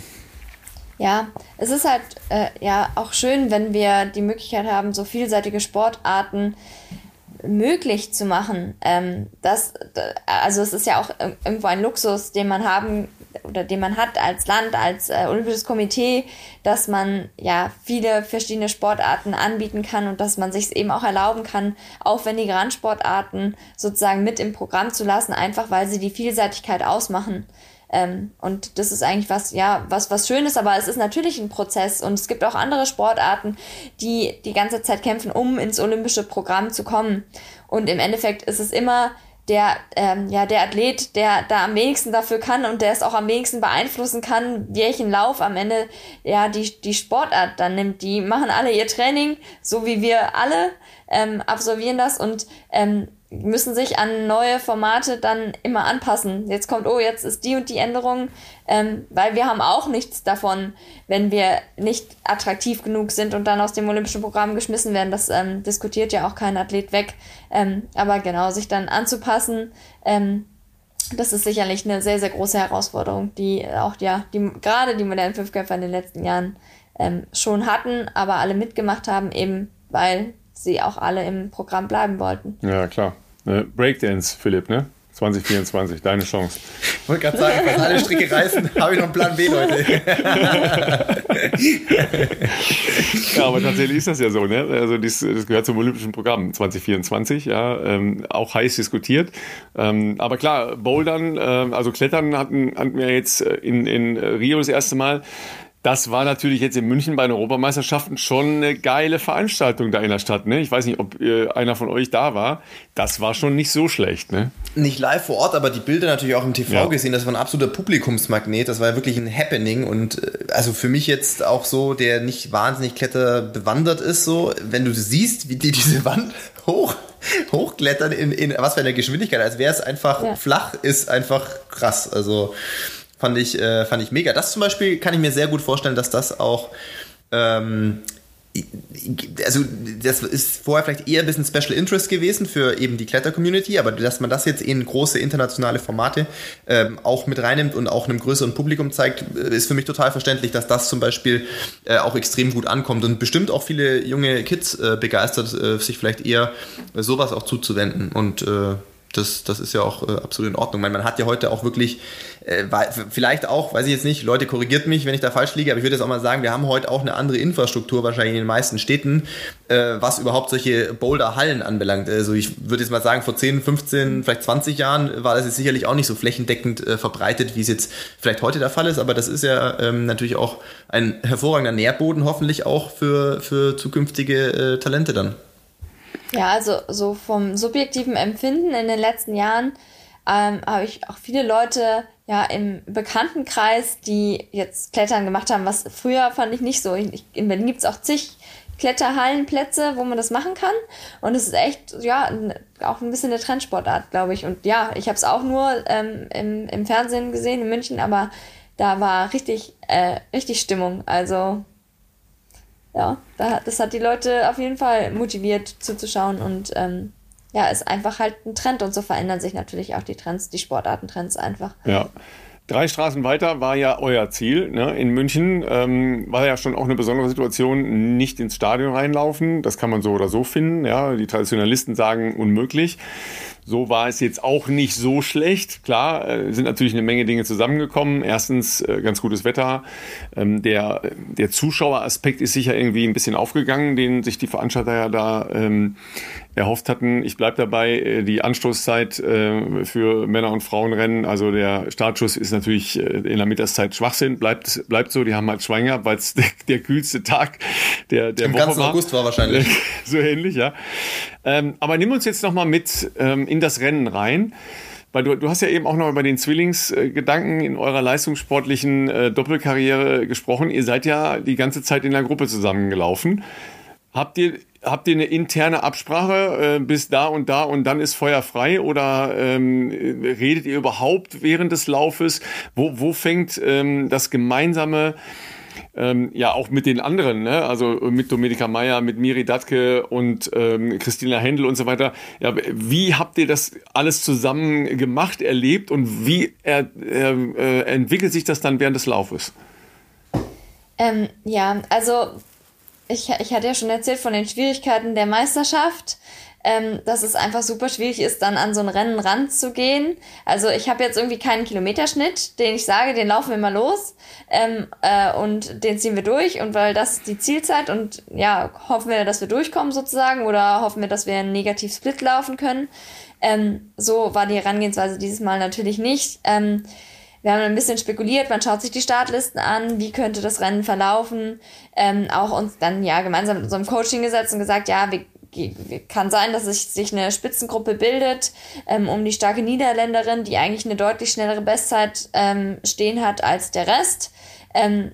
Ja, es ist halt äh, ja auch schön, wenn wir die Möglichkeit haben, so vielseitige Sportarten möglich zu machen. Ähm, das, also es ist ja auch irgendwo ein Luxus, den man haben oder den man hat als Land, als äh, Olympisches Komitee, dass man ja viele verschiedene Sportarten anbieten kann und dass man sich eben auch erlauben kann, aufwendige Randsportarten sozusagen mit im Programm zu lassen, einfach weil sie die Vielseitigkeit ausmachen. Ähm, und das ist eigentlich was, ja, was, was Schönes, aber es ist natürlich ein Prozess und es gibt auch andere Sportarten, die die ganze Zeit kämpfen, um ins olympische Programm zu kommen. Und im Endeffekt ist es immer der, ähm, ja, der Athlet, der da am wenigsten dafür kann und der es auch am wenigsten beeinflussen kann, welchen Lauf am Ende ja die, die Sportart dann nimmt. Die machen alle ihr Training, so wie wir alle, ähm, absolvieren das und ähm, müssen sich an neue Formate dann immer anpassen. Jetzt kommt, oh, jetzt ist die und die Änderung, ähm, weil wir haben auch nichts davon, wenn wir nicht attraktiv genug sind und dann aus dem olympischen Programm geschmissen werden. Das ähm, diskutiert ja auch kein Athlet weg. Ähm, aber genau, sich dann anzupassen, ähm, das ist sicherlich eine sehr, sehr große Herausforderung, die auch ja, die, gerade die modernen Fünfkämpfer in den letzten Jahren ähm, schon hatten, aber alle mitgemacht haben, eben weil sie auch alle im Programm bleiben wollten. Ja, klar. Ne? Breakdance, Philipp, ne? 2024, deine Chance. Ich wollte gerade sagen, wenn alle Stricke reißen, habe ich noch einen Plan B, Leute. ja, aber tatsächlich ist das ja so, ne? Also dies, das gehört zum Olympischen Programm 2024, ja, ähm, auch heiß diskutiert. Ähm, aber klar, Bouldern, äh, also Klettern hatten, hatten wir jetzt in, in Rio das erste Mal das war natürlich jetzt in München bei den Europameisterschaften schon eine geile Veranstaltung da in der Stadt. Ne? Ich weiß nicht, ob äh, einer von euch da war. Das war schon nicht so schlecht. Ne? Nicht live vor Ort, aber die Bilder natürlich auch im TV ja. gesehen. Das war ein absoluter Publikumsmagnet. Das war ja wirklich ein Happening. Und äh, also für mich jetzt auch so, der nicht wahnsinnig kletterbewandert ist, so, wenn du siehst, wie die diese Wand hoch hochklettern in, in was für eine Geschwindigkeit, als wäre es einfach ja. flach, ist einfach krass. Also Fand ich, äh, fand ich mega. Das zum Beispiel kann ich mir sehr gut vorstellen, dass das auch ähm, also das ist vorher vielleicht eher ein bisschen Special Interest gewesen für eben die Kletter-Community, aber dass man das jetzt in große internationale Formate ähm, auch mit reinnimmt und auch einem größeren Publikum zeigt, äh, ist für mich total verständlich, dass das zum Beispiel äh, auch extrem gut ankommt und bestimmt auch viele junge Kids äh, begeistert, äh, sich vielleicht eher sowas auch zuzuwenden und äh, das, das ist ja auch äh, absolut in Ordnung. Meine, man hat ja heute auch wirklich, äh, vielleicht auch, weiß ich jetzt nicht, Leute korrigiert mich, wenn ich da falsch liege, aber ich würde jetzt auch mal sagen, wir haben heute auch eine andere Infrastruktur wahrscheinlich in den meisten Städten, äh, was überhaupt solche Boulder-Hallen anbelangt. Also ich würde jetzt mal sagen, vor 10, 15, vielleicht 20 Jahren war das jetzt sicherlich auch nicht so flächendeckend äh, verbreitet, wie es jetzt vielleicht heute der Fall ist, aber das ist ja ähm, natürlich auch ein hervorragender Nährboden hoffentlich auch für, für zukünftige äh, Talente dann. Ja, also so vom subjektiven Empfinden in den letzten Jahren ähm, habe ich auch viele Leute ja im Bekanntenkreis, die jetzt Klettern gemacht haben, was früher fand ich nicht so. Ich, in Berlin gibt's auch zig Kletterhallenplätze, wo man das machen kann. Und es ist echt, ja, auch ein bisschen eine Trendsportart, glaube ich. Und ja, ich habe es auch nur ähm, im, im Fernsehen gesehen in München, aber da war richtig, äh, richtig Stimmung. Also ja, das hat die Leute auf jeden Fall motiviert zuzuschauen und ähm, ja, ist einfach halt ein Trend und so verändern sich natürlich auch die Trends, die Sportartentrends einfach. Ja. Drei Straßen weiter war ja euer Ziel. Ne? In München ähm, war ja schon auch eine besondere Situation, nicht ins Stadion reinlaufen. Das kann man so oder so finden. Ja? Die Traditionalisten sagen unmöglich. So war es jetzt auch nicht so schlecht. Klar, äh, sind natürlich eine Menge Dinge zusammengekommen. Erstens äh, ganz gutes Wetter. Ähm, der, der Zuschaueraspekt ist sicher irgendwie ein bisschen aufgegangen, den sich die Veranstalter ja da ähm, erhofft hatten. Ich bleibe dabei, äh, die Anstoßzeit äh, für Männer- und Frauenrennen, also der Startschuss ist natürlich in der Mittagszeit Schwachsinn, bleibt, bleibt so, die haben halt Schwein gehabt, weil es der, der, kühlste Tag der, der Im Woche ganzen war. August war wahrscheinlich. so ähnlich, ja. Ähm, aber nimm uns jetzt nochmal mit ähm, in das Rennen rein. Weil du, du hast ja eben auch noch über den Zwillingsgedanken in eurer leistungssportlichen äh, Doppelkarriere gesprochen. Ihr seid ja die ganze Zeit in der Gruppe zusammengelaufen. Habt ihr habt ihr eine interne Absprache äh, bis da und da und dann ist Feuer frei oder ähm, redet ihr überhaupt während des Laufes? Wo, wo fängt ähm, das gemeinsame ähm, ja auch mit den anderen, ne? also mit Dominika Meyer, mit Miri Datke und ähm, Christina Händel und so weiter. Ja, wie habt ihr das alles zusammen gemacht, erlebt und wie er, äh, entwickelt sich das dann während des Laufes? Ähm, ja, also ich, ich hatte ja schon erzählt von den Schwierigkeiten der Meisterschaft, ähm, dass es einfach super schwierig ist, dann an so ein Rennen ranzugehen. Also ich habe jetzt irgendwie keinen Kilometerschnitt, den ich sage, den laufen wir mal los ähm, äh, und den ziehen wir durch und weil das ist die Zielzeit und ja, hoffen wir, dass wir durchkommen sozusagen oder hoffen wir, dass wir einen Negativ-Split laufen können. Ähm, so war die Herangehensweise dieses Mal natürlich nicht. Ähm, wir haben ein bisschen spekuliert, man schaut sich die Startlisten an, wie könnte das Rennen verlaufen. Ähm, auch uns dann ja gemeinsam mit unserem Coaching gesetzt und gesagt, ja, wir, kann sein, dass sich, sich eine Spitzengruppe bildet ähm, um die starke Niederländerin, die eigentlich eine deutlich schnellere Bestzeit ähm, stehen hat als der Rest. Ähm,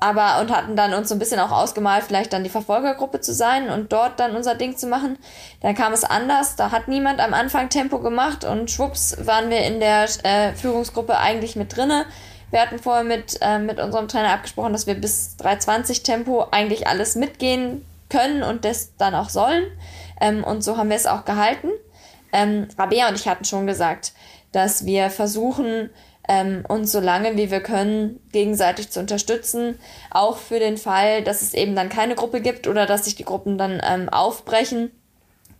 aber und hatten dann uns so ein bisschen auch ausgemalt, vielleicht dann die Verfolgergruppe zu sein und dort dann unser Ding zu machen. Dann kam es anders, da hat niemand am Anfang Tempo gemacht und schwupps waren wir in der äh, Führungsgruppe eigentlich mit drinne. Wir hatten vorher mit, äh, mit unserem Trainer abgesprochen, dass wir bis 320 Tempo eigentlich alles mitgehen können und das dann auch sollen. Ähm, und so haben wir es auch gehalten. Ähm, Rabea und ich hatten schon gesagt, dass wir versuchen, ähm, uns so lange wie wir können gegenseitig zu unterstützen, auch für den Fall, dass es eben dann keine Gruppe gibt oder dass sich die Gruppen dann ähm, aufbrechen,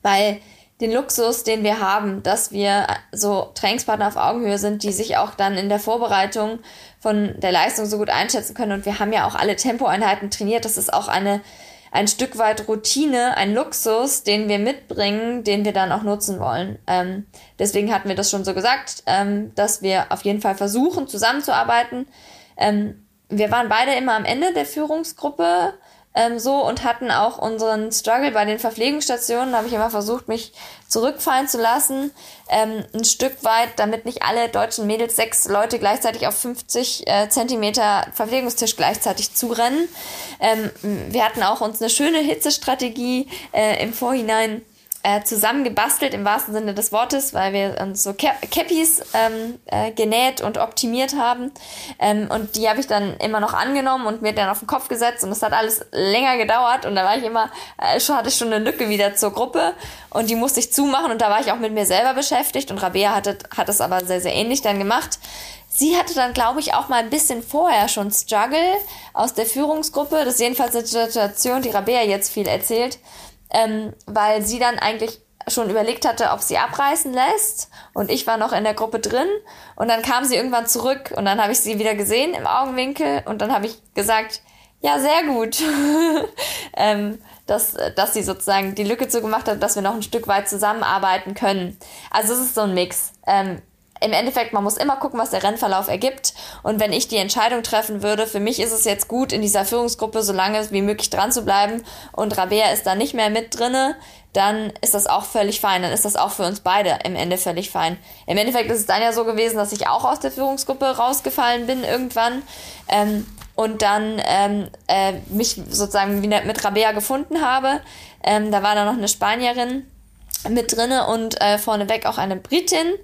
weil den Luxus, den wir haben, dass wir so Trainingspartner auf Augenhöhe sind, die sich auch dann in der Vorbereitung von der Leistung so gut einschätzen können. Und wir haben ja auch alle Tempoeinheiten trainiert. Das ist auch eine ein Stück weit Routine, ein Luxus, den wir mitbringen, den wir dann auch nutzen wollen. Ähm, deswegen hatten wir das schon so gesagt, ähm, dass wir auf jeden Fall versuchen, zusammenzuarbeiten. Ähm, wir waren beide immer am Ende der Führungsgruppe ähm, so und hatten auch unseren Struggle bei den Verpflegungsstationen. Da habe ich immer versucht, mich zurückfallen zu lassen, ähm, ein Stück weit, damit nicht alle deutschen Mädels sechs Leute gleichzeitig auf 50 äh, Zentimeter Verpflegungstisch gleichzeitig zurennen. Ähm, wir hatten auch uns eine schöne Hitzestrategie äh, im Vorhinein äh, zusammengebastelt im wahrsten Sinne des Wortes, weil wir uns so Cappies ähm, äh, genäht und optimiert haben. Ähm, und die habe ich dann immer noch angenommen und mir dann auf den Kopf gesetzt und das hat alles länger gedauert und da war ich immer, äh, schon hatte ich schon eine Lücke wieder zur Gruppe und die musste ich zumachen und da war ich auch mit mir selber beschäftigt und Rabea hatte, hat es aber sehr, sehr ähnlich dann gemacht. Sie hatte dann, glaube ich, auch mal ein bisschen vorher schon Struggle aus der Führungsgruppe. Das ist jedenfalls eine Situation, die Rabea jetzt viel erzählt ähm, weil sie dann eigentlich schon überlegt hatte, ob sie abreißen lässt und ich war noch in der Gruppe drin und dann kam sie irgendwann zurück und dann habe ich sie wieder gesehen im Augenwinkel und dann habe ich gesagt, ja, sehr gut, ähm, dass, dass sie sozusagen die Lücke zugemacht hat, dass wir noch ein Stück weit zusammenarbeiten können. Also es ist so ein Mix. Ähm, im Endeffekt, man muss immer gucken, was der Rennverlauf ergibt. Und wenn ich die Entscheidung treffen würde, für mich ist es jetzt gut, in dieser Führungsgruppe so lange wie möglich dran zu bleiben und Rabea ist da nicht mehr mit drinne, dann ist das auch völlig fein. Dann ist das auch für uns beide im Ende völlig fein. Im Endeffekt ist es dann ja so gewesen, dass ich auch aus der Führungsgruppe rausgefallen bin irgendwann. Ähm, und dann ähm, äh, mich sozusagen wieder mit Rabea gefunden habe. Ähm, da war da noch eine Spanierin, mit drinne und äh, vorneweg auch eine Britin,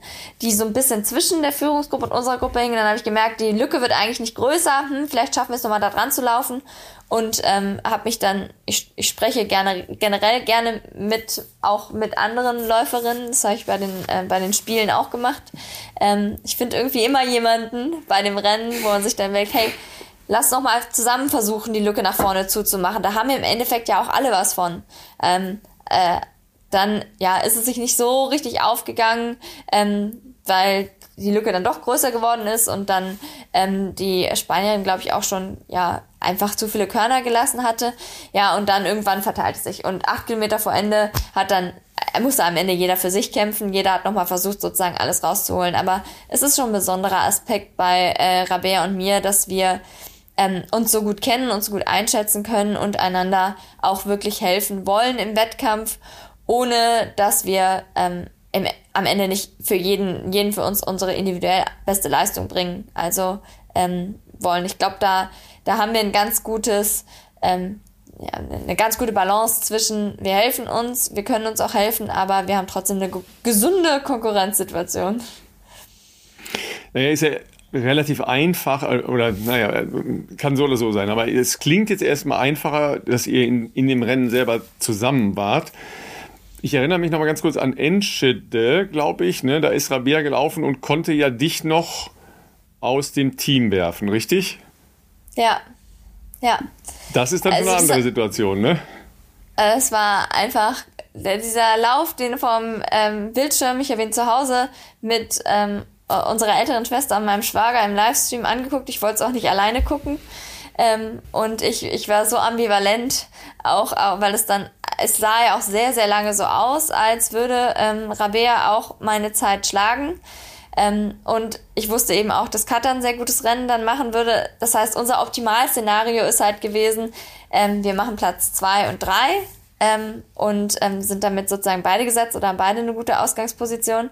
die so ein bisschen zwischen der Führungsgruppe und unserer Gruppe hing. Dann habe ich gemerkt, die Lücke wird eigentlich nicht größer. Hm, vielleicht schaffen wir es nochmal da dran zu laufen. Und ähm, habe mich dann, ich, ich spreche gerne generell gerne mit auch mit anderen Läuferinnen. Das habe ich bei den äh, bei den Spielen auch gemacht. Ähm, ich finde irgendwie immer jemanden bei dem Rennen, wo man sich dann denkt, hey, lass noch mal zusammen versuchen, die Lücke nach vorne zuzumachen. Da haben wir im Endeffekt ja auch alle was von. Ähm, äh, dann ja, ist es sich nicht so richtig aufgegangen, ähm, weil die Lücke dann doch größer geworden ist und dann ähm, die Spanierin, glaube ich, auch schon ja einfach zu viele Körner gelassen hatte. Ja, und dann irgendwann verteilt es sich. Und acht Kilometer vor Ende hat dann, er musste am Ende jeder für sich kämpfen. Jeder hat nochmal versucht, sozusagen alles rauszuholen. Aber es ist schon ein besonderer Aspekt bei äh, Rabea und mir, dass wir ähm, uns so gut kennen, uns so gut einschätzen können und einander auch wirklich helfen wollen im Wettkampf ohne dass wir ähm, im, am Ende nicht für jeden, jeden für uns unsere individuell beste Leistung bringen. Also ähm, wollen. Ich glaube, da, da haben wir ein ganz gutes, ähm, ja, eine ganz gute Balance zwischen wir helfen uns, wir können uns auch helfen, aber wir haben trotzdem eine gesunde Konkurrenzsituation. Naja, ist ja relativ einfach, äh, oder naja, kann so oder so sein, aber es klingt jetzt erstmal einfacher, dass ihr in, in dem Rennen selber zusammen wart. Ich erinnere mich noch mal ganz kurz an Enschede, glaube ich. Ne? Da ist Rabea gelaufen und konnte ja dich noch aus dem Team werfen, richtig? Ja, ja. Das ist dann also eine andere Situation, ne? Es war einfach dieser Lauf, den vom ähm, Bildschirm, ich habe ihn zu Hause mit ähm, unserer älteren Schwester und meinem Schwager im Livestream angeguckt. Ich wollte es auch nicht alleine gucken. Ähm, und ich, ich war so ambivalent, auch, auch weil es dann es sah ja auch sehr, sehr lange so aus, als würde ähm, Rabea auch meine Zeit schlagen. Ähm, und ich wusste eben auch, dass Katar ein sehr gutes Rennen dann machen würde. Das heißt, unser Optimalszenario ist halt gewesen, ähm, wir machen Platz zwei und drei ähm, und ähm, sind damit sozusagen beide gesetzt oder haben beide eine gute Ausgangsposition.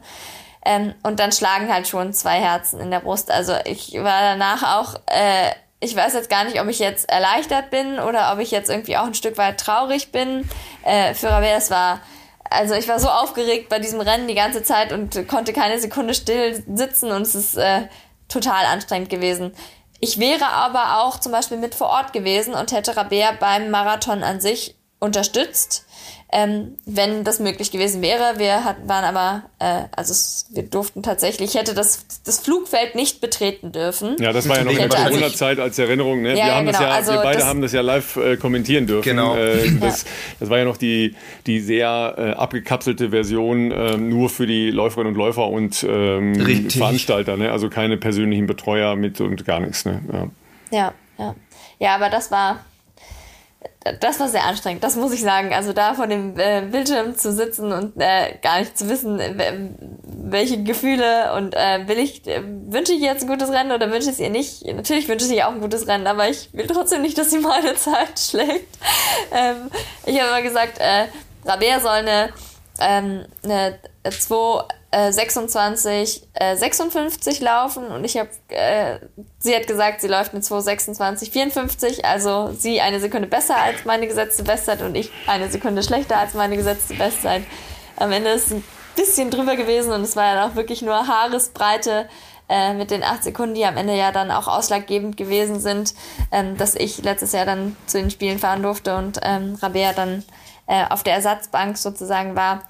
Ähm, und dann schlagen halt schon zwei Herzen in der Brust. Also ich war danach auch äh, ich weiß jetzt gar nicht, ob ich jetzt erleichtert bin oder ob ich jetzt irgendwie auch ein Stück weit traurig bin. Äh, für Rabea, es war, also ich war so aufgeregt bei diesem Rennen die ganze Zeit und konnte keine Sekunde still sitzen und es ist äh, total anstrengend gewesen. Ich wäre aber auch zum Beispiel mit vor Ort gewesen und hätte Rabea beim Marathon an sich unterstützt ähm, wenn das möglich gewesen wäre. Wir hatten, waren aber, äh, also es, wir durften tatsächlich, ich hätte das, das Flugfeld nicht betreten dürfen. Ja, das war ja noch in der Corona-Zeit als Erinnerung. Ne? Ja, wir, haben genau. das ja, also wir beide das, haben das ja live äh, kommentieren dürfen. Genau. Äh, das, ja. das war ja noch die, die sehr äh, abgekapselte Version äh, nur für die Läuferinnen und Läufer und ähm, Veranstalter. Ne? Also keine persönlichen Betreuer mit und gar nichts. Ne? Ja. ja, ja. Ja, aber das war das war sehr anstrengend, das muss ich sagen. Also da vor dem äh, Bildschirm zu sitzen und äh, gar nicht zu wissen, welche Gefühle und äh, will ich, äh, wünsche ich jetzt ein gutes Rennen oder wünsche ich es ihr nicht? Natürlich wünsche ich ihr auch ein gutes Rennen, aber ich will trotzdem nicht, dass sie meine Zeit schlägt. Ähm, ich habe immer gesagt, äh, Rabea soll eine, ähm, eine 2 äh, 26, äh, 56 laufen und ich habe, äh, sie hat gesagt, sie läuft mit 2 26, 54, also sie eine Sekunde besser als meine gesetzte Bestzeit und ich eine Sekunde schlechter als meine gesetzte Bestzeit. Am Ende ist ein bisschen drüber gewesen und es war ja auch wirklich nur Haaresbreite äh, mit den acht Sekunden, die am Ende ja dann auch ausschlaggebend gewesen sind, ähm, dass ich letztes Jahr dann zu den Spielen fahren durfte und ähm, Rabea dann äh, auf der Ersatzbank sozusagen war.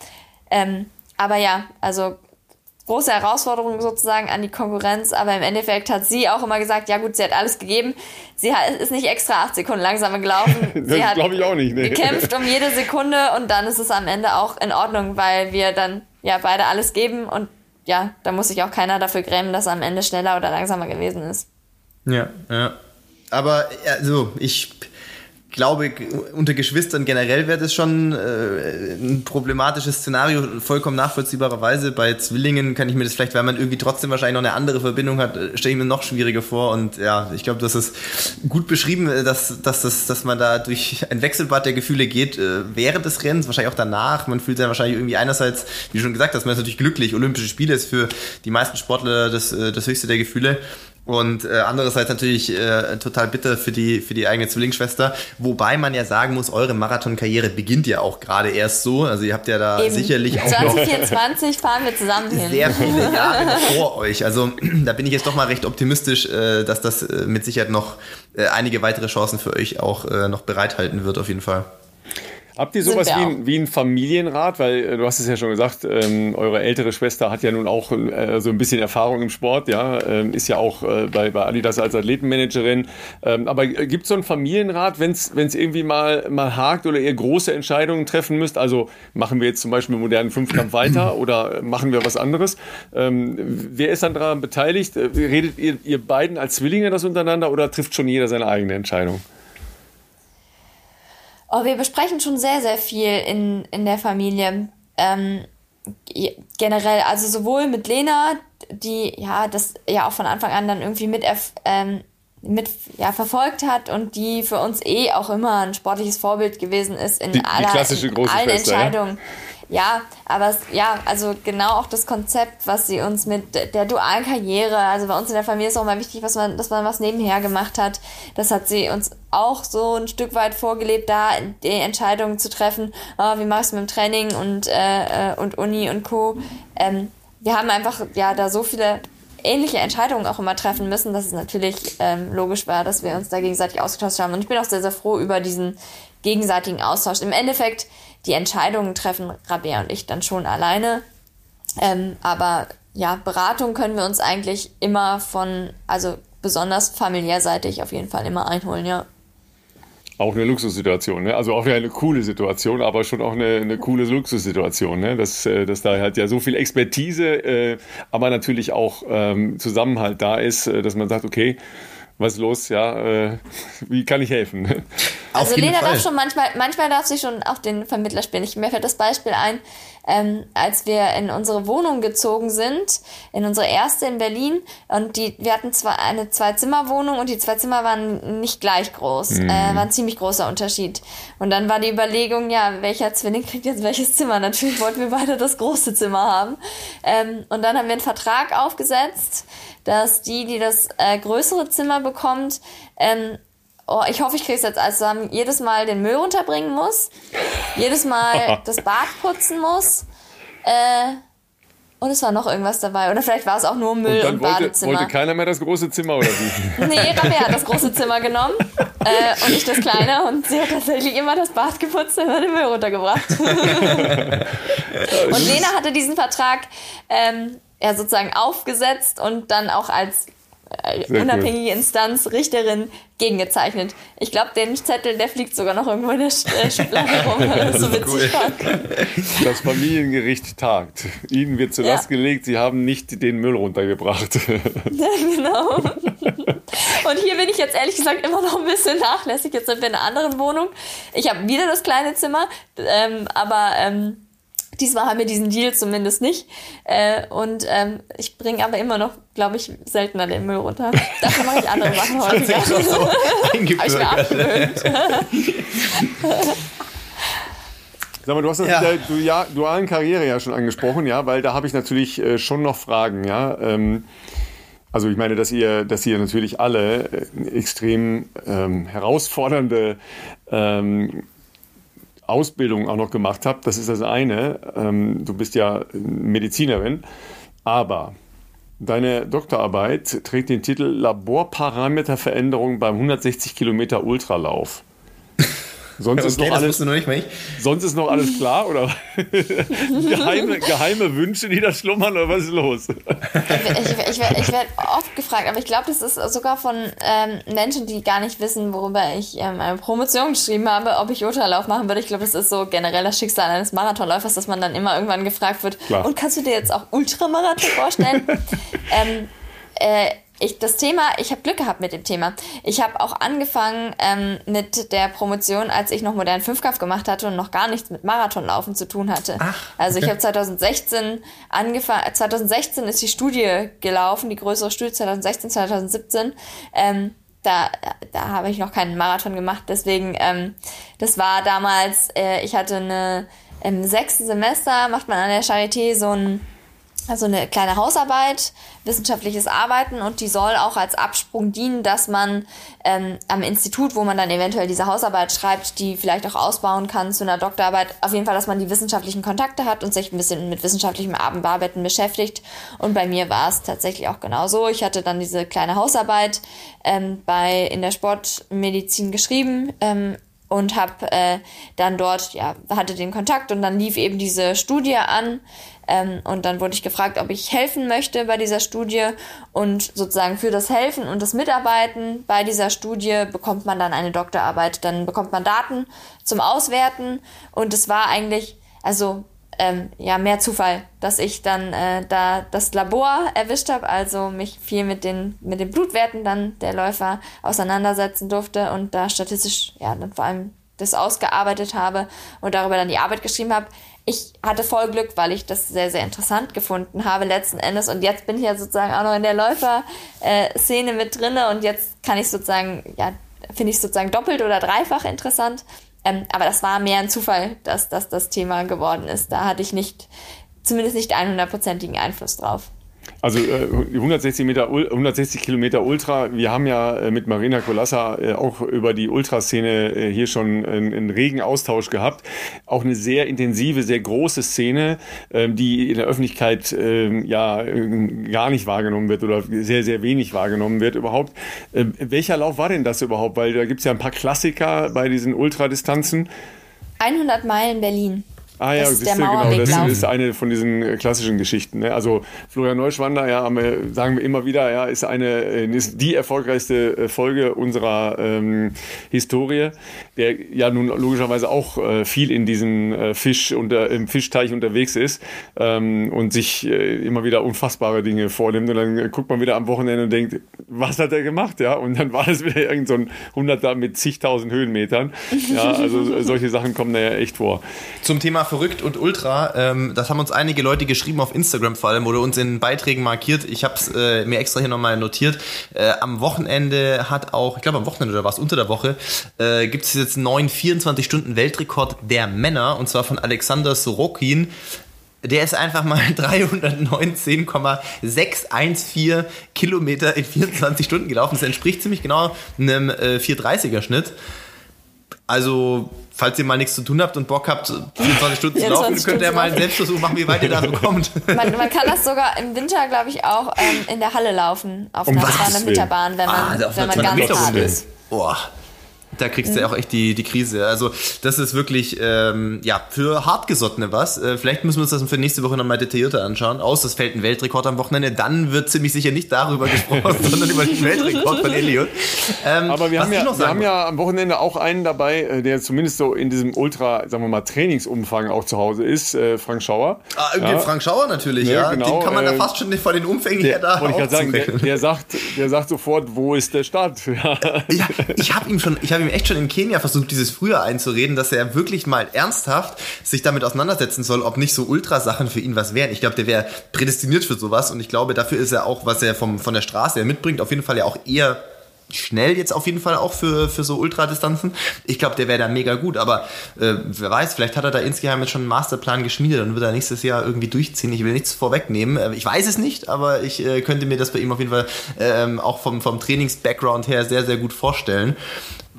Ähm, aber ja, also große Herausforderung sozusagen an die Konkurrenz, aber im Endeffekt hat sie auch immer gesagt, ja gut, sie hat alles gegeben. Sie hat, ist nicht extra acht Sekunden langsamer gelaufen. das glaube ich auch nicht. Nee. Gekämpft um jede Sekunde und dann ist es am Ende auch in Ordnung, weil wir dann ja beide alles geben und ja, da muss sich auch keiner dafür grämen, dass er am Ende schneller oder langsamer gewesen ist. Ja, ja. Aber also ich glaube, unter Geschwistern generell wäre das schon äh, ein problematisches Szenario, vollkommen nachvollziehbarerweise. Bei Zwillingen kann ich mir das vielleicht, weil man irgendwie trotzdem wahrscheinlich noch eine andere Verbindung hat, stelle ich mir noch schwieriger vor. Und ja, ich glaube, das ist gut beschrieben, äh, dass, dass, dass, dass man da durch ein Wechselbad der Gefühle geht äh, während des Rennens, wahrscheinlich auch danach. Man fühlt sich wahrscheinlich irgendwie einerseits, wie schon gesagt hast, man ist natürlich glücklich. Olympische Spiele ist für die meisten Sportler das, äh, das höchste der Gefühle. Und äh, andererseits natürlich äh, total bitter für die, für die eigene Zwillingsschwester. Wobei man ja sagen muss, eure Marathonkarriere beginnt ja auch gerade erst so. Also ihr habt ja da Eben. sicherlich auch 2024 fahren wir zusammen hin. Sehr viele Jahre vor euch. Also da bin ich jetzt doch mal recht optimistisch, äh, dass das äh, mit Sicherheit noch äh, einige weitere Chancen für euch auch äh, noch bereithalten wird auf jeden Fall. Habt ihr sowas wie ein, wie ein, Familienrat? Weil äh, du hast es ja schon gesagt, ähm, eure ältere Schwester hat ja nun auch äh, so ein bisschen Erfahrung im Sport, ja, ähm, ist ja auch äh, bei, bei Adidas als Athletenmanagerin. Ähm, aber gibt es so einen Familienrat, wenn es irgendwie mal, mal hakt oder ihr große Entscheidungen treffen müsst? Also machen wir jetzt zum Beispiel modernen Fünfkampf weiter oder machen wir was anderes? Ähm, wer ist dann daran beteiligt? Äh, redet ihr, ihr beiden als Zwillinge das untereinander oder trifft schon jeder seine eigene Entscheidung? Oh, wir besprechen schon sehr, sehr viel in, in der Familie. Ähm, generell, also sowohl mit Lena, die ja das ja auch von Anfang an dann irgendwie mit, ähm, mit ja, verfolgt hat und die für uns eh auch immer ein sportliches Vorbild gewesen ist in, die, aller, die in allen Schwester, Entscheidungen. Ja? Ja, aber ja, also genau auch das Konzept, was sie uns mit der dualen Karriere, also bei uns in der Familie ist auch mal wichtig, was man, dass man was nebenher gemacht hat. Das hat sie uns auch so ein Stück weit vorgelebt, da die Entscheidungen zu treffen, oh, wie machst du mit dem Training und, äh, äh, und Uni und Co. Ähm, wir haben einfach ja da so viele ähnliche Entscheidungen auch immer treffen müssen, dass es natürlich ähm, logisch war, dass wir uns da gegenseitig ausgetauscht haben. Und ich bin auch sehr, sehr froh über diesen gegenseitigen Austausch. Im Endeffekt die Entscheidungen treffen Rabea und ich dann schon alleine. Ähm, aber ja, Beratung können wir uns eigentlich immer von, also besonders familiärseitig auf jeden Fall immer einholen, ja. Auch eine Luxussituation, ne? also auch eine coole Situation, aber schon auch eine, eine coole Luxussituation, ne? dass, äh, dass da halt ja so viel Expertise, äh, aber natürlich auch ähm, Zusammenhalt da ist, äh, dass man sagt, okay, was ist los, ja, äh, wie kann ich helfen? Also Lena Fall. darf schon manchmal, manchmal darf sie schon auch den Vermittler spielen. Ich, mir fällt das Beispiel ein, ähm, als wir in unsere Wohnung gezogen sind, in unsere erste in Berlin, und die, wir hatten zwar eine Zwei-Zimmer-Wohnung und die zwei Zimmer waren nicht gleich groß, mhm. äh, war ein ziemlich großer Unterschied. Und dann war die Überlegung, ja, welcher Zwilling kriegt jetzt welches Zimmer? Natürlich wollten wir beide das große Zimmer haben. Ähm, und dann haben wir einen Vertrag aufgesetzt, dass die, die das äh, größere Zimmer bekommt, ähm, oh, ich hoffe, ich kriege es jetzt als zusammen, jedes Mal den Müll runterbringen muss, jedes Mal das Bad putzen muss, äh, und es war noch irgendwas dabei. Oder vielleicht war es auch nur Müll und, und wollte, Badezimmer. Wollte keiner mehr das große Zimmer oder wie? nee, Rabea hat das große Zimmer genommen äh, und ich das kleine. Und sie hat tatsächlich immer das Bad geputzt und immer den Müll runtergebracht. und Lena hatte diesen Vertrag ähm, ja, sozusagen aufgesetzt und dann auch als äh, unabhängige cool. Instanz, Richterin, gegengezeichnet. Ich glaube, den Zettel, der fliegt sogar noch irgendwo in der äh, Schublade rum, das so witzig cool. Das Familiengericht tagt. Ihnen wird zur Last ja. gelegt, Sie haben nicht den Müll runtergebracht. Ja, genau. Und hier bin ich jetzt ehrlich gesagt immer noch ein bisschen nachlässig. Jetzt sind wir in einer anderen Wohnung. Ich habe wieder das kleine Zimmer, ähm, aber ähm, Diesmal haben wir diesen Deal zumindest nicht. Äh, und ähm, ich bringe aber immer noch, glaube ich, seltener den Müll runter. Dafür mache ich andere Sachen häufiger. So Sag mal, du hast das ja. mit der dualen Karriere ja schon angesprochen, ja, weil da habe ich natürlich äh, schon noch Fragen, ja. Ähm, also ich meine, dass ihr, dass ihr natürlich alle äh, extrem ähm, herausfordernde ähm, Ausbildung auch noch gemacht habt. Das ist das eine. Ähm, du bist ja Medizinerin, aber deine Doktorarbeit trägt den Titel Laborparameterveränderung beim 160 Kilometer Ultralauf. Sonst, ist noch alles, noch sonst ist noch alles klar oder geheime, geheime Wünsche, die da schlummern oder was ist los? Ich, ich, ich werde oft gefragt, aber ich glaube, das ist sogar von ähm, Menschen, die gar nicht wissen, worüber ich ähm, eine Promotion geschrieben habe, ob ich Ultralauf machen würde. Ich glaube, das ist so generell das Schicksal eines Marathonläufers, dass man dann immer irgendwann gefragt wird, klar. und kannst du dir jetzt auch Ultramarathon vorstellen? ähm, äh, ich, das Thema, ich habe Glück gehabt mit dem Thema. Ich habe auch angefangen ähm, mit der Promotion, als ich noch modernen Fünfkampf gemacht hatte und noch gar nichts mit Marathonlaufen zu tun hatte. Ach, okay. Also ich habe 2016 angefangen, 2016 ist die Studie gelaufen, die größere Studie 2016, 2017. Ähm, da, da habe ich noch keinen Marathon gemacht, deswegen, ähm, das war damals, äh, ich hatte eine, im sechsten Semester macht man an der Charité so ein also eine kleine Hausarbeit, wissenschaftliches Arbeiten und die soll auch als Absprung dienen, dass man ähm, am Institut, wo man dann eventuell diese Hausarbeit schreibt, die vielleicht auch ausbauen kann zu einer Doktorarbeit, auf jeden Fall, dass man die wissenschaftlichen Kontakte hat und sich ein bisschen mit wissenschaftlichem Abendbearbeiten beschäftigt. Und bei mir war es tatsächlich auch genau so. Ich hatte dann diese kleine Hausarbeit ähm, bei in der Sportmedizin geschrieben. Ähm, und habe äh, dann dort, ja, hatte den Kontakt und dann lief eben diese Studie an, ähm, und dann wurde ich gefragt, ob ich helfen möchte bei dieser Studie. Und sozusagen für das Helfen und das Mitarbeiten bei dieser Studie bekommt man dann eine Doktorarbeit. Dann bekommt man Daten zum Auswerten. Und es war eigentlich, also ähm, ja, mehr Zufall, dass ich dann äh, da das Labor erwischt habe, also mich viel mit den, mit den Blutwerten dann der Läufer auseinandersetzen durfte und da statistisch, ja, dann vor allem das ausgearbeitet habe und darüber dann die Arbeit geschrieben habe ich hatte voll Glück, weil ich das sehr, sehr interessant gefunden habe letzten Endes. Und jetzt bin ich ja sozusagen auch noch in der Läufer-Szene mit drinne und jetzt kann ich sozusagen, ja, finde ich sozusagen doppelt oder dreifach interessant. Ähm, aber das war mehr ein Zufall, dass das das Thema geworden ist. Da hatte ich nicht, zumindest nicht 100%igen Einfluss drauf. Also äh, 160, Meter, 160 Kilometer Ultra. Wir haben ja äh, mit Marina Kolassa äh, auch über die Ultraszene äh, hier schon einen, einen, regen Austausch gehabt. Auch eine sehr intensive, sehr große Szene, ähm, die in der Öffentlichkeit ähm, ja äh, gar nicht wahrgenommen wird oder sehr, sehr wenig wahrgenommen wird überhaupt. Ähm, welcher Lauf war denn das überhaupt? Weil da gibt es ja ein paar Klassiker bei diesen Ultradistanzen. 100 Meilen Berlin. Ah ja, das ist der genau, das ist eine von diesen äh, klassischen Geschichten. Ne? Also Florian Neuschwander, ja, sagen wir immer wieder, ja, ist eine äh, ist die erfolgreichste äh, Folge unserer ähm, Historie, der ja nun logischerweise auch äh, viel in diesem äh, Fisch unter im Fischteich unterwegs ist ähm, und sich äh, immer wieder unfassbare Dinge vornimmt und dann guckt man wieder am Wochenende und denkt, was hat er gemacht, ja? Und dann war es wieder irgend so ein Hunderter mit zigtausend Höhenmetern. Ja, also solche Sachen kommen da ja echt vor. Zum Thema verrückt und ultra. Ähm, das haben uns einige Leute geschrieben auf Instagram vor allem oder uns in Beiträgen markiert. Ich habe es äh, mir extra hier nochmal notiert. Äh, am Wochenende hat auch, ich glaube am Wochenende oder was unter der Woche, äh, gibt es jetzt einen neuen 24-Stunden-Weltrekord der Männer und zwar von Alexander Sorokin. Der ist einfach mal 319,614 Kilometer in 24 Stunden gelaufen. Das entspricht ziemlich genau einem äh, 430er Schnitt. Also falls ihr mal nichts zu tun habt und Bock habt, 24 Stunden zu laufen, könnt ihr mal einen Selbstversuch machen, wie weit ihr da so kommt. Man, man, kann das sogar im Winter, glaube ich, auch ähm, in der Halle laufen, auf um einer 200 Meter Bahn, wenn man, ah, wenn man ganz hart ist. Boah. Da kriegst du ja auch echt die, die Krise. Also das ist wirklich ähm, ja für Hartgesottene was. Äh, vielleicht müssen wir uns das für nächste Woche nochmal detaillierter anschauen. Aus, es fällt ein Weltrekord am Wochenende. Dann wird ziemlich sicher nicht darüber gesprochen, sondern über den Weltrekord von Elliot. Ähm, Aber wir, haben ja, wir haben ja am Wochenende auch einen dabei, äh, der zumindest so in diesem Ultra, sagen wir mal, Trainingsumfang auch zu Hause ist, äh, Frank Schauer. Ah, ja. Frank Schauer natürlich, ja. ja. Genau, den kann man da äh, fast schon vor den Umfängen der, her da wollte ich sagen, der, der, sagt, der sagt sofort, wo ist der Start? ja, ich habe ihm schon, ich habe ihm echt schon in Kenia versucht, dieses früher einzureden, dass er wirklich mal ernsthaft sich damit auseinandersetzen soll, ob nicht so Ultrasachen für ihn was wären. Ich glaube, der wäre prädestiniert für sowas und ich glaube, dafür ist er auch, was er vom, von der Straße her mitbringt, auf jeden Fall ja auch eher schnell jetzt auf jeden Fall auch für, für so Ultradistanzen. Ich glaube, der wäre da mega gut, aber äh, wer weiß, vielleicht hat er da insgeheim jetzt schon einen Masterplan geschmiedet und wird er nächstes Jahr irgendwie durchziehen. Ich will nichts vorwegnehmen. Äh, ich weiß es nicht, aber ich äh, könnte mir das bei ihm auf jeden Fall ähm, auch vom, vom Trainings-Background her sehr, sehr gut vorstellen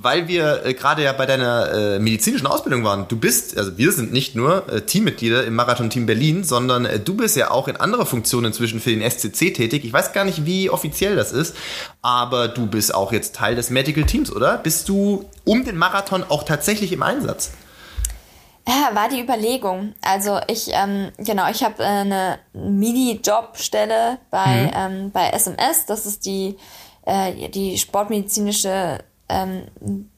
weil wir äh, gerade ja bei deiner äh, medizinischen Ausbildung waren. Du bist, also wir sind nicht nur äh, Teammitglieder im Marathon-Team Berlin, sondern äh, du bist ja auch in anderer Funktion inzwischen für den SCC tätig. Ich weiß gar nicht, wie offiziell das ist, aber du bist auch jetzt Teil des Medical Teams, oder? Bist du um den Marathon auch tatsächlich im Einsatz? Ja, war die Überlegung. Also ich, ähm, genau, ich habe äh, eine Mini-Jobstelle bei, mhm. ähm, bei SMS. Das ist die, äh, die sportmedizinische ähm,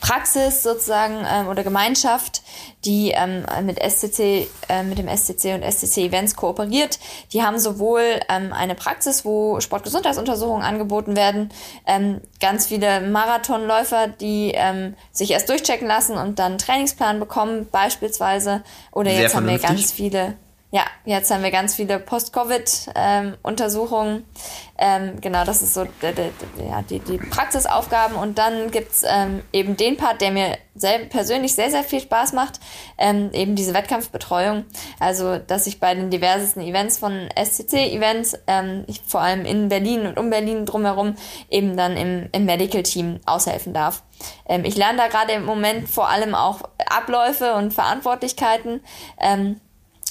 Praxis sozusagen ähm, oder Gemeinschaft, die ähm, mit SCC, äh, mit dem SCC und SCC Events kooperiert. Die haben sowohl ähm, eine Praxis, wo Sportgesundheitsuntersuchungen angeboten werden, ähm, ganz viele Marathonläufer, die ähm, sich erst durchchecken lassen und dann einen Trainingsplan bekommen, beispielsweise. Oder Sehr jetzt haben wir ganz viele ja, jetzt haben wir ganz viele Post-Covid-Untersuchungen. Ähm, ähm, genau, das ist so die, die, ja, die, die Praxisaufgaben. Und dann gibt's ähm, eben den Part, der mir sehr, persönlich sehr, sehr viel Spaß macht, ähm, eben diese Wettkampfbetreuung. Also, dass ich bei den diversesten Events von SCC-Events, ähm, vor allem in Berlin und um Berlin drumherum, eben dann im, im Medical-Team aushelfen darf. Ähm, ich lerne da gerade im Moment vor allem auch Abläufe und Verantwortlichkeiten. Ähm,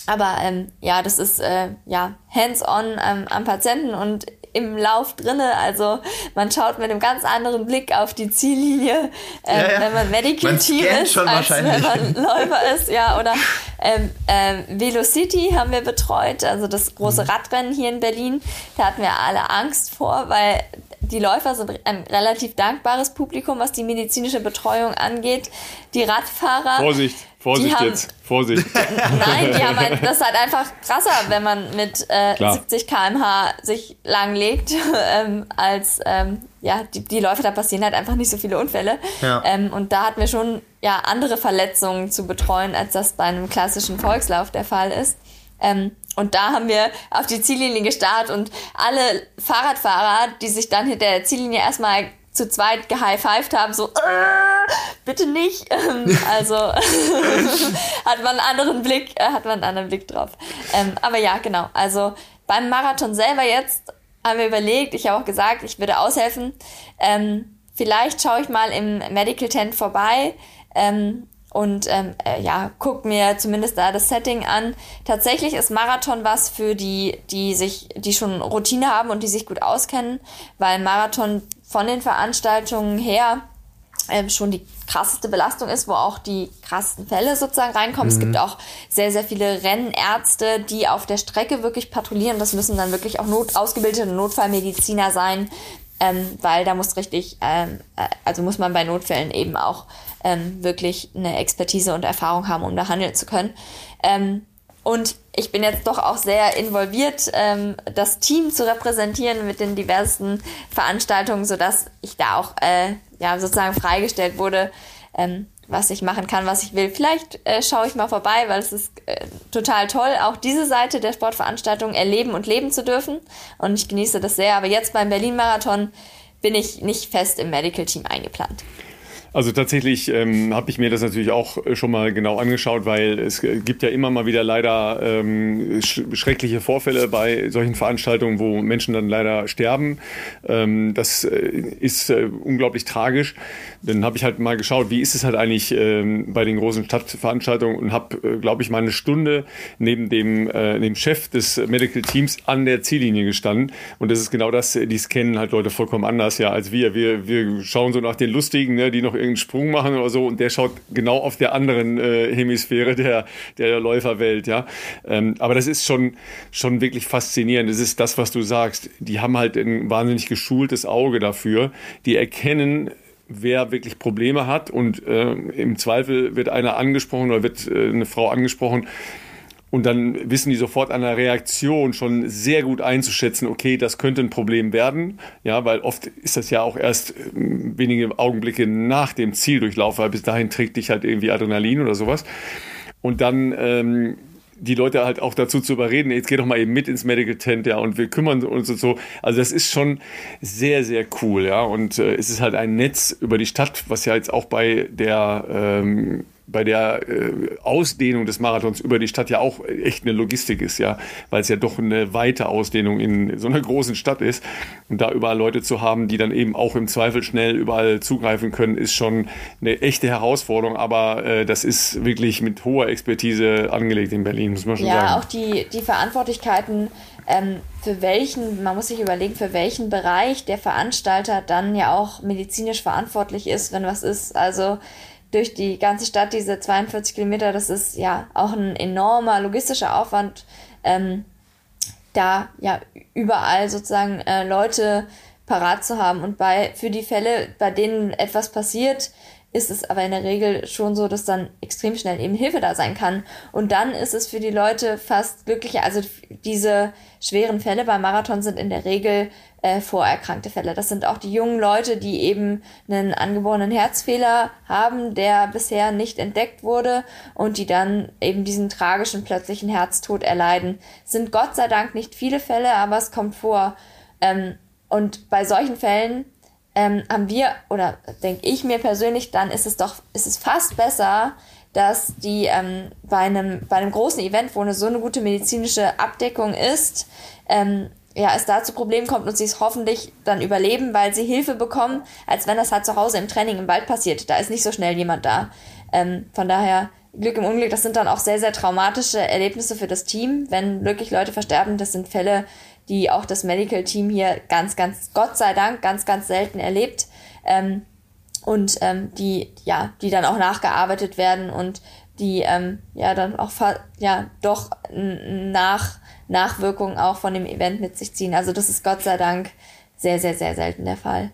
aber ähm, ja, das ist äh, ja hands-on ähm, am Patienten und im Lauf drinne. Also man schaut mit einem ganz anderen Blick auf die Ziellinie, ähm, ja, ja. wenn man Medical Team ist, als wenn man Läufer ist. Ja, oder ähm, ähm, Velocity haben wir betreut, also das große mhm. Radrennen hier in Berlin. Da hatten wir alle Angst vor, weil die Läufer sind ein relativ dankbares Publikum, was die medizinische Betreuung angeht. Die Radfahrer. Vorsicht Vorsicht haben, jetzt, Vorsicht. Nein, die haben halt, das ist halt einfach krasser, wenn man mit äh, 70 km/h sich langlegt, ähm, als ähm, ja, die, die Läufe, da passieren halt einfach nicht so viele Unfälle. Ja. Ähm, und da hatten wir schon ja andere Verletzungen zu betreuen, als das bei einem klassischen Volkslauf der Fall ist. Ähm, und da haben wir auf die Ziellinie gestartet und alle Fahrradfahrer, die sich dann hinter der Ziellinie erstmal zu zweit gehighfived haben, so, äh, bitte nicht. Ähm, also hat man einen anderen Blick, äh, hat man einen anderen Blick drauf. Ähm, aber ja, genau. Also beim Marathon selber jetzt haben wir überlegt, ich habe auch gesagt, ich würde aushelfen. Ähm, vielleicht schaue ich mal im Medical Tent vorbei. Ähm, und ähm, äh, ja, guck mir zumindest da das Setting an. Tatsächlich ist Marathon was für die, die sich, die schon Routine haben und die sich gut auskennen, weil Marathon von den Veranstaltungen her ähm, schon die krasseste Belastung ist, wo auch die krassesten Fälle sozusagen reinkommen. Mhm. Es gibt auch sehr, sehr viele Rennärzte, die auf der Strecke wirklich patrouillieren. Das müssen dann wirklich auch not ausgebildete Notfallmediziner sein, ähm, weil da muss richtig, ähm, äh, also muss man bei Notfällen eben auch ähm, wirklich eine Expertise und Erfahrung haben, um da handeln zu können. Ähm, und ich bin jetzt doch auch sehr involviert, ähm, das Team zu repräsentieren mit den diversen Veranstaltungen, sodass ich da auch äh, ja, sozusagen freigestellt wurde, ähm, was ich machen kann, was ich will. Vielleicht äh, schaue ich mal vorbei, weil es ist äh, total toll, auch diese Seite der Sportveranstaltung erleben und leben zu dürfen. Und ich genieße das sehr. Aber jetzt beim Berlin-Marathon bin ich nicht fest im Medical Team eingeplant. Also tatsächlich ähm, habe ich mir das natürlich auch äh, schon mal genau angeschaut, weil es gibt ja immer mal wieder leider ähm, sch schreckliche Vorfälle bei solchen Veranstaltungen, wo Menschen dann leider sterben. Ähm, das äh, ist äh, unglaublich tragisch. Dann habe ich halt mal geschaut, wie ist es halt eigentlich ähm, bei den großen Stadtveranstaltungen und habe, äh, glaube ich, mal eine Stunde neben dem, äh, dem Chef des Medical Teams an der Ziellinie gestanden. Und das ist genau das, die scannen halt Leute vollkommen anders ja als wir. Wir, wir schauen so nach den Lustigen, ne, die noch irgendeinen Sprung machen oder so und der schaut genau auf der anderen äh, Hemisphäre der, der Läuferwelt, ja. Ähm, aber das ist schon, schon wirklich faszinierend. Das ist das, was du sagst. Die haben halt ein wahnsinnig geschultes Auge dafür. Die erkennen, wer wirklich Probleme hat und äh, im Zweifel wird einer angesprochen oder wird äh, eine Frau angesprochen Und dann wissen die sofort an der Reaktion schon sehr gut einzuschätzen, okay, das könnte ein Problem werden. Ja, weil oft ist das ja auch erst ähm, wenige Augenblicke nach dem Zieldurchlauf, weil bis dahin trägt dich halt irgendwie Adrenalin oder sowas. Und dann ähm, die Leute halt auch dazu zu überreden, jetzt geh doch mal eben mit ins Medical Tent, ja, und wir kümmern uns und so. Also das ist schon sehr, sehr cool, ja. Und äh, es ist halt ein Netz über die Stadt, was ja jetzt auch bei der ähm, bei der äh, Ausdehnung des Marathons über die Stadt ja auch echt eine Logistik ist, ja, weil es ja doch eine weite Ausdehnung in so einer großen Stadt ist. Und da überall Leute zu haben, die dann eben auch im Zweifel schnell überall zugreifen können, ist schon eine echte Herausforderung. Aber äh, das ist wirklich mit hoher Expertise angelegt in Berlin, muss man schon ja, sagen. Ja, auch die, die Verantwortlichkeiten, ähm, für welchen, man muss sich überlegen, für welchen Bereich der Veranstalter dann ja auch medizinisch verantwortlich ist, wenn was ist. Also durch die ganze Stadt, diese 42 Kilometer, das ist ja auch ein enormer logistischer Aufwand, ähm, da ja überall sozusagen äh, Leute parat zu haben. Und bei, für die Fälle, bei denen etwas passiert, ist es aber in der Regel schon so, dass dann extrem schnell eben Hilfe da sein kann. Und dann ist es für die Leute fast glücklicher. Also diese schweren Fälle beim Marathon sind in der Regel äh, vorerkrankte Fälle. Das sind auch die jungen Leute, die eben einen angeborenen Herzfehler haben, der bisher nicht entdeckt wurde und die dann eben diesen tragischen plötzlichen Herztod erleiden. Sind Gott sei Dank nicht viele Fälle, aber es kommt vor. Ähm, und bei solchen Fällen ähm, haben wir, oder denke ich mir persönlich, dann ist es doch, ist es fast besser, dass die ähm, bei, einem, bei einem großen Event, wo eine so eine gute medizinische Abdeckung ist, ähm, ja, es da zu Problemen kommt und sie es hoffentlich dann überleben, weil sie Hilfe bekommen, als wenn das halt zu Hause im Training im Wald passiert. Da ist nicht so schnell jemand da. Ähm, von daher, Glück im Unglück, das sind dann auch sehr, sehr traumatische Erlebnisse für das Team, wenn wirklich Leute versterben. Das sind Fälle, die auch das Medical Team hier ganz, ganz, Gott sei Dank, ganz, ganz selten erlebt. Ähm, und ähm, die, ja, die dann auch nachgearbeitet werden und die ähm, ja dann auch ja doch nach Nachwirkungen auch von dem Event mit sich ziehen. Also das ist Gott sei Dank sehr, sehr, sehr selten der Fall.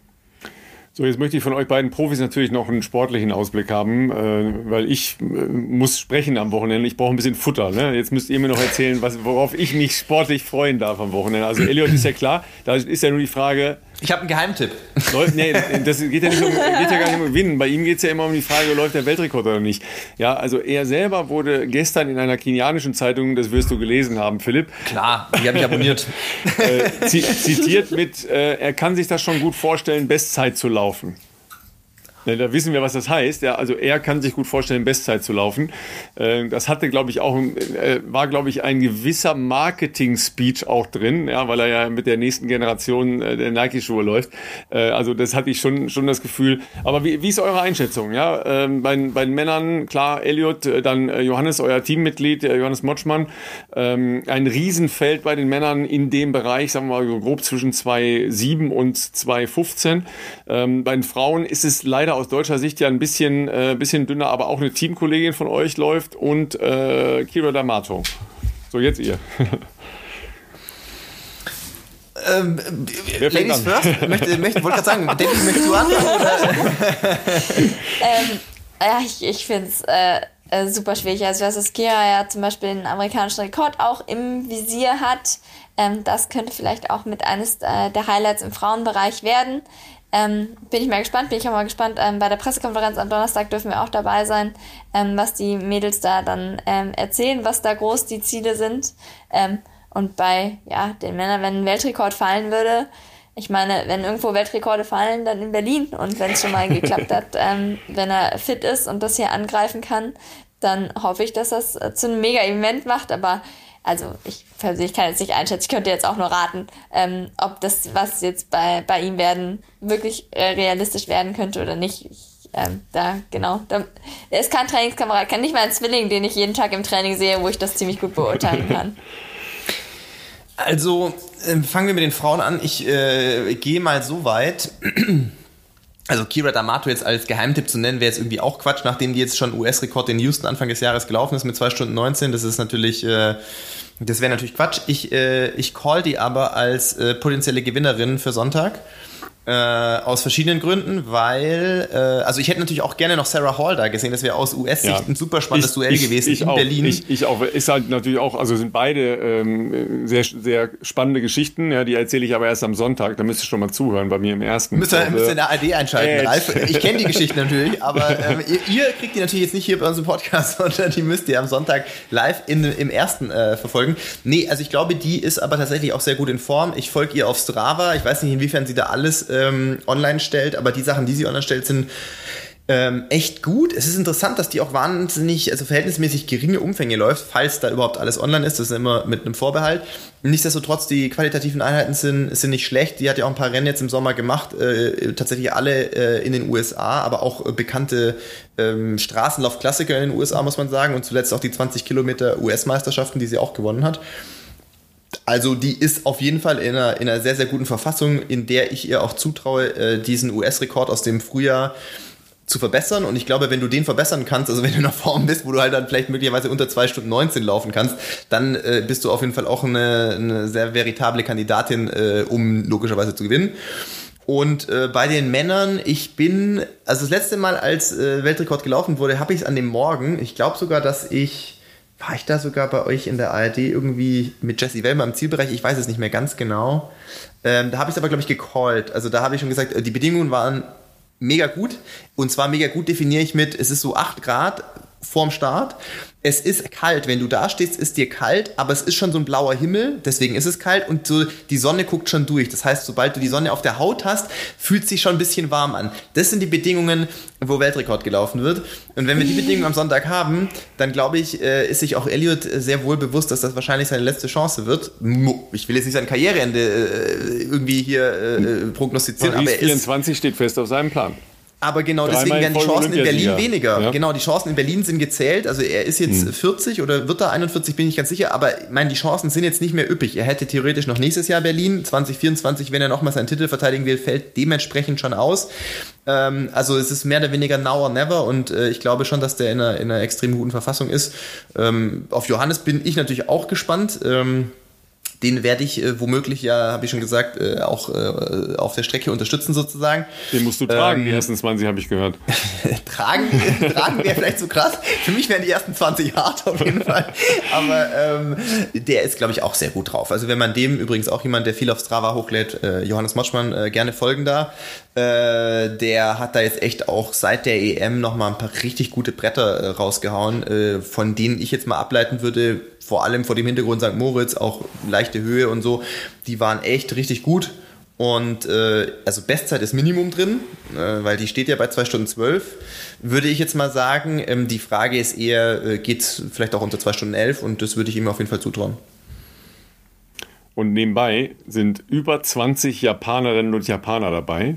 So, jetzt möchte ich von euch beiden Profis natürlich noch einen sportlichen Ausblick haben, äh, weil ich äh, muss sprechen am Wochenende. Ich brauche ein bisschen Futter. Ne? Jetzt müsst ihr mir noch erzählen, was, worauf ich mich sportlich freuen darf am Wochenende. Also Elliot ist ja klar, da ist ja nur die Frage, ich habe einen Geheimtipp. Läuft, nee, das geht ja, nicht um, geht ja gar nicht um Gewinnen. Bei ihm geht es ja immer um die Frage, läuft der Weltrekord oder nicht. Ja, also er selber wurde gestern in einer kenianischen Zeitung, das wirst du gelesen haben, Philipp. Klar, die habe ich abonniert. Äh, zitiert mit, äh, er kann sich das schon gut vorstellen, Bestzeit zu laufen. Da wissen wir, was das heißt. Ja, also er kann sich gut vorstellen, Bestzeit zu laufen. Äh, das hatte, glaube ich, auch, äh, war, glaube ich, ein gewisser Marketing-Speech auch drin, ja, weil er ja mit der nächsten Generation äh, der Nike-Schuhe läuft. Also das hatte ich schon, schon das Gefühl. Aber wie, wie ist eure Einschätzung? Ja, ähm, bei, bei den Männern, klar, Elliot, dann Johannes, euer Teammitglied, Johannes Motschmann. Ähm, ein Riesenfeld bei den Männern in dem Bereich, sagen wir mal grob zwischen 2,7 und 2,15. Ähm, bei den Frauen ist es leider aus deutscher Sicht ja ein bisschen, äh, bisschen dünner, aber auch eine Teamkollegin von euch läuft und äh, Kira D'Amato. So, jetzt ihr. Ähm, Ladies first? Möchte, möchte, wollte gerade sagen, Debbie, möchtest du anfangen? ähm, ja, ich, ich finde es äh, äh, super schwierig. Also, dass Kira ja zum Beispiel einen amerikanischen Rekord auch im Visier hat. Ähm, das könnte vielleicht auch mit eines äh, der Highlights im Frauenbereich werden. Ähm, bin ich mal gespannt, bin ich auch mal gespannt. Ähm, bei der Pressekonferenz am Donnerstag dürfen wir auch dabei sein, ähm, was die Mädels da dann ähm, erzählen, was da groß die Ziele sind. Ähm, und bei ja, den Männern, wenn ein Weltrekord fallen würde, ich meine, wenn irgendwo Weltrekorde fallen, dann in Berlin. Und wenn es schon mal geklappt hat, ähm, wenn er fit ist und das hier angreifen kann, dann hoffe ich, dass das äh, zu einem Mega-Event macht. Aber also ich persönlich kann jetzt nicht einschätzen, ich könnte jetzt auch nur raten, ähm, ob das, was jetzt bei, bei ihm werden, wirklich äh, realistisch werden könnte oder nicht. Ich, ähm, da, genau. Da, er ist kein Trainingskamerad, kann nicht mal ein Zwilling, den ich jeden Tag im Training sehe, wo ich das ziemlich gut beurteilen kann. Also, äh, fangen wir mit den Frauen an. Ich äh, gehe mal so weit. Also Kira D'Amato jetzt als Geheimtipp zu nennen, wäre jetzt irgendwie auch Quatsch, nachdem die jetzt schon US-Rekord in Houston Anfang des Jahres gelaufen ist mit 2 Stunden 19. Das ist natürlich, äh, das wäre natürlich Quatsch. Ich, äh, ich call die aber als äh, potenzielle Gewinnerin für Sonntag. Äh, aus verschiedenen Gründen, weil, äh, also ich hätte natürlich auch gerne noch Sarah Hall da gesehen. Das wäre aus US-Sicht ja. ein super spannendes ich, Duell ich, gewesen ich in auch, Berlin. Ich, ich auch. Ist halt natürlich auch, also sind beide ähm, sehr, sehr spannende Geschichten. Ja, die erzähle ich aber erst am Sonntag. Da müsst ihr schon mal zuhören bei mir im ersten. Müsst ihr, müsst ihr in der AD einschalten, Ralf. Ich kenne die Geschichten natürlich, aber ähm, ihr, ihr, kriegt die natürlich jetzt nicht hier bei unserem Podcast, sondern die müsst ihr am Sonntag live in, im ersten äh, verfolgen. Nee, also ich glaube, die ist aber tatsächlich auch sehr gut in Form. Ich folge ihr auf Strava. Ich weiß nicht, inwiefern sie da alles ähm, online stellt, aber die Sachen, die sie online stellt, sind ähm, echt gut. Es ist interessant, dass die auch wahnsinnig, also verhältnismäßig geringe Umfänge läuft, falls da überhaupt alles online ist. Das ist immer mit einem Vorbehalt. Nichtsdestotrotz, die qualitativen Einheiten sind, sind nicht schlecht. Die hat ja auch ein paar Rennen jetzt im Sommer gemacht, äh, tatsächlich alle äh, in den USA, aber auch äh, bekannte ähm, Straßenlaufklassiker in den USA, muss man sagen. Und zuletzt auch die 20 Kilometer US-Meisterschaften, die sie auch gewonnen hat. Also die ist auf jeden Fall in einer, in einer sehr, sehr guten Verfassung, in der ich ihr auch zutraue, äh, diesen US-Rekord aus dem Frühjahr zu verbessern. Und ich glaube, wenn du den verbessern kannst, also wenn du in einer Form bist, wo du halt dann vielleicht möglicherweise unter 2 Stunden 19 laufen kannst, dann äh, bist du auf jeden Fall auch eine, eine sehr veritable Kandidatin, äh, um logischerweise zu gewinnen. Und äh, bei den Männern, ich bin, also das letzte Mal, als äh, Weltrekord gelaufen wurde, habe ich es an dem Morgen, ich glaube sogar, dass ich war ich da sogar bei euch in der ARD irgendwie mit Jesse Wellmer im Zielbereich? Ich weiß es nicht mehr ganz genau. Ähm, da habe ich es aber, glaube ich, gecallt. Also da habe ich schon gesagt, äh, die Bedingungen waren mega gut. Und zwar mega gut definiere ich mit, es ist so 8 Grad vorm Start es ist kalt. Wenn du da stehst, ist dir kalt, aber es ist schon so ein blauer Himmel, deswegen ist es kalt und so die Sonne guckt schon durch. Das heißt, sobald du die Sonne auf der Haut hast, fühlt es sich schon ein bisschen warm an. Das sind die Bedingungen, wo Weltrekord gelaufen wird. Und wenn wir die Bedingungen am Sonntag haben, dann glaube ich, äh, ist sich auch Elliot sehr wohl bewusst, dass das wahrscheinlich seine letzte Chance wird. Ich will jetzt nicht sein Karriereende äh, irgendwie hier äh, prognostizieren, Paris aber 24 steht fest auf seinem Plan. Aber genau deswegen werden die Chancen in Berlin weniger. Ja. Genau, die Chancen in Berlin sind gezählt. Also er ist jetzt hm. 40 oder wird er 41, bin ich ganz sicher. Aber ich meine, die Chancen sind jetzt nicht mehr üppig. Er hätte theoretisch noch nächstes Jahr Berlin. 2024, wenn er nochmal seinen Titel verteidigen will, fällt dementsprechend schon aus. Ähm, also es ist mehr oder weniger now or never. Und äh, ich glaube schon, dass der in einer, in einer extrem guten Verfassung ist. Ähm, auf Johannes bin ich natürlich auch gespannt. Ähm, den werde ich äh, womöglich ja, habe ich schon gesagt, äh, auch äh, auf der Strecke unterstützen sozusagen. Den musst du tragen, ähm, die ersten 20 habe ich gehört. tragen tragen wäre vielleicht zu so krass. Für mich wären die ersten 20 hart auf jeden Fall. Aber ähm, der ist, glaube ich, auch sehr gut drauf. Also wenn man dem übrigens auch jemand, der viel auf Strava hochlädt, äh, Johannes Motschmann, äh, gerne folgen da. Äh, der hat da jetzt echt auch seit der EM nochmal ein paar richtig gute Bretter rausgehauen, von denen ich jetzt mal ableiten würde, vor allem vor dem Hintergrund St. Moritz, auch leichte Höhe und so, die waren echt richtig gut. Und äh, also Bestzeit ist Minimum drin, äh, weil die steht ja bei 2 Stunden 12. Würde ich jetzt mal sagen, ähm, die Frage ist eher, äh, geht es vielleicht auch unter 2 Stunden 11 und das würde ich ihm auf jeden Fall zutrauen. Und nebenbei sind über 20 Japanerinnen und Japaner dabei,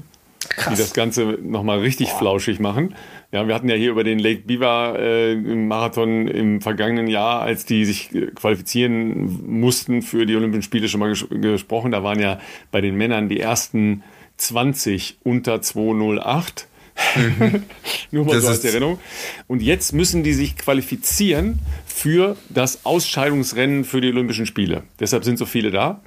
Krass. die das Ganze nochmal richtig Boah. flauschig machen. Ja, wir hatten ja hier über den Lake Biwa äh, Marathon im vergangenen Jahr, als die sich qualifizieren mussten für die Olympischen Spiele schon mal ges gesprochen. Da waren ja bei den Männern die ersten 20 unter 208. Mhm. Nur mal das so als Erinnerung. Und jetzt müssen die sich qualifizieren für das Ausscheidungsrennen für die Olympischen Spiele. Deshalb sind so viele da.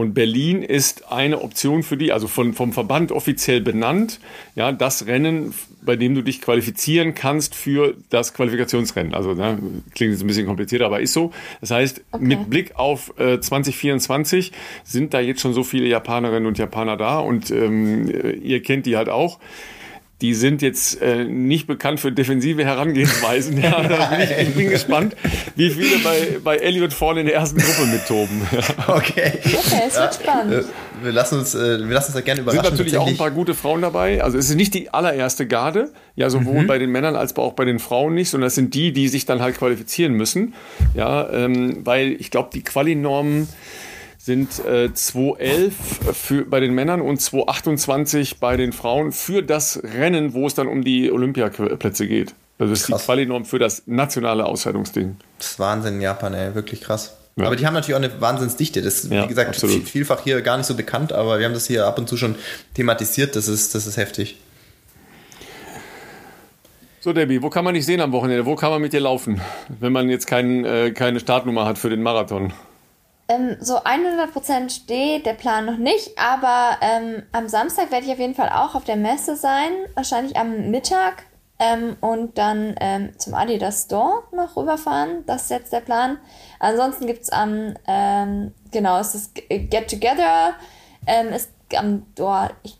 Und Berlin ist eine Option für die, also von, vom Verband offiziell benannt, ja, das Rennen, bei dem du dich qualifizieren kannst für das Qualifikationsrennen. Also ne, klingt jetzt ein bisschen komplizierter, aber ist so. Das heißt, okay. mit Blick auf äh, 2024 sind da jetzt schon so viele Japanerinnen und Japaner da und ähm, ihr kennt die halt auch die sind jetzt äh, nicht bekannt für defensive Herangehensweisen. Ja, bin ich, ich, bin gespannt, wie viele bei, bei Elliot vorne in der ersten Gruppe mittoben. Okay. Okay, es wird spannend. Äh, wir lassen uns, äh, wir lassen uns da gerne überraschen. Es sind natürlich auch ein paar gute Frauen dabei. Also es ist nicht die allererste Garde, ja, sowohl mhm. bei den Männern als auch bei den Frauen nicht, sondern es sind die, die sich dann halt qualifizieren müssen. Ja, ähm, weil ich glaube, die Quali-Normen sind äh, 211 für, bei den Männern und 228 bei den Frauen für das Rennen, wo es dann um die Olympiaplätze geht. Also das ist krass. die Quali-Norm für das nationale Ausscheidungsding. Das ist Wahnsinn in Japan, ey, wirklich krass. Ja. Aber die haben natürlich auch eine Wahnsinnsdichte. Das ist, ja, wie gesagt, viel, vielfach hier gar nicht so bekannt, aber wir haben das hier ab und zu schon thematisiert. Das ist, das ist heftig. So, Debbie, wo kann man dich sehen am Wochenende? Wo kann man mit dir laufen, wenn man jetzt kein, äh, keine Startnummer hat für den Marathon? Ähm, so 100% steht der Plan noch nicht, aber ähm, am Samstag werde ich auf jeden Fall auch auf der Messe sein, wahrscheinlich am Mittag ähm, und dann ähm, zum Adidas Store noch rüberfahren. Das ist jetzt der Plan. Ansonsten gibt es am, ähm, genau, es ist Get Together, ähm, ist am, oh, ich,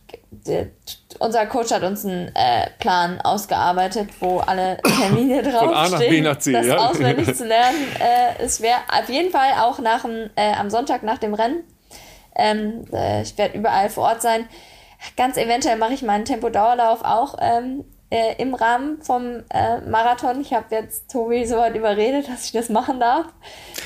unser Coach hat uns einen äh, Plan ausgearbeitet, wo alle Termine draufstehen. das ja. auswendig zu lernen äh, ist schwer. Auf jeden Fall auch nach dem, äh, am Sonntag nach dem Rennen. Ähm, äh, ich werde überall vor Ort sein. Ganz eventuell mache ich meinen Tempo-Dauerlauf auch ähm, äh, im Rahmen vom äh, Marathon. Ich habe jetzt Tobi so weit überredet, dass ich das machen darf.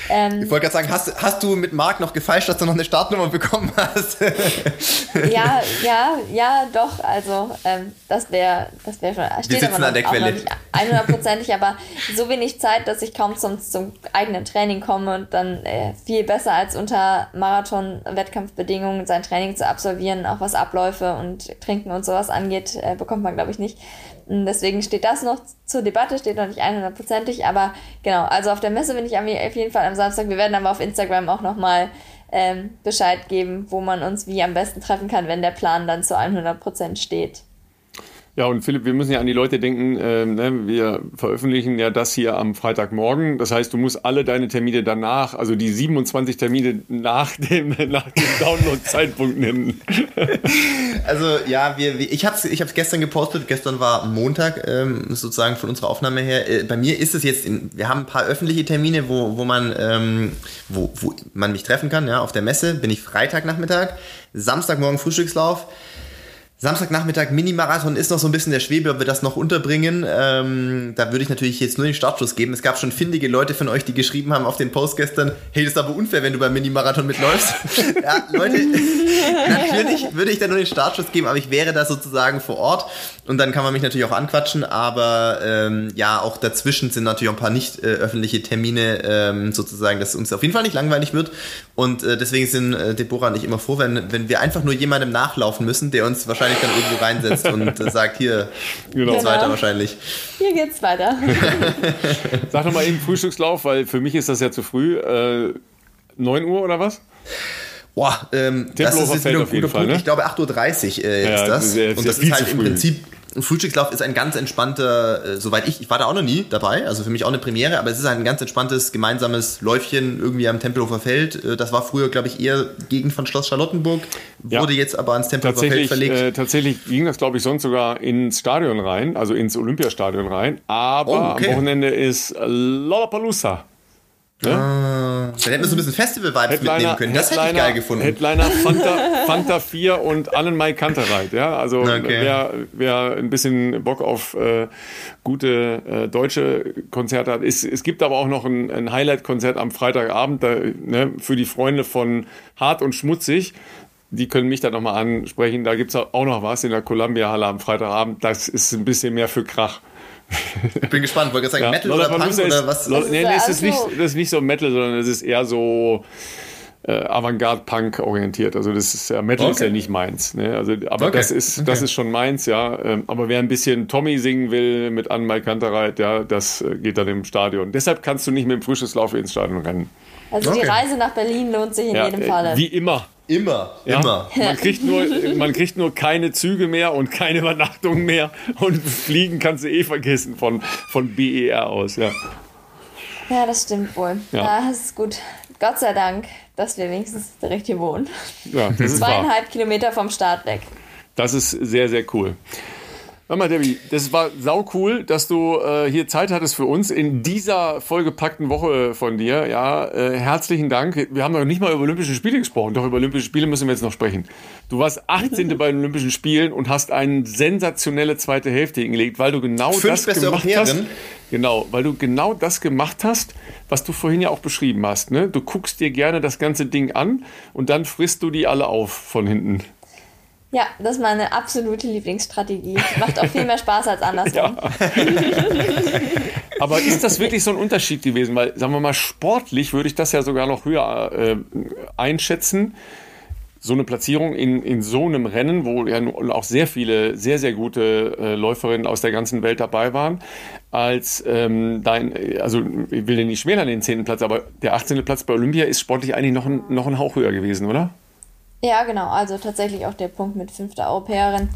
Ähm, ich wollte gerade sagen, hast, hast du mit Marc noch gefeilscht, dass du noch eine Startnummer bekommen hast? ja, ja, ja, doch. Also ähm, das wäre das wäre schon. Steht Wir sitzen an der Quelle. 100%ig, aber so wenig Zeit, dass ich kaum zum, zum eigenen Training komme und dann äh, viel besser als unter Marathon-Wettkampfbedingungen sein Training zu absolvieren, auch was Abläufe und Trinken und sowas angeht, äh, bekommt man, glaube ich, nicht. Deswegen steht das noch zur Debatte, steht noch nicht 100%ig, aber genau, also auf der Messe bin ich auf jeden Fall am Samstag. Wir werden aber auf Instagram auch nochmal ähm, Bescheid geben, wo man uns wie am besten treffen kann, wenn der Plan dann zu 100% steht. Ja, und Philipp, wir müssen ja an die Leute denken, äh, ne, wir veröffentlichen ja das hier am Freitagmorgen. Das heißt, du musst alle deine Termine danach, also die 27 Termine nach dem, nach dem Download-Zeitpunkt nennen. Also ja, wir, ich habe es ich hab's gestern gepostet, gestern war Montag, ähm, sozusagen von unserer Aufnahme her. Äh, bei mir ist es jetzt, in, wir haben ein paar öffentliche Termine, wo, wo, man, ähm, wo, wo man mich treffen kann. Ja, auf der Messe bin ich Freitagnachmittag, Samstagmorgen Frühstückslauf. Samstagnachmittag Mini-Marathon ist noch so ein bisschen der Schwebe, ob wir das noch unterbringen. Ähm, da würde ich natürlich jetzt nur den Startschuss geben. Es gab schon findige Leute von euch, die geschrieben haben auf den Post gestern, hey, das ist aber unfair, wenn du beim Mini-Marathon mitläufst. ja, Leute, natürlich würde ich da nur den Startschuss geben, aber ich wäre da sozusagen vor Ort und dann kann man mich natürlich auch anquatschen, aber ähm, ja, auch dazwischen sind natürlich auch ein paar nicht äh, öffentliche Termine ähm, sozusagen, dass uns auf jeden Fall nicht langweilig wird und äh, deswegen sind äh, Deborah und ich immer froh, wenn, wenn wir einfach nur jemandem nachlaufen müssen, der uns wahrscheinlich wahrscheinlich dann irgendwo reinsetzt und sagt, hier genau. geht's weiter wahrscheinlich. Hier geht's weiter. Sag doch mal eben Frühstückslauf, weil für mich ist das ja zu früh. Äh, 9 Uhr oder was? Boah, ähm, das ist jetzt wieder ein guter Punkt. Fall, ne? Ich glaube 8.30 Uhr äh, ja, ist das. Ist und das ist halt im Prinzip ein Frühstückslauf ist ein ganz entspannter, äh, soweit ich, ich war da auch noch nie dabei, also für mich auch eine Premiere, aber es ist ein ganz entspanntes gemeinsames Läufchen irgendwie am Tempelhofer Feld. Äh, das war früher, glaube ich, eher Gegend von Schloss Charlottenburg, wurde ja. jetzt aber ans Tempelhofer Feld verlegt. Äh, tatsächlich ging das, glaube ich, sonst sogar ins Stadion rein, also ins Olympiastadion rein, aber oh, okay. am Wochenende ist Lollapalooza. Ne? Ah, dann hätten wir so ein bisschen Festival-Vibes mitnehmen können. Das hätte ich geil gefunden. Headliner Fanta, Fanta 4 und Allen Mai Kantereit. Ja, also okay. wer, wer ein bisschen Bock auf äh, gute äh, deutsche Konzerte hat. Es, es gibt aber auch noch ein, ein Highlight-Konzert am Freitagabend da, ne, für die Freunde von Hart und Schmutzig. Die können mich da nochmal ansprechen. Da gibt es auch noch was in der Columbia-Halle am Freitagabend. Das ist ein bisschen mehr für Krach. Ich bin gespannt, wollte ich sagen, ja, Metal oder Punk ist, oder was? Lola, nee, nee, es ist nicht, das ist nicht so Metal, sondern es ist eher so äh, Avantgarde-Punk orientiert. Also das ist ja Metal okay. ist ja nicht meins. Ne? Also, aber okay. das ist okay. das ist schon meins, ja. Ähm, aber wer ein bisschen Tommy singen will mit Anne Kantereit, ja, das äh, geht dann im Stadion. Deshalb kannst du nicht mit dem Frühstückslauf ins Stadion rennen. Also die Reise nach Berlin lohnt sich in ja, jedem äh, Falle. Wie immer. Immer, ja? immer. Man kriegt, nur, man kriegt nur keine Züge mehr und keine Übernachtungen mehr und fliegen kannst du eh vergessen von, von BER aus, ja. Ja, das stimmt wohl. Ja. ja, das ist gut. Gott sei Dank, dass wir wenigstens direkt hier wohnen. Ja, das ist Zweieinhalb wahr. Kilometer vom Start weg. Das ist sehr, sehr cool. Hör mal, Debbie, das war sau cool, dass du äh, hier Zeit hattest für uns in dieser vollgepackten Woche von dir. Ja, äh, herzlichen Dank. Wir haben noch nicht mal über Olympische Spiele gesprochen, doch über Olympische Spiele müssen wir jetzt noch sprechen. Du warst 18. bei den Olympischen Spielen und hast eine sensationelle zweite Hälfte hingelegt, weil du genau Fünf das gemacht hast. Genau, weil du genau das gemacht hast, was du vorhin ja auch beschrieben hast. Ne? Du guckst dir gerne das ganze Ding an und dann frisst du die alle auf von hinten. Ja, das ist meine absolute Lieblingsstrategie. Macht auch viel mehr Spaß als andersrum. Aber ist das wirklich so ein Unterschied gewesen? Weil, sagen wir mal, sportlich würde ich das ja sogar noch höher äh, einschätzen. so eine Platzierung in, in so einem Rennen, wo ja auch sehr viele sehr, sehr gute äh, Läuferinnen aus der ganzen Welt dabei waren, als ähm, dein, also ich will den nicht schmälern, den zehnten Platz, aber der 18. Platz bei Olympia ist sportlich eigentlich noch ein, noch ein Hauch höher gewesen, oder? Ja, genau, also tatsächlich auch der Punkt mit fünfter Europäerin.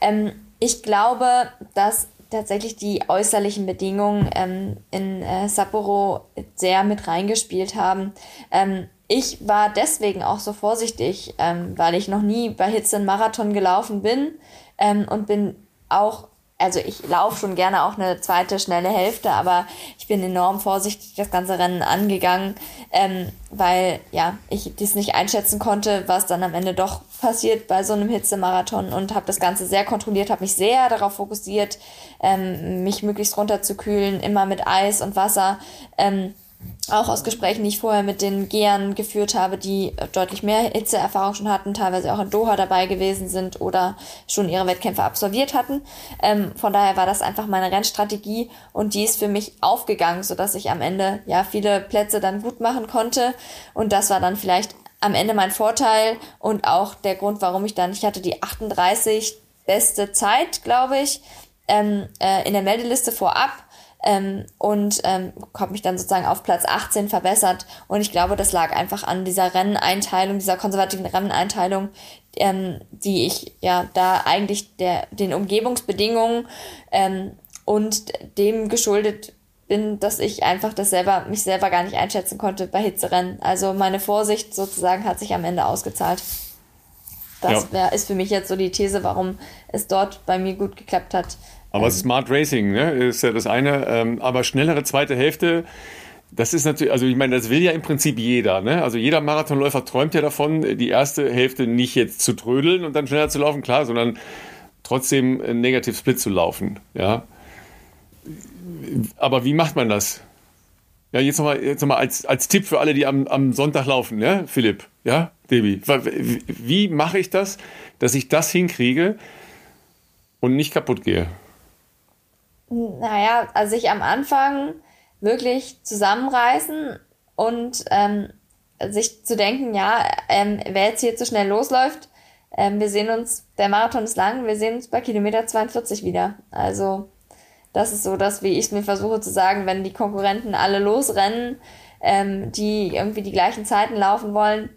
Ähm, ich glaube, dass tatsächlich die äußerlichen Bedingungen ähm, in äh, Sapporo sehr mit reingespielt haben. Ähm, ich war deswegen auch so vorsichtig, ähm, weil ich noch nie bei Hitze einen Marathon gelaufen bin ähm, und bin auch also ich laufe schon gerne auch eine zweite schnelle Hälfte, aber ich bin enorm vorsichtig das ganze Rennen angegangen, ähm, weil ja ich dies nicht einschätzen konnte, was dann am Ende doch passiert bei so einem Hitzemarathon und habe das Ganze sehr kontrolliert, habe mich sehr darauf fokussiert, ähm, mich möglichst runterzukühlen, immer mit Eis und Wasser. Ähm, auch aus Gesprächen, die ich vorher mit den Gehern geführt habe, die deutlich mehr Hitzeerfahrung schon hatten, teilweise auch in Doha dabei gewesen sind oder schon ihre Wettkämpfe absolviert hatten. Ähm, von daher war das einfach meine Rennstrategie und die ist für mich aufgegangen, sodass ich am Ende ja viele Plätze dann gut machen konnte und das war dann vielleicht am Ende mein Vorteil und auch der Grund, warum ich dann, ich hatte die 38 beste Zeit, glaube ich, ähm, äh, in der Meldeliste vorab ähm, und ähm, habe mich dann sozusagen auf Platz 18 verbessert. Und ich glaube, das lag einfach an dieser Renneinteilung, dieser konservativen Renneinteilung, ähm, die ich ja da eigentlich der, den Umgebungsbedingungen ähm, und dem geschuldet bin, dass ich einfach das selber, mich selber gar nicht einschätzen konnte bei Hitzerennen. Also meine Vorsicht sozusagen hat sich am Ende ausgezahlt. Das ja. wär, ist für mich jetzt so die These, warum es dort bei mir gut geklappt hat. Aber ähm. Smart Racing ne, ist ja das eine. Ähm, aber schnellere zweite Hälfte, das ist natürlich, also ich meine, das will ja im Prinzip jeder. Ne? Also jeder Marathonläufer träumt ja davon, die erste Hälfte nicht jetzt zu trödeln und dann schneller zu laufen, klar, sondern trotzdem Negativ Split zu laufen. Ja. Aber wie macht man das? Ja, jetzt nochmal jetzt noch als, als Tipp für alle, die am, am Sonntag laufen, ja, Philipp, ja. Wie, wie mache ich das, dass ich das hinkriege und nicht kaputt gehe? Naja, also sich am Anfang wirklich zusammenreißen und ähm, sich zu denken, ja, ähm, wer jetzt hier zu schnell losläuft, ähm, wir sehen uns, der Marathon ist lang, wir sehen uns bei Kilometer 42 wieder. Also das ist so das, wie ich es mir versuche zu sagen, wenn die Konkurrenten alle losrennen, ähm, die irgendwie die gleichen Zeiten laufen wollen.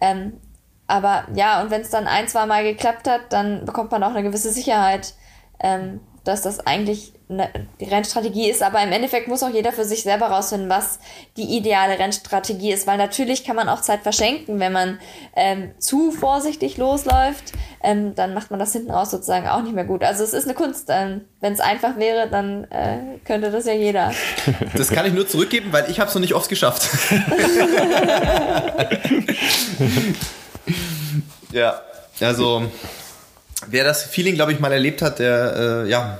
Ähm, aber ja, und wenn es dann ein, zwei Mal geklappt hat, dann bekommt man auch eine gewisse Sicherheit, ähm, dass das eigentlich die Rennstrategie ist, aber im Endeffekt muss auch jeder für sich selber rausfinden, was die ideale Rennstrategie ist, weil natürlich kann man auch Zeit verschenken, wenn man ähm, zu vorsichtig losläuft, ähm, dann macht man das hinten raus sozusagen auch nicht mehr gut. Also es ist eine Kunst. Ähm, wenn es einfach wäre, dann äh, könnte das ja jeder. Das kann ich nur zurückgeben, weil ich habe es noch nicht oft geschafft. ja, also Wer das Feeling, glaube ich, mal erlebt hat, der, äh, ja,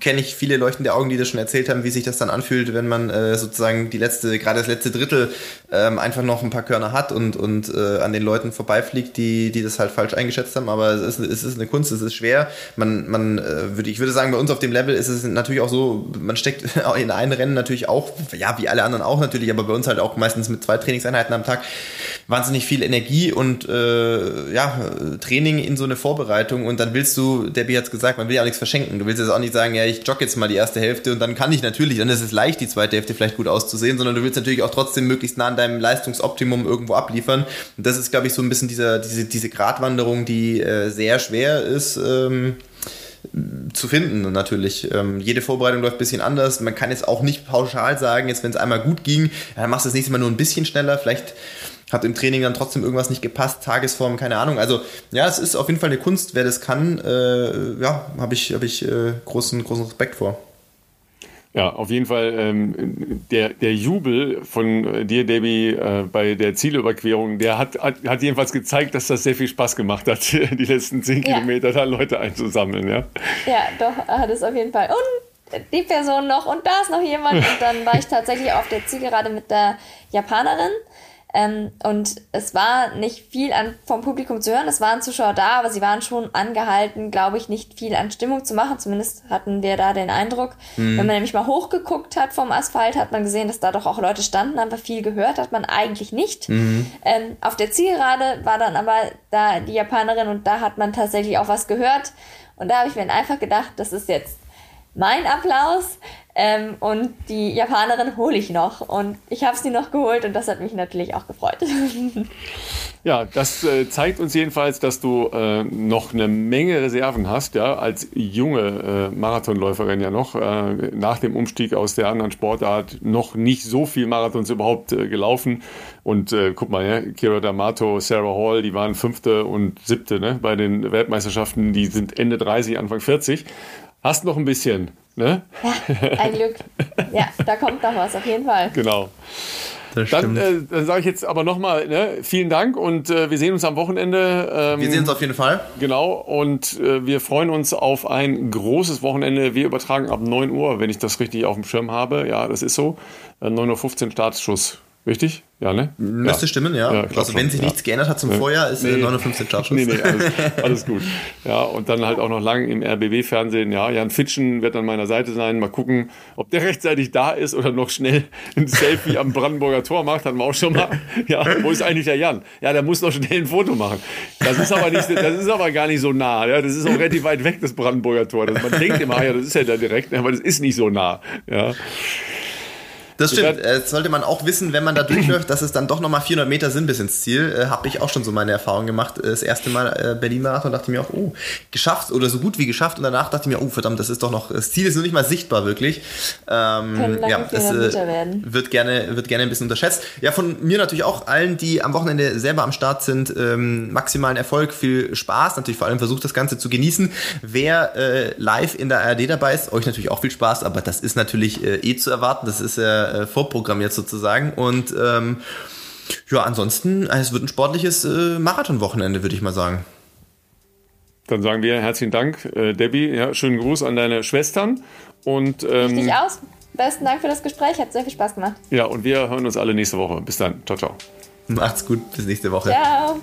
kenne ich viele leuchtende Augen, die das schon erzählt haben, wie sich das dann anfühlt, wenn man äh, sozusagen die letzte, gerade das letzte Drittel ähm, einfach noch ein paar Körner hat und, und äh, an den Leuten vorbeifliegt, die, die das halt falsch eingeschätzt haben. Aber es ist, es ist eine Kunst, es ist schwer. Man, man äh, würde, ich würde sagen, bei uns auf dem Level ist es natürlich auch so, man steckt in ein Rennen natürlich auch, ja, wie alle anderen auch natürlich, aber bei uns halt auch meistens mit zwei Trainingseinheiten am Tag wahnsinnig viel Energie und äh, ja, Training in so eine Vorbereitung und dann willst du, Debbie hat es gesagt, man will ja auch nichts verschenken. Du willst jetzt auch nicht sagen, ja, ich jogge jetzt mal die erste Hälfte und dann kann ich natürlich, dann ist es leicht, die zweite Hälfte vielleicht gut auszusehen, sondern du willst natürlich auch trotzdem möglichst nah an deinem Leistungsoptimum irgendwo abliefern. Und das ist, glaube ich, so ein bisschen dieser, diese, diese Gratwanderung, die äh, sehr schwer ist. Ähm, zu finden natürlich. Ähm, jede Vorbereitung läuft ein bisschen anders. Man kann jetzt auch nicht pauschal sagen, jetzt wenn es einmal gut ging, dann machst du das nächste Mal nur ein bisschen schneller. Vielleicht hat im Training dann trotzdem irgendwas nicht gepasst, Tagesform, keine Ahnung. Also ja, es ist auf jeden Fall eine Kunst, wer das kann, äh, ja, habe ich, hab ich äh, großen, großen Respekt vor. Ja, auf jeden Fall ähm, der, der Jubel von dir, Debbie, äh, bei der Zielüberquerung, der hat, hat, hat, jedenfalls gezeigt, dass das sehr viel Spaß gemacht hat, die letzten zehn ja. Kilometer da Leute einzusammeln. Ja, ja doch, hat es auf jeden Fall. Und die Person noch und da ist noch jemand. Und dann war ich tatsächlich auf der Zielgerade mit der Japanerin Ähm, und es war nicht viel an, vom Publikum zu hören. Es waren Zuschauer da, aber sie waren schon angehalten, glaube ich, nicht viel an Stimmung zu machen. Zumindest hatten wir da den Eindruck. Mhm. Wenn man nämlich mal hochgeguckt hat vom Asphalt, hat man gesehen, dass da doch auch Leute standen, aber viel gehört hat man eigentlich nicht. Mhm. Ähm, auf der Zielgerade war dann aber da die Japanerin und da hat man tatsächlich auch was gehört. Und da habe ich mir einfach gedacht, das ist jetzt mein Applaus. Ähm, und die Japanerin hole ich noch. Und ich habe sie noch geholt und das hat mich natürlich auch gefreut. Ja, das äh, zeigt uns jedenfalls, dass du äh, noch eine Menge Reserven hast, ja, als junge äh, Marathonläuferin ja noch, äh, nach dem Umstieg aus der anderen Sportart noch nicht so viel Marathons überhaupt äh, gelaufen. Und äh, guck mal, ja, Kira D'Amato, Sarah Hall, die waren fünfte und siebte ne, bei den Weltmeisterschaften, die sind Ende 30, Anfang 40. Hast noch ein bisschen, ne? Ja, ein Glück. Ja, da kommt noch was, auf jeden Fall. Genau. dann, äh, dann sage ich jetzt aber nochmal, ne, vielen Dank und äh, wir sehen uns am Wochenende. Ähm, wir sehen uns auf jeden Fall. Genau, und äh, wir freuen uns auf ein großes Wochenende. Wir übertragen ab 9 Uhr, wenn ich das richtig auf dem Schirm habe. Ja, das ist so. 9.15 äh, Uhr Startschuss. Richtig? Ja, ne? Müsste ja. stimmen, ja. ja also wenn sich ja. nichts geändert hat zum Vorjahr, ist nee. 59 Startschuss. Nee, nee, alles, alles, gut. Ja, und dann halt auch noch lang im RBB-Fernsehen. Ja, Jan Fitschen wird an meiner Seite sein. Mal gucken, ob der rechtzeitig da ist oder noch schnell ein Selfie am Brandenburger Tor macht. Hatten wir auch schon mal. Ja, wo ist eigentlich der Jan? Ja, der muss noch schnell ein Foto machen. Das ist aber, nicht, das ist aber gar nicht so nah. Ja, das ist auch relativ weit weg, das Brandenburger Tor. Das, man denkt immer, ja, das ist ja da direkt, aber das ist nicht so nah. Ja. Das stimmt. Das äh, sollte man auch wissen, wenn man da durchläuft, dass es dann doch nochmal 400 Meter sind bis ins Ziel. Äh, Habe ich auch schon so meine Erfahrung gemacht. Äh, das erste Mal äh, Berlin-Marathon dachte ich mir auch, oh, geschafft oder so gut wie geschafft. Und danach dachte ich mir, oh, verdammt, das ist doch noch, das Ziel ist noch nicht mal sichtbar wirklich. Ähm, ja, das äh, wird, gerne, wird gerne ein bisschen unterschätzt. Ja, von mir natürlich auch allen, die am Wochenende selber am Start sind, ähm, maximalen Erfolg, viel Spaß. Natürlich vor allem versucht das Ganze zu genießen. Wer äh, live in der ARD dabei ist, euch natürlich auch viel Spaß, aber das ist natürlich äh, eh zu erwarten. Das ist ja äh, vorprogrammiert sozusagen. Und ähm, ja, ansonsten, es wird ein sportliches äh, Marathonwochenende, würde ich mal sagen. Dann sagen wir herzlichen Dank, äh, Debbie. Ja, schönen Gruß an deine Schwestern. Und, ähm, Richtig aus. Besten Dank für das Gespräch. Hat sehr viel Spaß gemacht. Ja, und wir hören uns alle nächste Woche. Bis dann. Ciao, ciao. Macht's gut. Bis nächste Woche. Ciao.